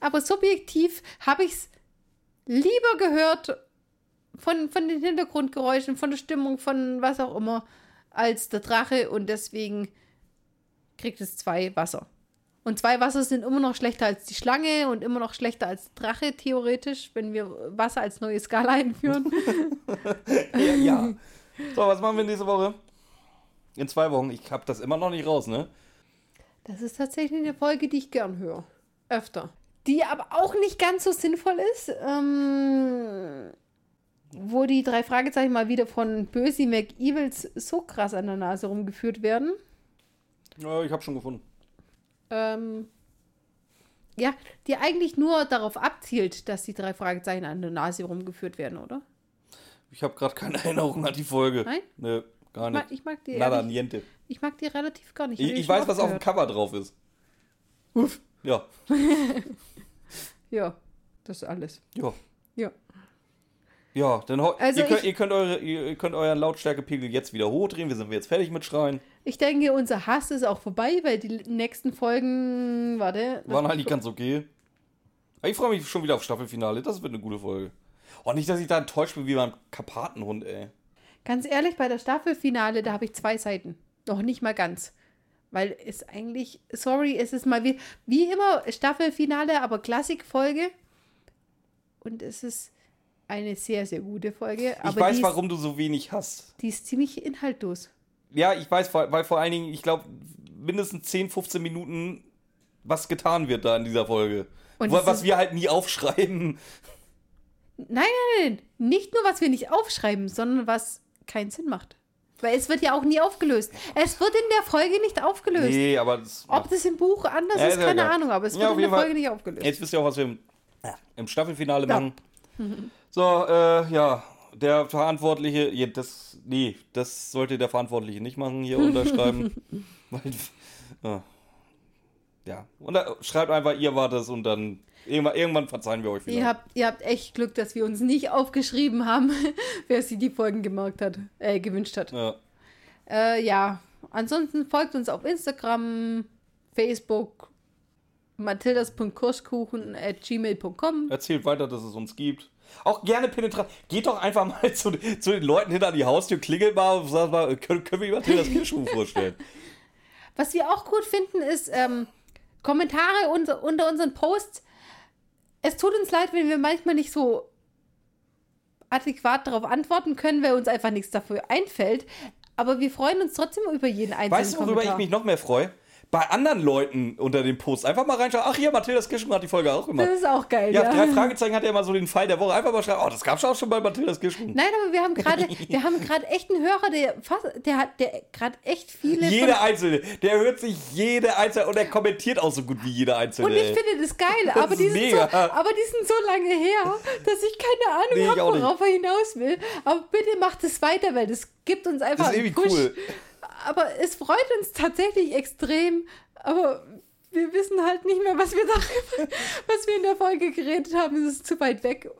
Aber subjektiv habe ich es lieber gehört von, von den Hintergrundgeräuschen, von der Stimmung, von was auch immer, als der Drache und deswegen kriegt es zwei Wasser. Und zwei Wasser sind immer noch schlechter als die Schlange und immer noch schlechter als Drache, theoretisch, wenn wir Wasser als neue Skala einführen. Ja, ja. So, was machen wir nächste Woche? In zwei Wochen. Ich hab das immer noch nicht raus, ne? Das ist tatsächlich eine Folge, die ich gern höre. Öfter. Die aber auch nicht ganz so sinnvoll ist. Ähm, wo die drei Fragezeichen mal wieder von Bösi McEvils so krass an der Nase rumgeführt werden. Ja, ich hab schon gefunden. Ähm, ja, die eigentlich nur darauf abzielt, dass die drei Fragezeichen an der Nase rumgeführt werden, oder? Ich habe gerade keine Erinnerung an die Folge. Nein? Ne, gar Ich mag, nicht. ich mag die Nada, ehrlich, niente. ich mag die relativ gar nicht. Ich, Hab ich weiß, was auf dem oft Cover drauf ist. Uff. Ja, gehört. Ja, das ist alles. ja. Ja. Ja, dann Also ihr, könnt, ich- ihr, könnt eure, ihr könnt euren Lautstärkepegel jetzt wieder hochdrehen. Wir sind jetzt fertig mit Schreien. Ich denke, unser Hass ist auch vorbei, weil die nächsten Folgen, warte. Waren eigentlich ganz okay. Ich freue mich schon wieder auf Staffelfinale. Das wird eine gute Folge. Oh, nicht, dass ich da enttäuscht bin wie beim Karpatenhund, ey. Ganz ehrlich, bei der Staffelfinale, da habe ich zwei Seiten. Noch nicht mal ganz. Weil es eigentlich, sorry, es ist mal wie, wie immer Staffelfinale, aber Klassikfolge. Und es ist eine sehr, sehr gute Folge. Ich weiß, die warum du so wenig hast. Ist, die ist ziemlich inhaltlos. Ja, ich weiß, weil vor allen Dingen, ich glaube, mindestens 10, 15 Minuten was getan wird da in dieser Folge. Und was ist- wir halt nie aufschreiben. Nein, nein, nein. Nicht nur, was wir nicht aufschreiben, sondern was keinen Sinn macht. Weil es wird ja auch nie aufgelöst. Es wird in der Folge nicht aufgelöst. Nee, aber das. Ob das im Buch anders Ja, ist, ist ja keine egal. Ahnung, aber es Ja, wird auf in der Fall. Folge nicht aufgelöst. Jetzt wisst ihr auch, was wir im, im Staffelfinale Ja. machen. So, äh, ja. Der Verantwortliche, ja, das, nee, das sollte der Verantwortliche nicht machen, hier unterschreiben. Weil, äh, ja, und da, schreibt einfach, ihr wart es und dann irgendwann, irgendwann verzeihen wir euch wieder. Ihr habt, ihr habt echt Glück, dass wir uns nicht aufgeschrieben haben, wer sich die Folgen gemerkt hat, äh, gewünscht hat. Ja. Äh, ja, ansonsten folgt uns auf Instagram, Facebook, mathildas.kirschkuchen.gmail.com. Erzählt weiter, dass es uns gibt. Auch gerne penetrant. Geht doch einfach mal zu, zu den Leuten hinter die Haustür, klingelt mal und sagt mal, können, können wir Mathildas Kirschkuchen vorstellen? Was wir auch gut finden, ist ähm, Kommentare unter, unter unseren Posts. Es tut uns leid, wenn wir manchmal nicht so adäquat darauf antworten können, weil uns einfach nichts dafür einfällt. Aber wir freuen uns trotzdem über jeden einzelnen Weißt du, worüber Kommentar. ich mich noch mehr freue? Bei anderen Leuten unter dem Post einfach mal reinschauen. Ach hier, Mathildas Kirschkuchen hat die Folge auch gemacht. Das ist auch geil, Ja, ja. drei Fragezeichen hat ja immer so den Fall der Woche. Einfach mal schreiben, oh, das gab's auch schon bei Mathildas Kirschkuchen. Nein, aber wir haben gerade, wir haben gerade echt einen Hörer, der fast, der hat, der gerade echt viele. Jede von, einzelne. Der hört sich jede einzelne und er kommentiert auch so gut wie jede einzelne. und ich ey. finde das geil, Das aber die, sind so, aber die sind so lange her, dass ich keine Ahnung Nee, habe, worauf er hinaus will. Aber bitte macht es weiter, weil das gibt uns einfach Das ist irgendwie cool. Aber es freut uns tatsächlich extrem, aber wir wissen halt nicht mehr, was wir darüber, was wir in der Folge geredet haben. Es ist zu weit weg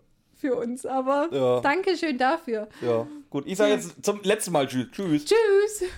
für uns. Aber Ja. danke schön dafür. Ja, gut. Ich sage jetzt zum letzten Mal Tschüss. Tschüss. Tschüss.